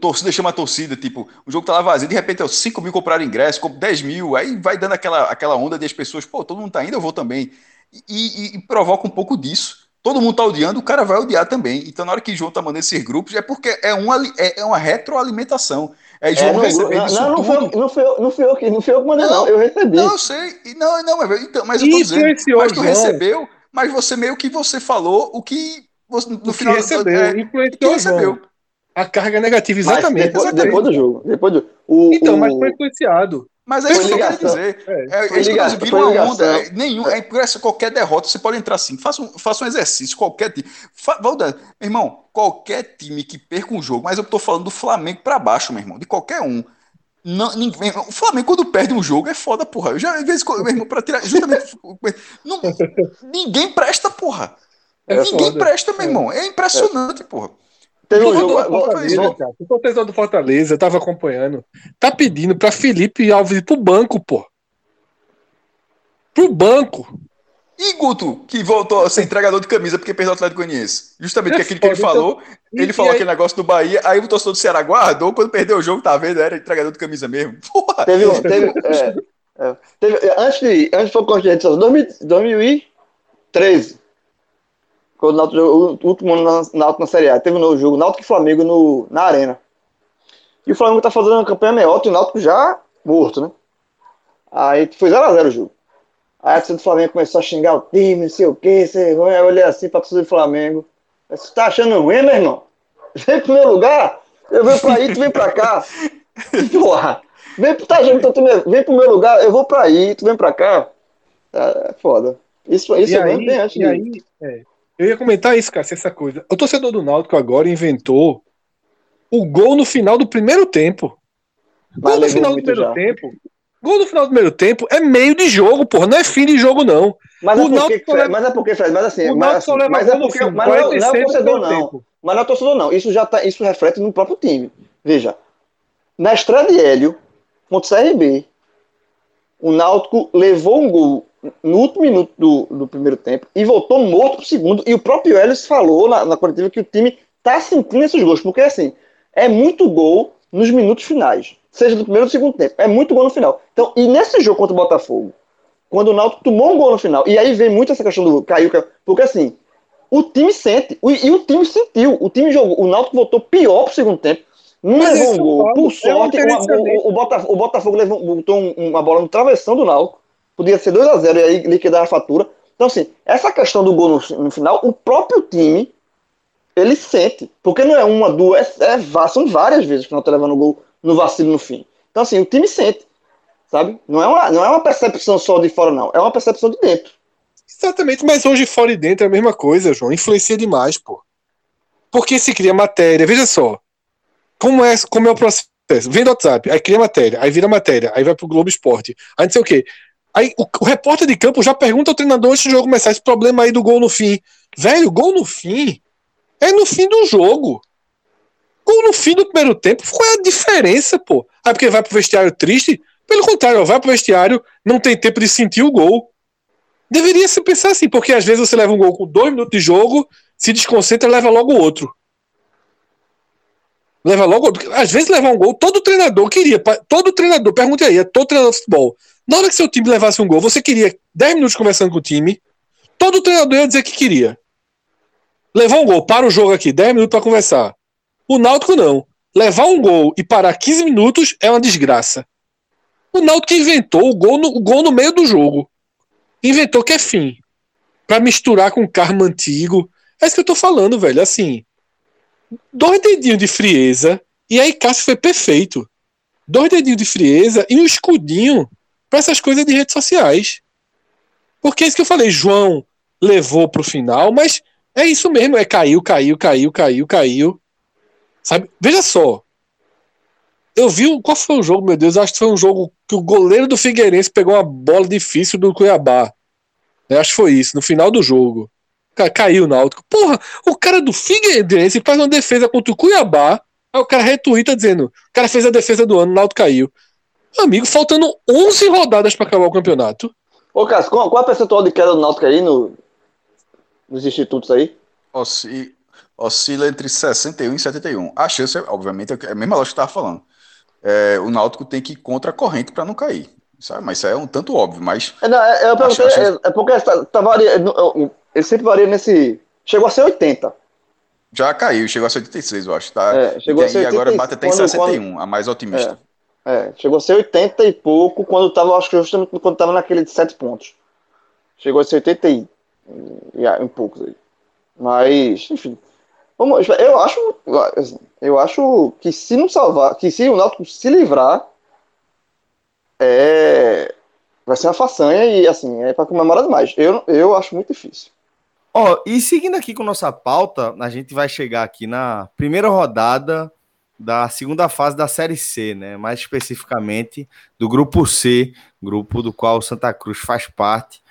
torcida chama a torcida, tipo, o jogo tá lá vazio, de repente, ó, 5 mil compraram ingresso, compra 10 mil, aí vai dando aquela, aquela onda de as pessoas, pô, todo mundo tá indo, eu vou também. E, e- e provoca um pouco disso. Todo mundo tá odiando, o cara vai odiar também. Então, na hora que João tá mandando esses grupos, é porque é uma, é, é uma retroalimentação. É É, João no recebendo grupo- isso não, não, tudo. foi, não, foi, não fui eu que não fui eu que mandei, não. Não, Eu recebi. Não, eu sei. Não, não, mas, então, mas eu tô dizendo. Influenciou, Mas tu João. recebeu, mas você meio que você falou o que você, no O que final recebeu, é, o que influenciou, recebeu. João. A carga negativa, exatamente. depois, exatamente. depois do jogo. Depois do, o, Então, o, mas foi influenciado. Mas é isso que eu quero dizer. É. É, Foi é ligação, vira foi uma ligação. onda. É, nenhum, é, qualquer derrota, você pode entrar assim. Faça um, faça um exercício, qualquer time. Fa, meu irmão, qualquer time que perca um jogo, mas eu tô falando do Flamengo pra baixo, meu irmão, de qualquer um. Não, ninguém, o Flamengo, quando perde um jogo, é foda, porra. Eu já, às vezes, meu irmão, pra tirar. Justamente. [LAUGHS] não, ninguém presta, porra. É ninguém foda. presta, meu irmão. É impressionante, porra. Teve um jogo. Fortaleza, vou- cara. O torcedor do Fortaleza, eu tava acompanhando, tá pedindo pra Felipe Alves ir pro banco, pô. Pro banco. E Guto, que voltou a ser entregador de camisa porque perdeu o Atlético Goianiense. Justamente É aquilo que ele foda, falou. Ele falou aí- aquele negócio do Bahia, aí o torcedor do Ceará guardou, quando perdeu o jogo, tá vendo? Era entregador de camisa mesmo. [LAUGHS] Porra! Teve, um- teve, é, é, teve- antes de, antes foi constituinte, 2013. Quando o Náutico jogou o último ano na, Náutico na Série A. Teve um novo jogo, Náutico e Flamengo no, na Arena. E o Flamengo tá fazendo uma campanha melhor, e o Náutico já morto, né? Aí foi 0x0 o jogo. Aí a torcida do Flamengo começou a xingar o time, não sei o que, sei, lá. eu olhei assim pra torcida do Flamengo. Você tá achando ruim, meu irmão? Vem pro meu lugar, eu venho pra aí, tu vem pra cá. [LAUGHS] Porra, vem, pro- tá que tu vem, pro meu lugar, eu vou pra aí, tu vem pra cá. É, é foda. Isso, isso e eu aí, bem antes e aí é, eu ia comentar isso, cara, essa coisa. O torcedor do Náutico agora inventou o gol no final do primeiro tempo. Gol no final do primeiro já. tempo. Gol no final do primeiro tempo é meio de jogo, porra. Não é fim de jogo, não. Mas, o é porque, leva- mas é porque, Fred, mas assim, o mas, assim, mas é porque, mas não, é- não é o 46 do torcedor, não. tempo. Mas não é o torcedor, não. Isso já tá, isso reflete no próprio time. Veja, Na estreia de Hélio, contra o CRB, o Náutico levou um gol no último minuto do, do primeiro tempo e voltou morto pro segundo. E o próprio Hélio falou na, na coletiva que o time tá sentindo esses gols, porque assim, é muito gol nos minutos finais, seja do primeiro ou do segundo tempo. É muito gol no final. Então, e nesse jogo contra o Botafogo, quando o Náutico tomou um gol no final, e aí vem muito essa questão do caiu, caiu porque assim, o time sente, o, e o time sentiu, o time jogou, o Náutico voltou pior pro segundo tempo, não Mas levou um gol, por sorte, uma, o, o, Botafogo, o Botafogo levou, botou uma bola no travessão do Náutico, podia ser 2 a 0 e aí liquidar a fatura. Então, assim, essa questão do gol no, no final, o próprio time ele sente. Porque não é uma, duas, é, é, são várias vezes que não tá levando gol no vacilo no fim. Então, assim, o time sente. Sabe? Não é, uma, não é uma percepção só de fora, não. É uma percepção de dentro. Exatamente, mas hoje fora e dentro é a mesma coisa, João. Influencia demais, pô. Porque se cria matéria. Veja só. Como é, como é o processo? Vem do WhatsApp, aí cria matéria, aí vira matéria, aí vai pro Globo Esporte. Aí não sei o quê. Aí o, o repórter de campo já pergunta ao treinador antes do jogo começar esse problema aí do gol no fim. Velho, gol no fim é no fim do jogo. Gol no fim do primeiro tempo. Qual é a diferença, pô? Ah, porque vai pro vestiário triste? Pelo contrário, vai pro vestiário, não tem tempo de sentir o gol. Deveria se pensar assim, porque às vezes você leva um gol com dois minutos de jogo, se desconcentra, leva logo outro. Leva logo outro. Às vezes levar um gol, todo treinador queria. Todo treinador, pergunte aí, é todo treinador de futebol. Na hora que seu time levasse um gol, você queria 10 minutos conversando com o time, todo treinador ia dizer que queria. Levou um gol, para o jogo aqui, 10 minutos para conversar. O Náutico não. Levar um gol e parar 15 minutos é uma desgraça. O Náutico inventou o gol no, o gol no meio do jogo. Inventou que é fim. Para misturar com o karma antigo. É isso que eu tô falando, velho. Assim, dois dedinhos de frieza e aí Cássio foi perfeito. Dois dedinhos de frieza e um escudinho para essas coisas de redes sociais. Porque é isso que eu falei, João levou pro final, mas é isso mesmo, é caiu, caiu, caiu, caiu, caiu. Sabe? Veja só. Eu vi. Qual foi o jogo, meu Deus? Acho que foi um jogo que o goleiro do Figueirense pegou uma bola difícil do Cuiabá. Eu acho que foi isso, no final do jogo. Caiu o Náutico. Porra, o cara do Figueirense faz uma defesa contra o Cuiabá. Aí o cara retuita dizendo: o cara fez a defesa do ano, o Náutico caiu. Amigo, faltando 11 rodadas para acabar o campeonato. Ô, Cássio, qual, qual é a percentual de queda do Náutico aí no, nos institutos aí? Oscila, oscila entre 61 e 71. A chance, obviamente, é a mesma lógica que eu estava falando. É, o Náutico tem que ir contra a corrente para não cair. Sabe? Mas isso é um tanto óbvio, mas. É, não, é, eu perguntei, acho... é, é porque tá, tá varia, ele sempre varia nesse. Chegou a ser 80. Já caiu, chegou a ser 86, eu acho. Tá? É, chegou e, a ser 80, agora bate até em 61, quando... a mais otimista. É, é, chegou a ser 80 e pouco quando estava, acho que justamente quando estava naquele de 7 pontos. Chegou a ser 80 e em poucos aí. Mas, enfim. Vamos, eu acho, eu acho que se não salvar, que se o Náutico se livrar, é, vai ser uma façanha e assim, é para comemorar demais. Eu, eu acho muito difícil. Ó, oh, e seguindo aqui com nossa pauta, a gente vai chegar aqui na primeira rodada da segunda fase da Série C, né? Mais especificamente do grupo C, grupo do qual o Santa Cruz faz parte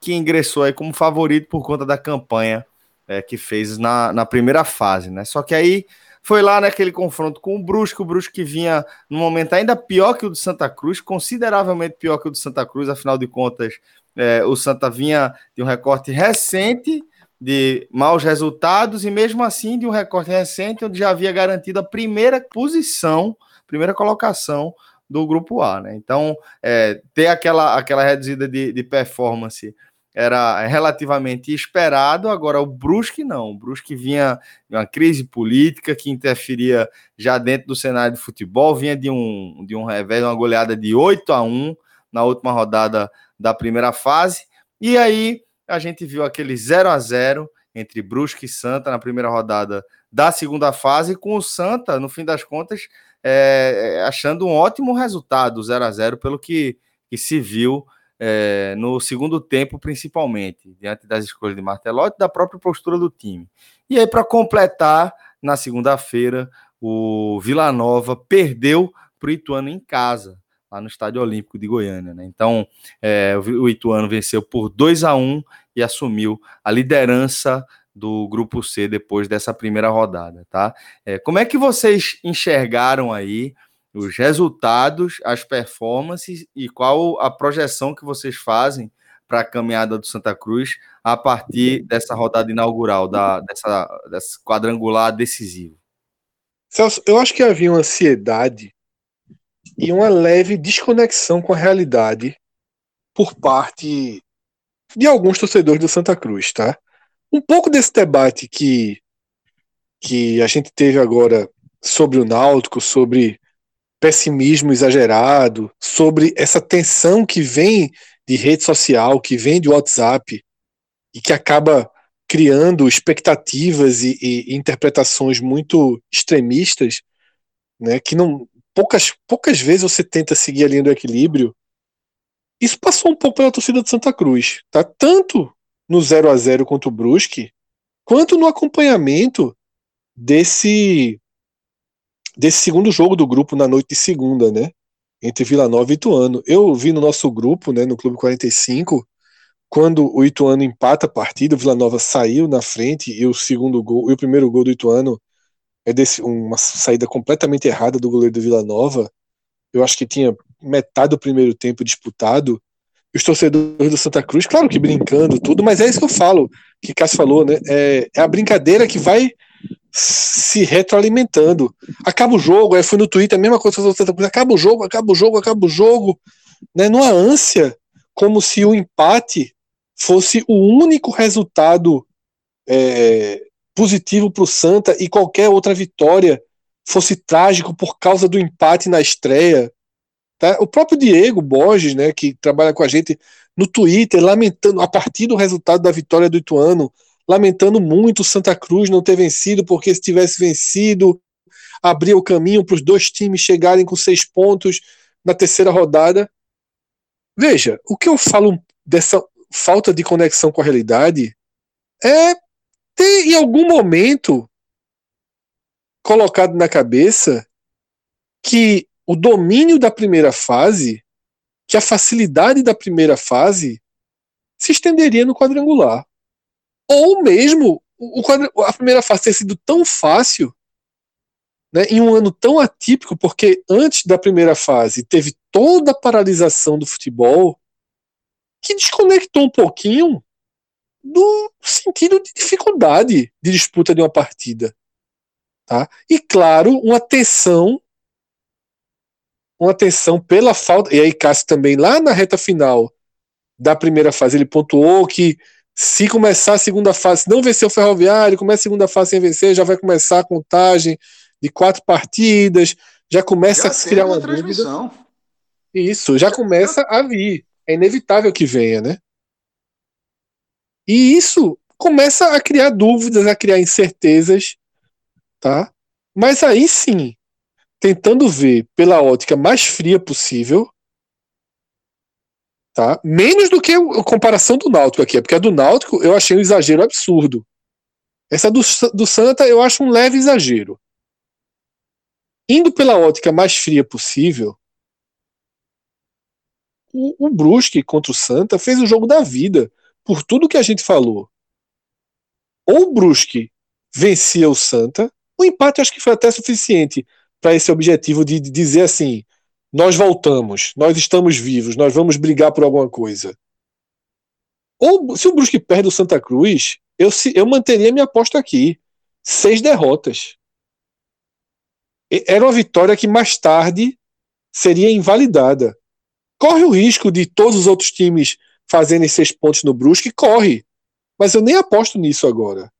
que ingressou aí como favorito por conta da campanha é, que fez na, na primeira fase, né? Só que aí foi lá naquele confronto com o Brusque, o Brusque que vinha num momento ainda pior que o do Santa Cruz, consideravelmente pior que o do Santa Cruz, afinal de contas, é, o Santa vinha de um recorte recente de maus resultados e mesmo assim de um recorte recente onde já havia garantido a primeira posição, primeira colocação do grupo A, né? Então, é, ter aquela, aquela reduzida de, de performance era relativamente esperado, agora o Brusque não. O Brusque vinha de uma crise política que interferia já dentro do cenário de futebol, vinha de um, de um revés, uma goleada de 8 a 1 na última rodada da primeira fase, e aí a gente viu aquele 0 a 0 entre Brusque e Santa na primeira rodada da segunda fase, com o Santa, no fim das contas, é, achando um ótimo resultado, 0 a 0 pelo que, que se viu é, no segundo tempo, principalmente, diante das escolhas de Martelotti e da própria postura do time. E aí, para completar, na segunda-feira, o Vila Nova perdeu para o Ituano em casa, lá no Estádio Olímpico de Goiânia. Né? Então, é, o Ituano venceu por 2 a 1 e assumiu a liderança do grupo C depois dessa primeira rodada, tá? É, como é que vocês enxergaram aí os resultados, as performances e qual a projeção que vocês fazem para a caminhada do Santa Cruz a partir dessa rodada inaugural, da, dessa, quadrangular decisivo. Celso, eu acho que havia uma ansiedade e uma leve desconexão com a realidade por parte de alguns torcedores do Santa Cruz, tá? Um pouco desse debate que, que a gente teve agora sobre o Náutico, sobre pessimismo exagerado, sobre essa tensão que vem de rede social, que vem de WhatsApp e que acaba criando expectativas e, e interpretações muito extremistas, né, que não poucas poucas vezes você tenta seguir a linha do equilíbrio. Isso passou um pouco pela torcida de Santa Cruz, tá? Tanto no 0 a 0 contra o Brusque, quanto no acompanhamento desse desse segundo jogo do grupo na noite de segunda, né? Entre Vila Nova e Ituano. Eu vi no nosso grupo, né, no Clube 45, quando o Ituano empata a partida, o Vila Nova saiu na frente e o segundo gol, e o primeiro gol do Ituano uma saída completamente errada do goleiro do Vila Nova. Eu acho que tinha metade do primeiro tempo disputado. Os torcedores do Santa Cruz, claro que brincando tudo, mas é isso que eu falo, que Cássio falou, né? É, é a brincadeira que vai se retroalimentando. Acaba o jogo, aí fui no Twitter, a mesma coisa acaba o jogo, acaba o jogo, acaba o jogo, né? Numa ânsia, como se o empate fosse o único resultado é, positivo para o Santa e qualquer outra vitória fosse trágico por causa do empate na estreia. Tá? O próprio Diego Borges, né, que trabalha com a gente no Twitter, lamentando a partir do resultado da vitória do Ituano, lamentando muito o Santa Cruz não ter vencido, porque se tivesse vencido, abria o caminho para os dois times chegarem com seis pontos na terceira rodada. Veja, o que eu falo dessa falta de conexão com a realidade é ter em algum momento colocado na cabeça que o domínio da primeira fase, que a facilidade da primeira fase se estenderia no quadrangular. Ou mesmo o, a primeira fase ter sido tão fácil, né, em um ano tão atípico, porque antes da primeira fase teve toda a paralisação do futebol, que desconectou um pouquinho do sentido de dificuldade de disputa de uma partida. Tá? E claro, uma tensão uma tensão pela falta. E aí, Cássio também, lá na reta final da primeira fase, ele pontuou que se começar a segunda fase, não vencer o Ferroviário, começa a segunda fase sem vencer, já vai começar a contagem de quatro partidas, já começa já a se criar uma, uma transmissão. dúvida. Isso, já começa a vir. É inevitável que venha, né? E isso começa a criar dúvidas, a criar incertezas, tá? Mas aí sim, tentando ver pela ótica mais fria possível, Tá? Menos do que a comparação do Náutico aqui, porque a do Náutico eu achei um exagero absurdo. Essa do, do Santa eu acho um leve exagero. Indo pela ótica mais fria possível, o, o Brusque contra o Santa fez o jogo da vida, por tudo que a gente falou. Ou o Brusque vencia o Santa, o empate acho que foi até suficiente para esse objetivo de, dizer assim: nós voltamos, nós estamos vivos, nós vamos brigar por alguma coisa. Ou se o Brusque perde o Santa Cruz, eu, eu manteria minha aposta aqui. Seis derrotas. Era uma vitória que mais tarde seria invalidada. Corre o risco de todos os outros times fazerem seis pontos no Brusque? Corre. Mas eu nem aposto nisso agora.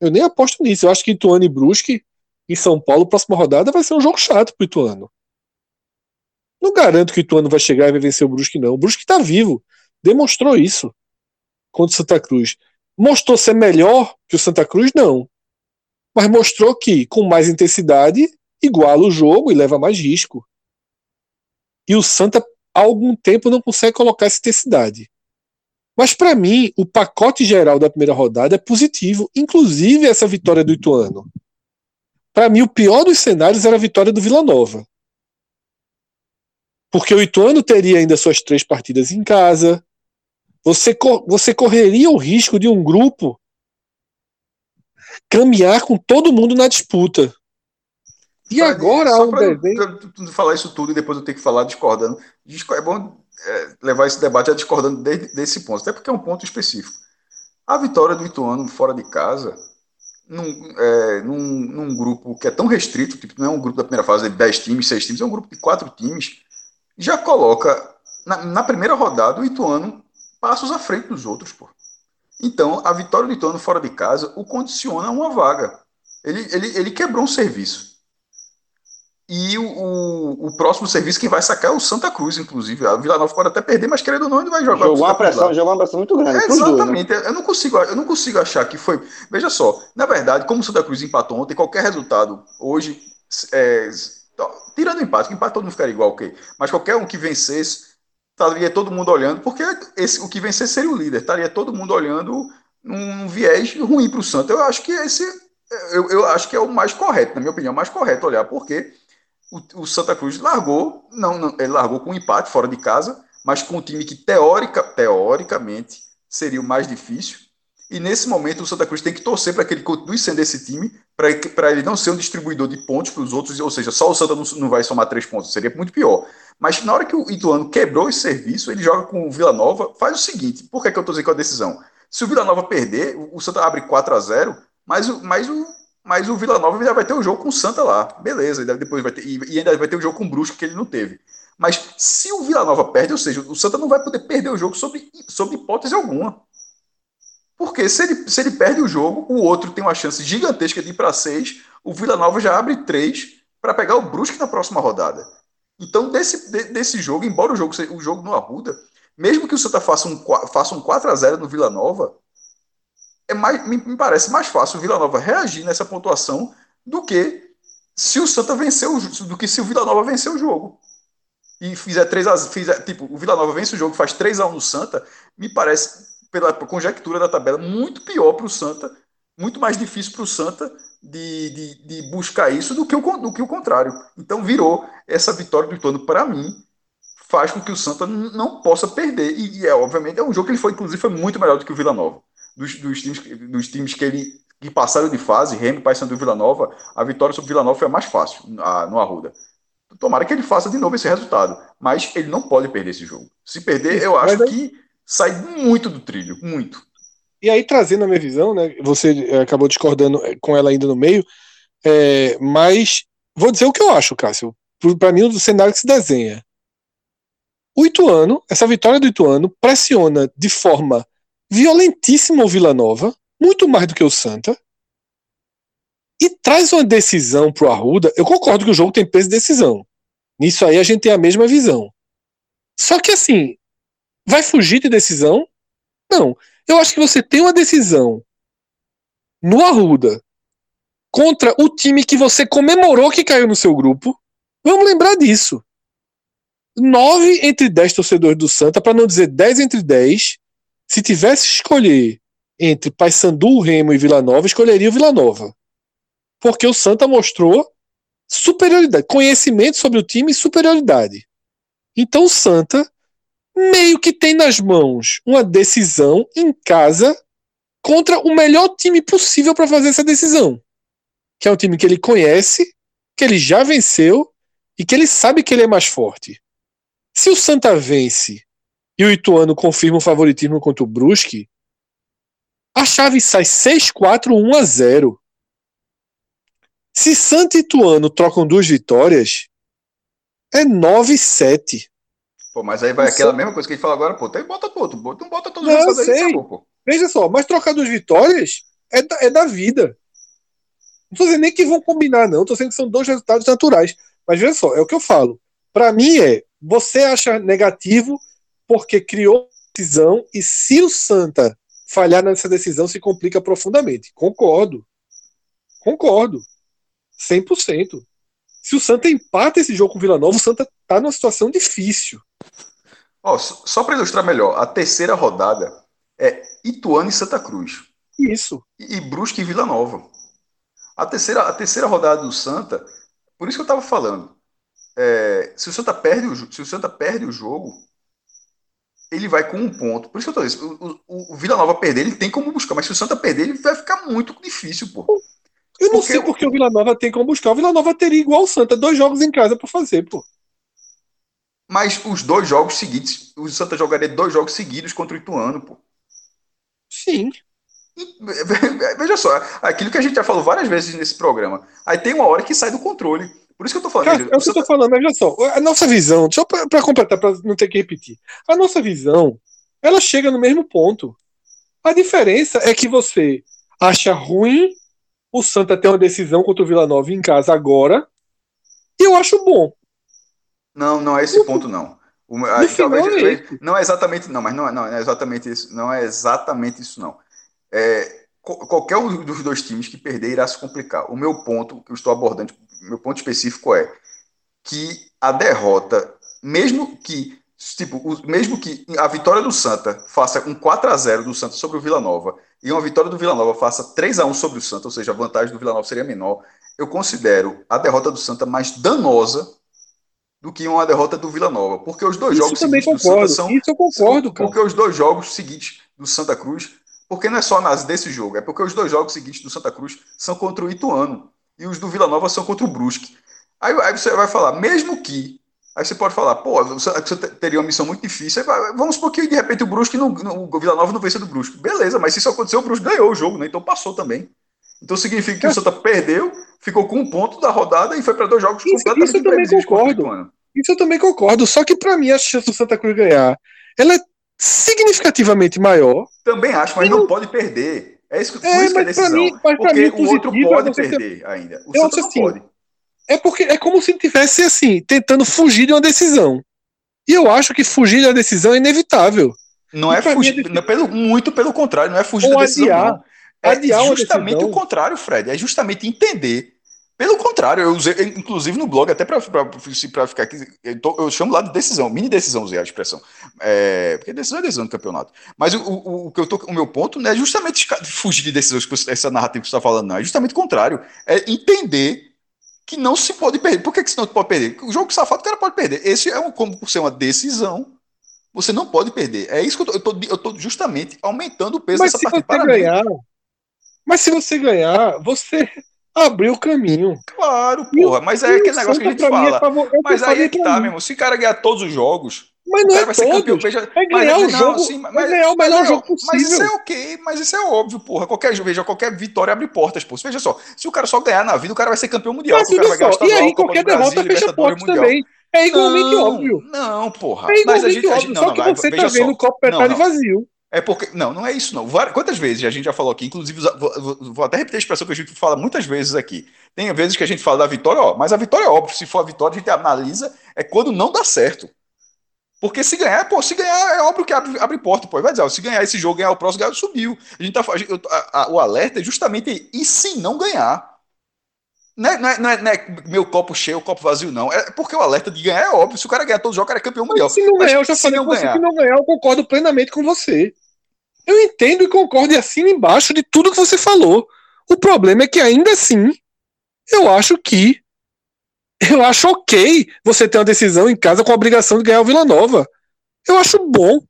Eu nem aposto nisso. Eu acho que Ituano e Brusque em São Paulo, próxima rodada, vai ser um jogo chato pro Ituano. Não garanto que o Ituano vai chegar e vai vencer o Brusque, não. O Brusque está vivo. Demonstrou isso contra o Santa Cruz. Mostrou ser melhor que o Santa Cruz? Não. Mas mostrou que, com mais intensidade, iguala o jogo e leva mais risco. E o Santa, há algum tempo, não consegue colocar essa intensidade. Mas, para mim, o pacote geral da primeira rodada é positivo, inclusive essa vitória do Ituano. Para mim, o pior dos cenários era a vitória do Vila Nova. Porque o Ituano teria ainda suas três partidas em casa. Você, você correria o risco de um grupo caminhar com todo mundo na disputa. E agora só um pra, pra falar isso tudo e depois eu ter que falar discordando. É bom é, levar esse debate a discordando de, desse ponto, até porque é um ponto específico. A vitória do Ituano fora de casa, num, é, num, num, grupo que é tão restrito, tipo, não é um grupo da primeira fase de 10 times, 6 times, é um grupo de 4 times, já coloca na, na primeira rodada o Ituano passos à frente dos outros, pô. Então, a vitória do Ituano fora de casa o condiciona a uma vaga. Ele, ele, ele quebrou um serviço. E o, o, o, próximo serviço que vai sacar é o Santa Cruz, inclusive. A Vila Nova pode até perder, mas querendo ou não, ele vai jogar. Jogou uma pressão, jogou uma pressão muito grande. É, exatamente. Dois, né? eu, não consigo, eu não consigo achar que foi. Veja só, na verdade, como o Santa Cruz empatou ontem, qualquer resultado hoje, é, tirando o empate, que empate todo mundo ficaria igual, ok. Mas qualquer um que vencesse, estaria todo mundo olhando, porque esse, o que vencer seria o líder, estaria todo mundo olhando num viés ruim para o Santa. Eu acho que esse. Eu, eu acho que é o mais correto, na minha opinião, o mais correto olhar, porque o, o Santa Cruz largou, não, não, ele largou com um empate fora de casa, mas com um time que teórica, teoricamente seria o mais difícil. E nesse momento o Santa Cruz tem que torcer para que ele continue sendo esse time, para ele não ser um distribuidor de pontos para os outros, ou seja, só o Santa não, não, vai somar três pontos, seria muito pior. Mas na hora que o Ituano quebrou esse serviço, ele joga com o Vila Nova, faz o seguinte: por que, é que eu estou dizendo com a decisão? Se o Vila Nova perder, o Santa abre 4 a 0 mas, mas o, mas o Vila Nova ainda vai ter o jogo com o Santa lá. Beleza, depois vai ter, e ainda vai ter o jogo com o Brusque que ele não teve. Mas se o Vila Nova perde, ou seja, o Santa não vai poder perder o jogo sob, hipótese alguma. Porque se ele, se ele perde o jogo, o outro tem uma chance gigantesca de ir para seis, o Vila Nova já abre três para pegar o Brusque na próxima rodada. Então, desse, desse jogo, embora o jogo, o jogo não arruda, mesmo que o Santa faça um, faça um 4 a 0 no Vila Nova, é mais, me, me parece mais fácil o Vila Nova reagir nessa pontuação do que se o Santa venceu do que se o Vila Nova vencer o jogo. E fizer 3 a fizer, tipo, o Vila Nova vence o jogo, faz 3 a 1 no Santa, me parece pela conjectura da tabela muito pior para o Santa, muito mais difícil para o Santa de, de, de, buscar isso do que, o, do que o contrário. Então virou essa vitória do Ituano para mim faz com que o Santa não possa perder e, e, é obviamente é um jogo que ele foi inclusive foi muito melhor do que o Vila Nova dos, dos, times, dos times que ele que passaram de fase, Remy, Paysandu e Vila Nova, a vitória sobre Vila Nova foi a mais fácil a, no Arruda. Tomara que ele faça de novo esse resultado, mas ele não pode perder esse jogo. Se perder, eu acho aí... que sai muito do trilho, muito. E aí, trazendo a minha visão, né? Você eh, acabou discordando eh, com ela ainda no meio, é, mas vou dizer o que eu acho, Cássio. Para mim, o cenário que se desenha. O Ituano, essa vitória do Ituano, pressiona de forma violentíssimo o Vila Nova, muito mais do que o Santa, e traz uma decisão pro Arruda. Eu concordo que o jogo tem peso de decisão. Nisso aí a gente tem a mesma visão. Só que assim, vai fugir de decisão? Não. Eu acho que você tem uma decisão no Arruda contra o time que você comemorou que caiu no seu grupo. Vamos lembrar disso. Nove entre dez torcedores do Santa, para não dizer dez entre dez, se tivesse que escolher entre Paysandu, Remo e Vila Nova, escolheria o Vila Nova. Porque o Santa mostrou superioridade, conhecimento sobre o time e superioridade. Então o Santa meio que tem nas mãos uma decisão em casa contra o melhor time possível para fazer essa decisão. Que é um time que ele conhece, que ele já venceu e que ele sabe que ele é mais forte. Se o Santa vence e o Ituano confirma o favoritismo contra o Brusque, a chave sai 6-4, 1 a 0. Se Santa e Ituano trocam duas vitórias, é 9-7. Pô, mas aí vai aquela mesma coisa que a gente fala agora, pô, tem, bota todo, não bota os resultados aí, acabou, pô. Veja só, mas trocar duas vitórias é da, é da vida. Não tô dizendo nem que vão combinar, não. Tô dizendo que são dois resultados naturais. Mas veja só, é o que eu falo. Para mim é, você acha negativo porque criou decisão e se o Santa falhar nessa decisão se complica profundamente. Concordo. Concordo. 100%. Se o Santa empata esse jogo com o Vila Nova, o Santa tá numa situação difícil. Oh, só para ilustrar melhor, a terceira rodada é Ituano e Santa Cruz. Isso. E, e Brusque e Vila Nova. A terceira, a terceira rodada do Santa, por isso que eu estava falando, é, se o Santa perde o, se o Santa perde o jogo, ele vai com um ponto. Por isso que eu tô dizendo, o, o, o Vila Nova perder, ele tem como buscar, mas se o Santa perder, ele vai ficar muito difícil, pô. Eu não porque sei porque o Vila Nova tem como buscar. O Vila Nova teria igual o Santa, dois jogos em casa para fazer, pô. Mas os dois jogos seguintes, o Santa jogaria dois jogos seguidos contra o Ituano, pô. Sim. Veja só, aquilo que a gente já falou várias vezes nesse programa. Aí tem uma hora que sai do controle. Por isso que eu tô falando. Cara, é o que eu tô falando, mas olha só, a nossa visão, só para completar, para não ter que repetir. A nossa visão, ela chega no mesmo ponto. A diferença é que você acha ruim o Santa ter uma decisão contra o Vila Nova em casa agora, e eu acho bom. Não, não é esse ponto, não. O, aí, talvez, é não é exatamente, não, mas não, não, é exatamente isso, não é exatamente isso, não. É, qualquer um dos dois times que perder irá se complicar. O meu ponto que eu estou abordando, meu ponto específico é que a derrota, mesmo que tipo, mesmo que a vitória do Santa faça um 4 a 0 do Santa sobre o Vila Nova e uma vitória do Vila Nova faça 3 a 1 sobre o Santa, ou seja, a vantagem do Vila Nova seria menor, eu considero a derrota do Santa mais danosa do que uma derrota do Vila Nova, porque os dois isso jogos seguintes concordo, do Santa são isso eu concordo, cara. porque os dois jogos seguintes do Santa Cruz, porque não é só nas desse jogo, é porque os dois jogos seguintes do Santa Cruz são contra o Ituano e os do Vila Nova são contra o Brusque. Aí, aí você vai falar, mesmo que Aí você pode falar, pô, você, teria uma missão muito difícil. vamos supor que de repente o Brusque, não, o Vila Nova não vença do Brusque. Beleza, mas se isso aconteceu, o Brusque ganhou o jogo, né? Então passou também. Então significa que o Santa perdeu, ficou com um ponto da rodada e foi para dois jogos isso, completamente isso eu também concordo. Isso eu também concordo. Só que para mim a chance do Santa Cruz ganhar, ela é significativamente maior. Também acho, mas não, não pode perder. É isso, é, isso que é decisão. Mim, mas porque mim, o outro pode perder ter... ainda. O eu Santa não assim, pode. É porque é como se tivesse assim, tentando fugir de uma decisão. E eu acho que fugir da decisão é inevitável. Não é fugir, não, pelo, muito pelo contrário, não é fugir Ou da decisão. Adiar. É adiar justamente o contrário, Fred. É justamente entender. Pelo contrário, eu usei, inclusive no blog, até para ficar aqui, eu, tô, eu, chamo lá de decisão, mini decisão, usei a expressão. É, porque decisão é decisão do campeonato. Mas o, o, o, que eu tô, o meu ponto não é justamente fugir de decisões, essa narrativa que você está falando, não. É justamente o contrário. É entender que não se pode perder. Por que, que não pode perder? O jogo safado o cara pode perder. Esse é um, como por ser uma decisão, você não pode perder. É isso que eu tô, eu tô, justamente aumentando o peso mas dessa partida. Ganhar, mas se você ganhar, você abriu o caminho. Claro, porra. Mas é aquele negócio que a gente é fala. É mas aí é que tá, meu irmão. Se o cara ganhar todos os jogos, mas não é vai ser campeão. Veja, vai ganhar o jogo, sim, mas, vai ganhar o melhor mas, jogo possível. Mas isso é ok, mas isso é óbvio, porra. Qualquer, veja, qualquer vitória abre portas, pô. Veja só, se o cara só ganhar na vida, o cara vai ser campeão mundial. Mas, o cara vai ganhar e aí, qualquer derrota fecha portas também. É igualmente não, óbvio. Não, porra. É igualmente gente, óbvio, não, só que você tá vendo o copo metade vazio. É porque. Não, não é isso, não. Quantas vezes a gente já falou aqui, inclusive, vou, vou, até repetir a expressão que a gente fala muitas vezes aqui. Tem vezes que a gente fala da vitória, ó, mas a vitória é óbvio, se for a vitória, a gente analisa, é quando não dá certo. Porque se ganhar, pô, se ganhar é óbvio que abre, abre porta, pô. Vai dizer, ó, se ganhar esse jogo, ganhar o próximo, ganhar, subiu. A gente tá, a, a, o alerta é justamente e se não ganhar. Não é, não, é, não, é, não é, meu copo cheio, copo vazio, não. É porque o alerta de ganhar é óbvio. Se o cara ganhar todos os jogos, o cara é campeão mundial. Se não ganhar, eu já falei com você que não ganhar, eu concordo plenamente com você. Eu entendo e concordo e assino embaixo de tudo que você falou. O problema é que ainda assim, eu acho que eu acho ok você ter uma decisão em casa com a obrigação de ganhar o Vila Nova. Eu acho bom.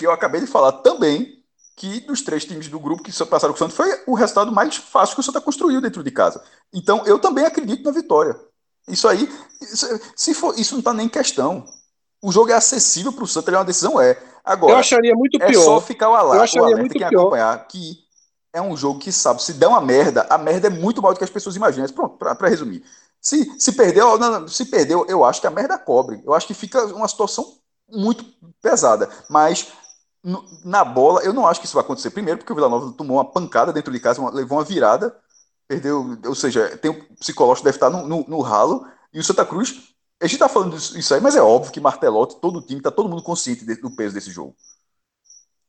E eu acabei de falar também que dos três times do grupo que passaram com o Santos foi o resultado mais fácil que o Santa construiu dentro de casa. Então eu também acredito na vitória. Isso aí, se for, isso não está nem em questão. O jogo é acessível para o Santa, é uma decisão, é. Agora, eu acharia muito pior. É só ficar o alerta, eu acharia o alerta muito quem pior. acompanhar que é um jogo que sabe, se der uma merda, a merda é muito maior do que as pessoas imaginam. Pronto, para resumir. Se, se perdeu, não, se perdeu, eu acho que a merda cobre. Eu acho que fica uma situação muito pesada. Mas no, na bola, eu não acho que isso vai acontecer. Primeiro, porque o Vila Nova tomou uma pancada dentro de casa, uma, levou uma virada, perdeu. Ou seja, tem o psicológico deve estar no, no, no ralo. E o Santa Cruz, a gente está falando isso aí, mas é óbvio que Martelotti, todo o time, está todo mundo consciente do peso desse jogo.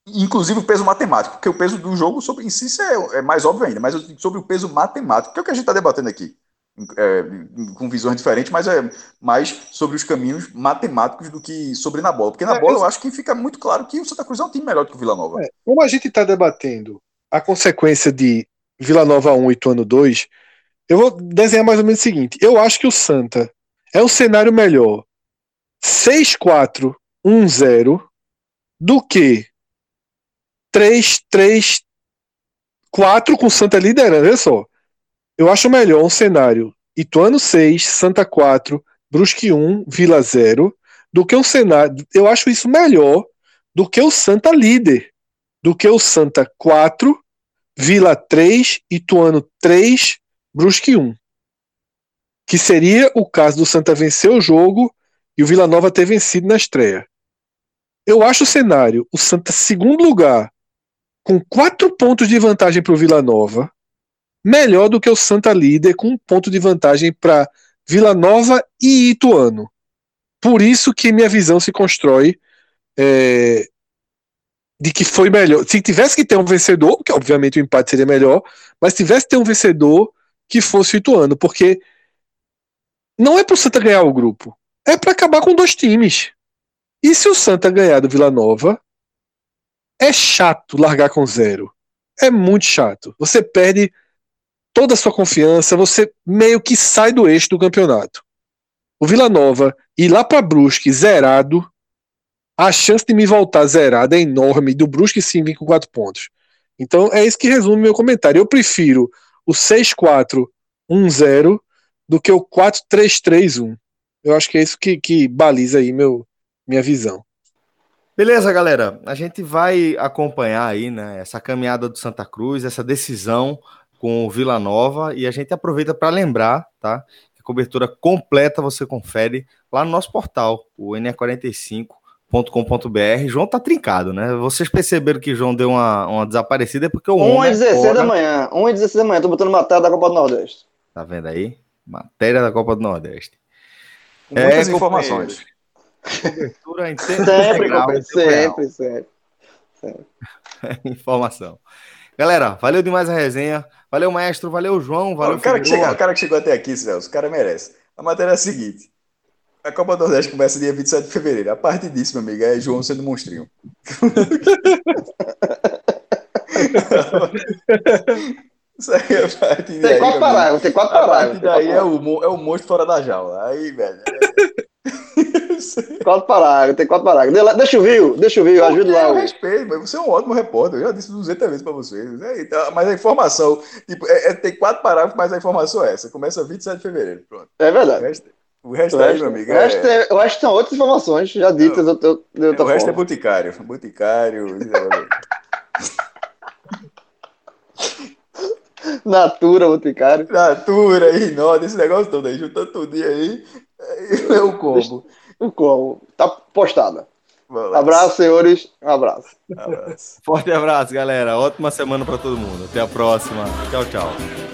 Inclusive o peso matemático, porque o peso do jogo sobre, em si é, é mais óbvio ainda, mas sobre o peso matemático, que é o que a gente está debatendo aqui é, com visões diferentes, mas é mais sobre os caminhos matemáticos do que sobre na bola. Porque na é, bola eu... acho que fica muito claro que o Santa Cruz é um time melhor do que o Vila Nova. É, como a gente está debatendo a consequência de Vila Nova 1 e Tuano 2, eu vou desenhar mais ou menos o seguinte: eu acho que o Santa é um cenário melhor 6-4-1-0 do que 3-3-4 com Santa liderando. Olha só. Eu acho melhor um cenário Ituano 6, Santa 4, Brusque 1, Vila 0, do que um cenário. Eu acho isso melhor do que o Santa líder, do que o Santa 4, Vila 3, Ituano 3, Brusque 1. Que seria o caso do Santa vencer o jogo e o Vila Nova ter vencido na estreia. Eu acho o cenário, o Santa segundo lugar, com quatro pontos de vantagem para o Vila Nova, melhor do que o Santa líder com um ponto de vantagem para Vila Nova e Ituano. Por isso que minha visão se constrói é, de que foi melhor. Se tivesse que ter um vencedor, que obviamente o empate seria melhor, mas tivesse que ter um vencedor que fosse o Ituano, porque não é para o Santa ganhar o grupo, é para acabar com dois times. E se o Santa ganhar do Vila Nova, é chato largar com zero. É muito chato. Você perde toda a sua confiança, você meio que sai do eixo do campeonato. O Vila Nova ir lá para Brusque zerado, a chance de me voltar zerado é enorme, do Brusque sim vir com quatro pontos. Então é isso que resume meu comentário. Eu prefiro o 6-4-1-0 do que o 4-3-3-1. Eu acho que é isso que, que baliza aí meu, minha visão. Beleza, galera. A gente vai acompanhar aí, né, essa caminhada do Santa Cruz, essa decisão com o Vila Nova e a gente aproveita para lembrar, tá? Que a cobertura completa você confere lá no nosso portal, o ne45.com.br. João tá trincado, né? Vocês perceberam que João deu uma, uma desaparecida é porque o 1 às 16 da manhã, 1 às 16 da manhã, tô botando matéria da Copa do Nordeste. Tá vendo aí? Matéria da Copa do Nordeste. Muitas é, informações. Cobertura em tempo sempre, sempre, sempre, sempre. [LAUGHS] Informação. Galera, valeu demais a resenha. Valeu, maestro. Valeu, João. Valeu, o cara, que chega, o cara que chegou até aqui, Celso, o cara merece. A matéria é a seguinte. A Copa do Nordeste começa dia 27 de fevereiro. A parte disso, meu amigo, é João sendo monstrinho. [LAUGHS] Isso aí é parte Tem quatro parágrafos, tem quatro parágrafos. Daí é o, é o monstro fora da jaula. Aí, velho. [LAUGHS] quatro parágrafos, tem quatro parágrafos. Deixa eu ver, deixa eu ver, eu ajudo lá. Eu respeito, mas você é um ótimo repórter, eu já disse 200 vezes para vocês. É, tá, mas a informação, tipo, é, é, tem quatro parágrafos, mas a informação é essa. Começa 27 de fevereiro, pronto. É verdade. O resto, o resto, o resto aí, meu amigo. O resto, é... eu acho que são outras informações já ditas. Eu, eu, eu, o resto é boticário. Boticário. [LAUGHS] Natura, boticário. Natura, Rinode, esse negócio todo aí, juntando tudo aí, é o combo. O combo. Tá postada. Abraço, senhores. Um abraço. abraço. Forte abraço, galera. Ótima semana para todo mundo. Até a próxima. Tchau, tchau.